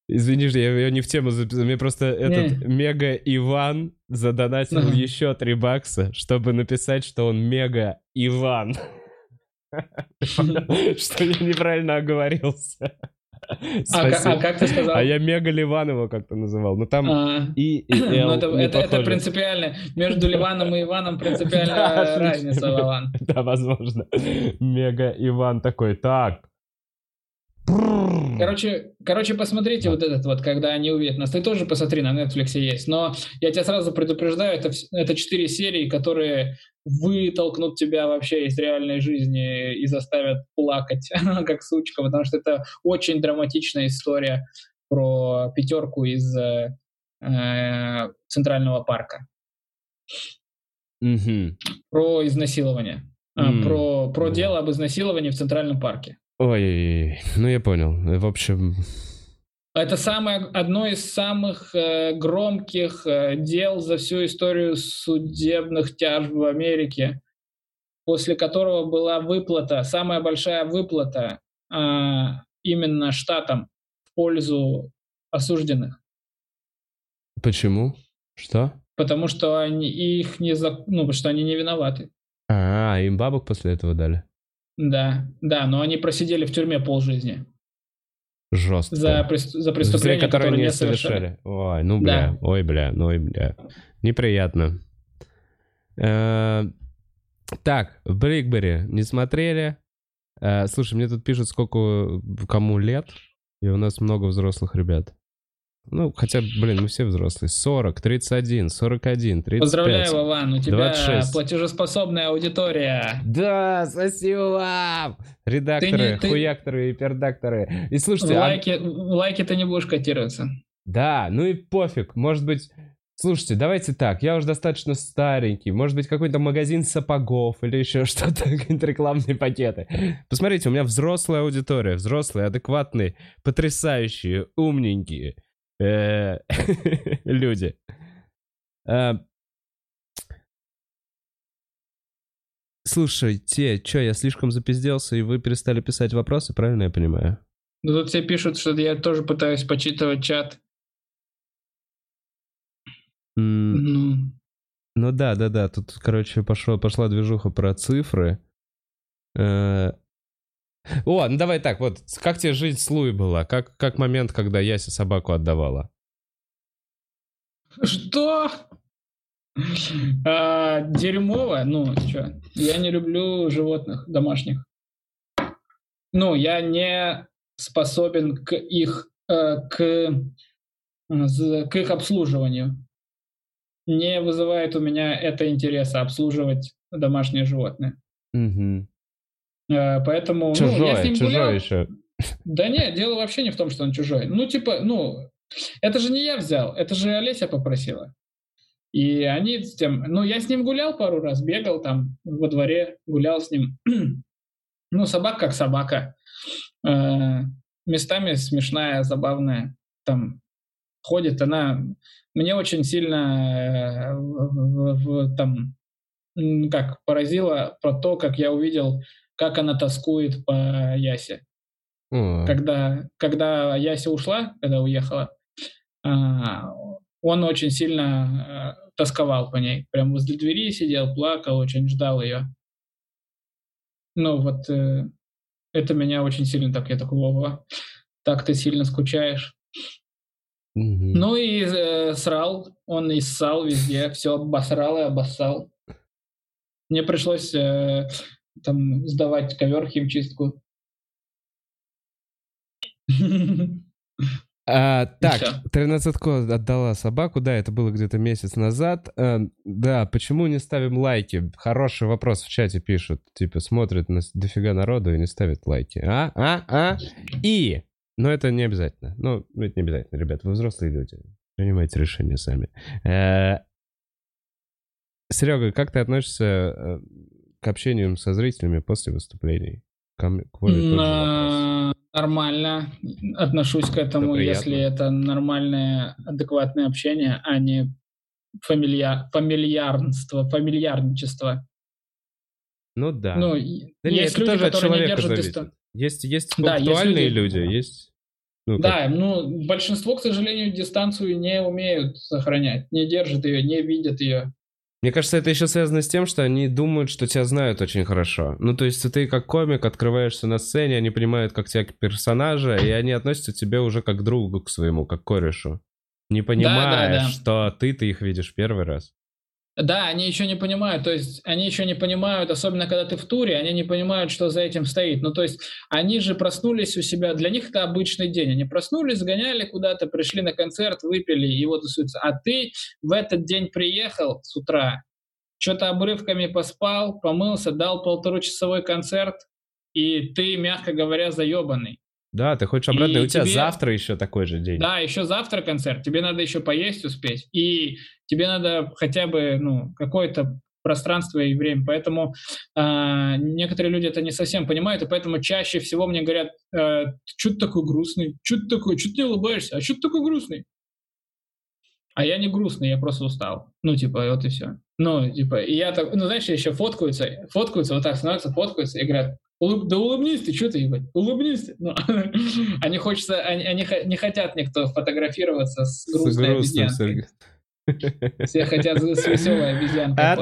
Извини, что я, я не в тему записал. Мне просто этот Мега Иван задонатил Ага. еще 3 бакса, чтобы написать, что он Мега Иван. Что я неправильно оговорился. А, а как ты сказал? А я Мега Ливан его как-то называл. Ну там А, И и ну, Л это, это, это принципиально. Между Ливаном и Иваном Да, принципиальная разница, Вован. Да, возможно. Мега Иван такой, так. Короче, короче, посмотрите вот этот вот, когда они увидят нас. Ты тоже посмотри, на Netflix есть. Но я тебя сразу предупреждаю, это, это четыре серии, которые вытолкнут тебя вообще из реальной жизни и заставят плакать, как сучка, потому что это очень драматичная история про пятерку из э, Центрального парка. Мгм. Про изнасилование. М, про, про дело об изнасиловании в Центральном парке. Ой, ну я понял. В общем, Это самое, одно из самых э, громких э, дел за всю историю судебных тяжб в Америке, после которого была выплата, самая большая выплата а, именно штатам в пользу осужденных, почему? Что? потому что они их не за, ну, потому что они не виноваты. А, им бабок после этого дали? Да, да, но они просидели в тюрьме полжизни Жестко. за, за преступления, которые которые не не совершали. совершали. Ой, ну бля, Да. ой, бля, ну ой, бля. Неприятно. Э, Так, Брикбери не смотрели. Э, Слушай, мне тут пишут, сколько кому лет, и у нас много взрослых ребят. Ну, хотя, блин, мы все взрослые. 40, 31, 41, 35. Поздравляю, Вован, у тебя 26. платежеспособная аудитория. Да, спасибо вам! Редакторы, Ты не- ты- хуякторы и пердакторы. И В слушайте, а- лайке, в лайке ты не будешь котироваться. Да, ну и пофиг. Может быть, слушайте, давайте так. Я уже достаточно старенький. Может быть, какой-то магазин сапогов или еще что-то, рекламные пакеты. Посмотрите, у меня взрослая аудитория. Взрослые, адекватные, потрясающие, умненькие люди. Э, Слушайте, что, я слишком запизделся, и вы перестали писать вопросы, правильно я понимаю? Ну, тут все пишут, что я тоже пытаюсь почитывать чат. Ну, Ну да, да, да. Тут, короче, пошло, пошла движуха про цифры. Э, О, ну давай так, вот, как тебе жизнь с Луи была? Как, как момент, когда Яся собаку отдавала? Что? А, дерьмово? Ну, что? Я не люблю животных домашних. Ну, я не способен к их, э, к, к их обслуживанию. Не вызывает у меня это интереса обслуживать домашнее животное. Мгм. Э, Поэтому ну, я с ним чужое гулял. еще. Да нет, дело вообще не в том, что он чужой. Ну, типа, ну, это же не я взял, это же Олеся попросила. И они с тем... Ну, я с ним гулял пару раз, бегал там во дворе, гулял с ним. ну, собака как собака. Э, местами смешная, забавная. Там ходит она... Мне очень сильно э, в- в- в- там, как, поразило про то, как я увидел, как она тоскует по Ясе О, когда, когда Яся ушла, когда уехала, а, он очень сильно а, тосковал по ней. Прям возле двери сидел, плакал, очень ждал ее. Ну вот э, это меня очень сильно так, я такой, Вова, так ты сильно скучаешь. мгм. Ну и э, срал, он и ссал везде, все обосрал и обоссал. Мне пришлось э, там сдавать ковер химчистку. А, так, всё. 13 отдала собаку, да, это было где-то месяц назад. Э, да, почему не ставим лайки? Хороший вопрос в чате пишут. Типа, смотрят нас дофига народу и не ставят лайки. А, а, а? И, но это не обязательно. Ну, это не обязательно, ребят, вы взрослые люди. Принимайте решения сами. Серега, как ты относишься э, к общению со зрителями после выступлений? Ко мне- к Вове вопрос. На- Нормально отношусь к этому, приятно. если это нормальное, адекватное общение, а не фамилья... фамильярнство, фамильярничество. Ну да. Ну, да есть нет, это люди, тоже от которые не держат дистанцию. Есть, есть Да, есть люди- люди, есть... Ну, как- Да, ну, большинство, к сожалению, дистанцию не умеют сохранять, не держат ее, не видят ее. Мне кажется, это еще связано с тем, что они думают, что тебя знают очень хорошо. Ну, то есть ты как комик открываешься на сцене, они понимают как тебя как персонажа, и они относятся к тебе уже как к другу к своему, как к корешу. Не понимая, да. что ты-то их видишь первый раз. Да, они еще не понимают, то есть они еще не понимают, особенно когда ты в туре, они не понимают, что за этим стоит. Ну, то есть они же проснулись у себя, для них это обычный день. Они проснулись, сгоняли куда-то, пришли на концерт, выпили и вот тусуются. А ты в этот день приехал с утра, что-то обрывками поспал, помылся, дал полуторачасовой концерт, и ты, мягко говоря, заебанный. Да, ты хочешь обратно, и И у тебя тебе- завтра еще такой же день. Да, еще завтра концерт, тебе надо еще поесть успеть, и тебе надо хотя бы ну, какое-то пространство и время. Поэтому а, некоторые люди это не совсем понимают, и поэтому чаще всего мне говорят, э, что ты такой грустный, что ты такой, что ты не улыбаешься, а что ты такой грустный? А я не грустный, я просто устал. Ну, типа, вот и все. Ну, типа, и я так, ну, знаешь, еще фоткаются, фоткаются, вот так становятся, фоткаются и говорят, «Улыб- да улыбнись ты, что ты, ебать, улыбнись ты. Ну, они, хочется, они, они не хотят никто фотографироваться с С грустной грустным обезьянкой. Все хотят с с веселой обезьянкой А.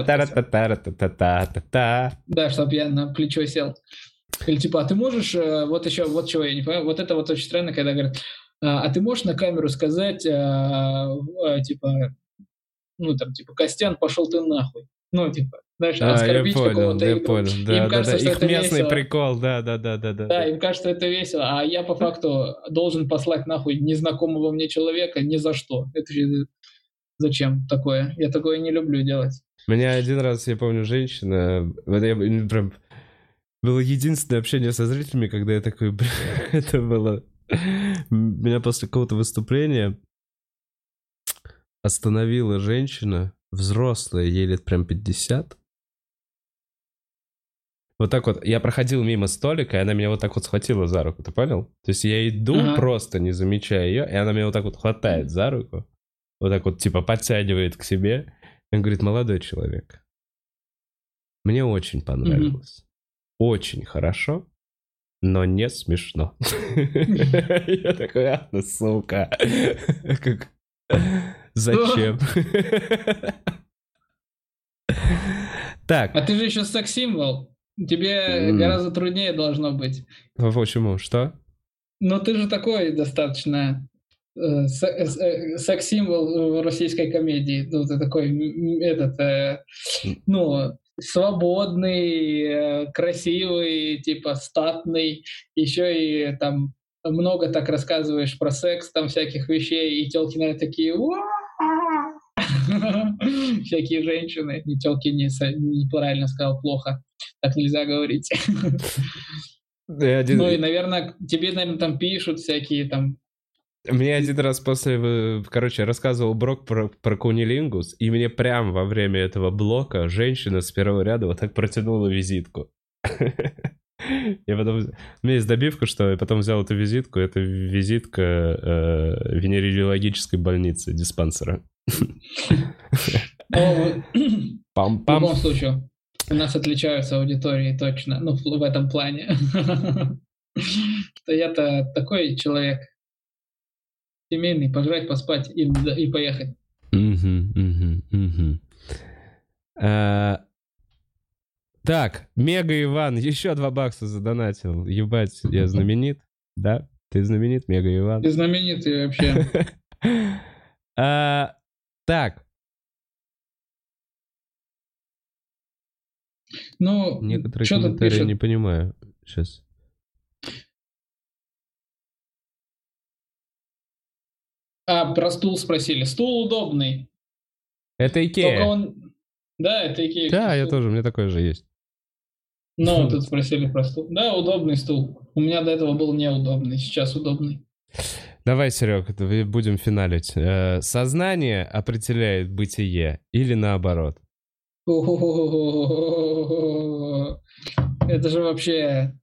Да, чтобы я на плечо сел. Или типа, а ты можешь, э, вот еще, вот чего я не понимаю, вот это вот очень странно, когда говорят, а а ты можешь на камеру сказать, а, а, типа, ну там, типа, Костян, пошел ты нахуй. Ну, типа, знаешь, А, оскорбить какого-то я понял. Да, да, кажется, да. что Их это местный весело. прикол, да, да, да, да, да. Да, им кажется, это весело, а я по факту должен послать нахуй незнакомого мне человека ни за что. Это же зачем такое? Я такое не люблю делать. Меня один раз, я помню, женщина, вот я м, прям было единственное общение со зрителями, когда я такой, бля, это было... Меня после какого-то выступления остановила женщина, взрослая, ей лет прям 50. Вот так вот, я проходил мимо столика, и она меня вот так вот схватила за руку, ты понял? То есть я иду, Ага. просто не замечая ее, и она меня вот так вот хватает за руку, вот так вот типа подтягивает к себе, и говорит, молодой человек, мне очень понравилось. Очень хорошо, но не смешно. Я такой, а, ну, сука. Зачем? Так, А ты же еще секс-символ. Тебе М. гораздо труднее должно быть. почему? Что? Но ты же такой достаточно э, се- э, секс-символ в российской комедии. Ну, ты такой, этот, э, ну, свободный, э, красивый, типа статный, еще и там много так рассказываешь про секс, там всяких вещей, и телки, наверное, такие! всякие женщины, и телки не, неправильно сказал, плохо, так нельзя говорить. Один- Ну и, наверное, тебе, наверное, там пишут всякие там Мне один раз после, э, короче, рассказывал Брок про, про кунилингус, и мне прям во время этого блока женщина с первого ряда вот так протянула визитку. Я потом... У меня есть добивка, что я потом взял эту визитку. Это визитка э, венерологической больницы, диспансера. Но в Пам-пам. любом случае, у нас отличаются аудитории точно, ну, в этом плане. Что я-то такой человек семейный, пожрать, поспать и, и поехать. А, Так, Мега Иван, еще два бакса задонатил. Ебать, я знаменит, да? Ты знаменит, Мега Иван. Ты знаменитый вообще. Так, Ну, некоторые комментарии пишет? не понимаю. Сейчас. А, про стул спросили. Стул удобный. Это Икея. он... Да, это Икея. Да, я тоже, у меня такой же есть. Ну, тут спросили про стул. Да, удобный стул. У меня до этого был неудобный, сейчас удобный. Давай, Серег, будем финалить. Э, Сознание определяет бытие или наоборот? Это же вообще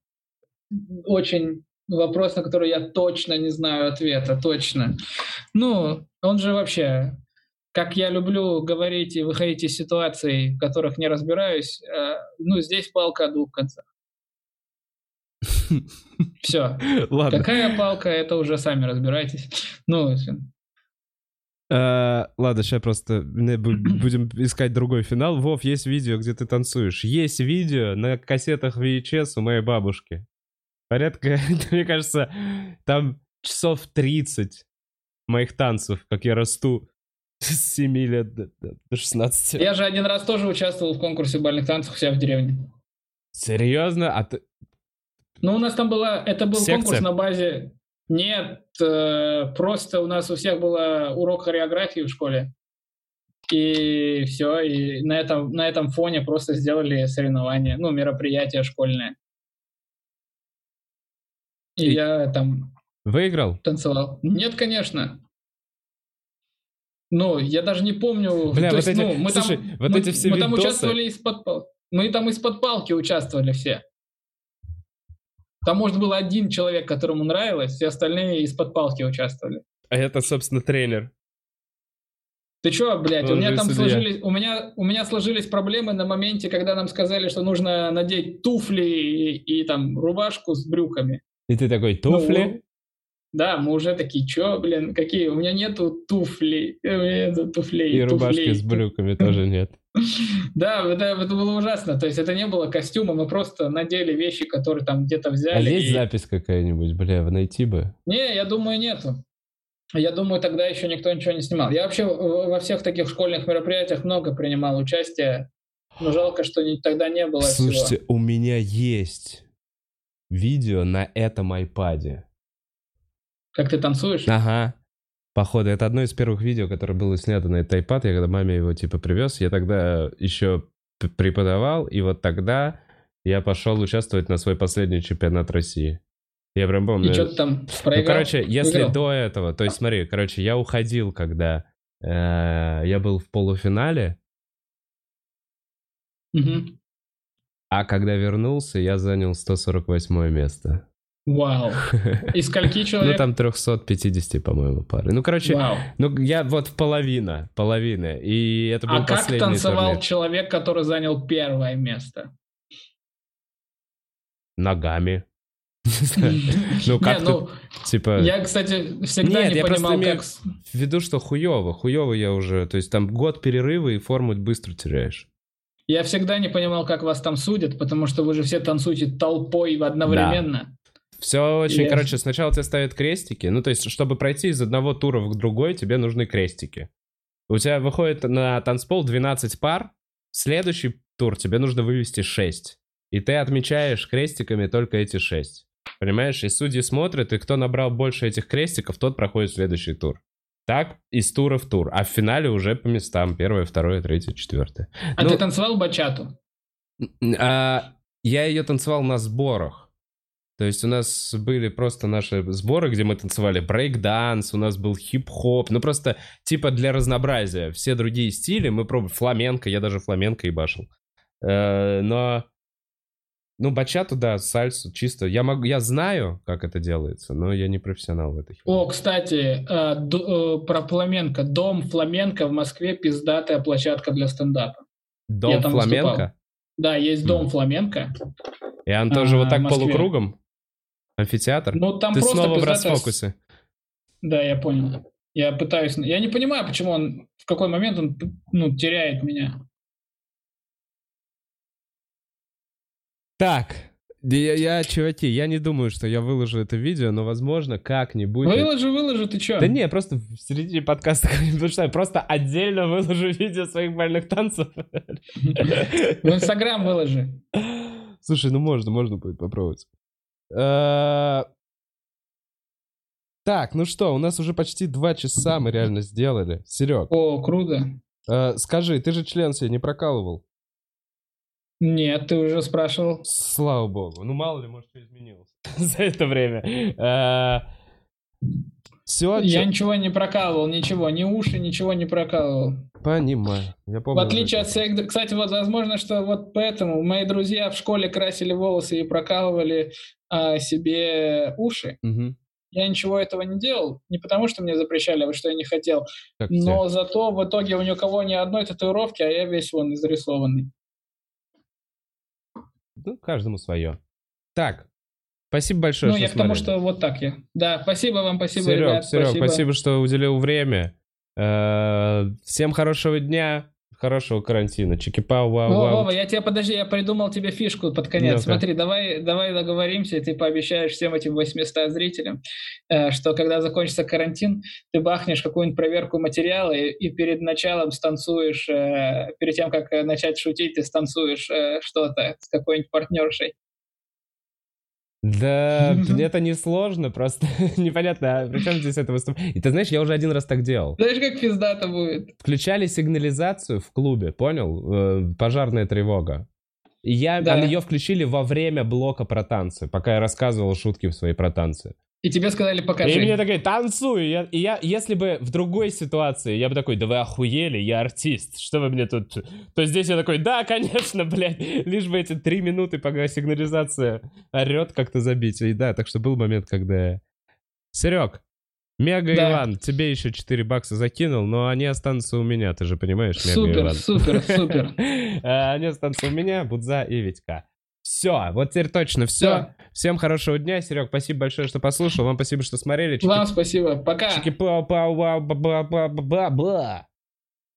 очень вопрос, на который я точно не знаю ответа, точно. Ну, он же вообще как я люблю говорить и выходить из ситуаций, в которых не разбираюсь, ну, здесь палка о двух концах. Все. Ладно. Какая палка, это уже сами разбирайтесь. Ну, Uh, ладно, сейчас просто будем искать другой финал. Вов, есть видео, где ты танцуешь. Есть видео на кассетах VHS у моей бабушки. Порядка, мне кажется, там часов 30 моих танцев, как я расту с 7 лет до, до 16. Я же один раз тоже участвовал в конкурсе бальных танцев у себя в деревне. Серьезно? А ты... Ну, у нас там была... Это был Секция? конкурс на базе нет, э, просто у нас у всех был урок хореографии в школе. И все, и на этом, на этом фоне просто сделали соревнование, ну, мероприятие школьное. И, и я там... Выиграл? Танцевал. Нет, конечно. Ну, я даже не помню. Бля, То вот есть, эти, ну, мы слушай, там, вот мы, эти все мы там участвовали из-под мы там из-под палки участвовали все. Там, может, был один человек, которому нравилось, все остальные из-под палки участвовали. А это, собственно, тренер. Ты чё, блядь, Он у меня там судья. сложились, у меня, у меня сложились проблемы на моменте, когда нам сказали, что нужно надеть туфли и, и там рубашку с брюками. И ты такой, туфли? Ну, да, мы уже такие, чё, блин, какие? У меня нету туфлей, у меня нету туфлей. И рубашки с брюками тоже нет. Да, это, это было ужасно. То есть это не было костюма, мы просто надели вещи, которые там где-то взяли. А есть и... запись какая-нибудь, бля, найти бы? Не, я думаю, нету. Я думаю, тогда еще никто ничего не снимал. Я вообще во всех таких школьных мероприятиях много принимал участие, но жалко, что тогда не было Слушайте, всего. у меня есть видео на этом айпаде. Как ты танцуешь? Ага. Походу, это одно из первых видео, которое было снято на этот iPad. Я когда маме его типа привез, я тогда еще преподавал, и вот тогда я пошел участвовать на свой последний чемпионат России. Я прям помню. И что ты там проиграл? Ну, короче, если Выиграл? до этого, то есть смотри, короче, я уходил, когда э, я был в полуфинале, угу. а когда вернулся, я занял 148 место. Вау. И скольки человек? Ну, там 350, по-моему, пары. Ну, короче, Вау. ну, я вот половина, половина. И это был а последний как танцевал турнир. человек, который занял первое место? Ногами. Ну, как ну, типа... Я, кстати, всегда не понимал, как... в виду, что хуево, хуево я уже... То есть там год перерыва и форму быстро теряешь. Я всегда не понимал, как вас там судят, потому что вы же все танцуете толпой одновременно. Все очень, yes. короче, сначала тебе ставят крестики. Ну, то есть, чтобы пройти из одного тура в другой, тебе нужны крестики. У тебя выходит на танцпол 12 пар, следующий тур тебе нужно вывести 6. И ты отмечаешь крестиками только эти 6. Понимаешь? И судьи смотрят, и кто набрал больше этих крестиков, тот проходит следующий тур. Так, из тура в тур. А в финале уже по местам. Первое, второе, третье, четвертое. А ну, ты танцевал бачату? А, я ее танцевал на сборах. То есть у нас были просто наши сборы, где мы танцевали брейк-данс, у нас был хип-хоп, ну просто типа для разнообразия. Все другие стили мы пробовали, фламенко, я даже фламенко и башил. Э, но, ну, бачату, да, сальсу, чисто. Я, могу, я знаю, как это делается, но я не профессионал в этой О, кстати, э, э, про фламенко. Дом фламенко в Москве пиздатая площадка для стендапа. Дом фламенко? Выступал. Да, есть дом mm. фламенко. И он тоже а, вот так полукругом? Амфитеатр? Ну, там Ты просто снова в расфокусе. Да, я понял. Я пытаюсь... Я не понимаю, почему он... В какой момент он ну, теряет меня. Так, я, я, чуваки, я не думаю, что я выложу это видео, но, возможно, как-нибудь... Выложи, выложи, ты чё? Да не, просто в середине подкаста что просто отдельно выложу видео своих больных танцев. В Инстаграм выложи. Слушай, ну можно, можно будет попробовать. Э, так, ну что, у нас уже почти два часа мы реально сделали. Серег. О, круто. Э, скажи, ты же член себе не прокалывал? Нет, ты уже спрашивал. Слава богу. Ну, мало ли, может, что изменилось за это время. Все, Я ничего не прокалывал, ничего. Ни уши, ничего не прокалывал. Понимаю. Я помню. В отличие от своих... Кстати, вот возможно, что вот поэтому мои друзья в школе красили волосы и прокалывали а, себе уши. Угу. я ничего этого не делал, не потому что мне запрещали, а что я не хотел, как но те. зато в итоге у никого ни одной татуировки, а я весь вон изрисованный. Ну, каждому свое. Так, спасибо большое, Ну, что я смотрели. к тому, что вот так я. Да, спасибо вам, спасибо, Серег, ребят. Серег, спасибо. спасибо, что уделил время. Э, всем хорошего дня хорошего карантина. Чики-пау, вау, вау. Вова, я тебе, подожди, я придумал тебе фишку под конец. ну Смотри, давай, давай договоримся, и ты пообещаешь всем этим 800 зрителям, э, что когда закончится карантин, ты бахнешь какую-нибудь проверку материала и, и перед началом станцуешь, э, перед тем, как начать шутить, ты станцуешь что-то с какой-нибудь партнершей. Да, это не сложно, просто непонятно, а при чем здесь это выступление? И ты знаешь, я уже один раз так делал. Знаешь, как пиздато будет? Включали сигнализацию в клубе, понял? Э, пожарная тревога. И я, да. ее включили во время блока про танцы, пока я рассказывал шутки в своей про танцы. И тебе сказали покажи. И мне такой, танцуй. И я, и я, если бы в другой ситуации, я бы такой, да вы охуели, я артист, что вы мне тут... То здесь я такой, да, конечно, блядь, лишь бы эти три минуты, пока сигнализация орет, как-то забить. И да, так что был момент, когда... Серег, Мега да. Иван, тебе еще 4 бакса закинул, но они останутся у меня, ты же понимаешь, Мега супер, Иван. Супер, супер, супер. Они останутся у меня, Будза и Витька. Все, вот теперь точно все. Да. Всем хорошего дня, Серег, спасибо большое, что послушал. Вам спасибо, что смотрели. Чики... Вам спасибо, пока. Чики-пау-пау-пау-ба-ба-ба-ба-ба.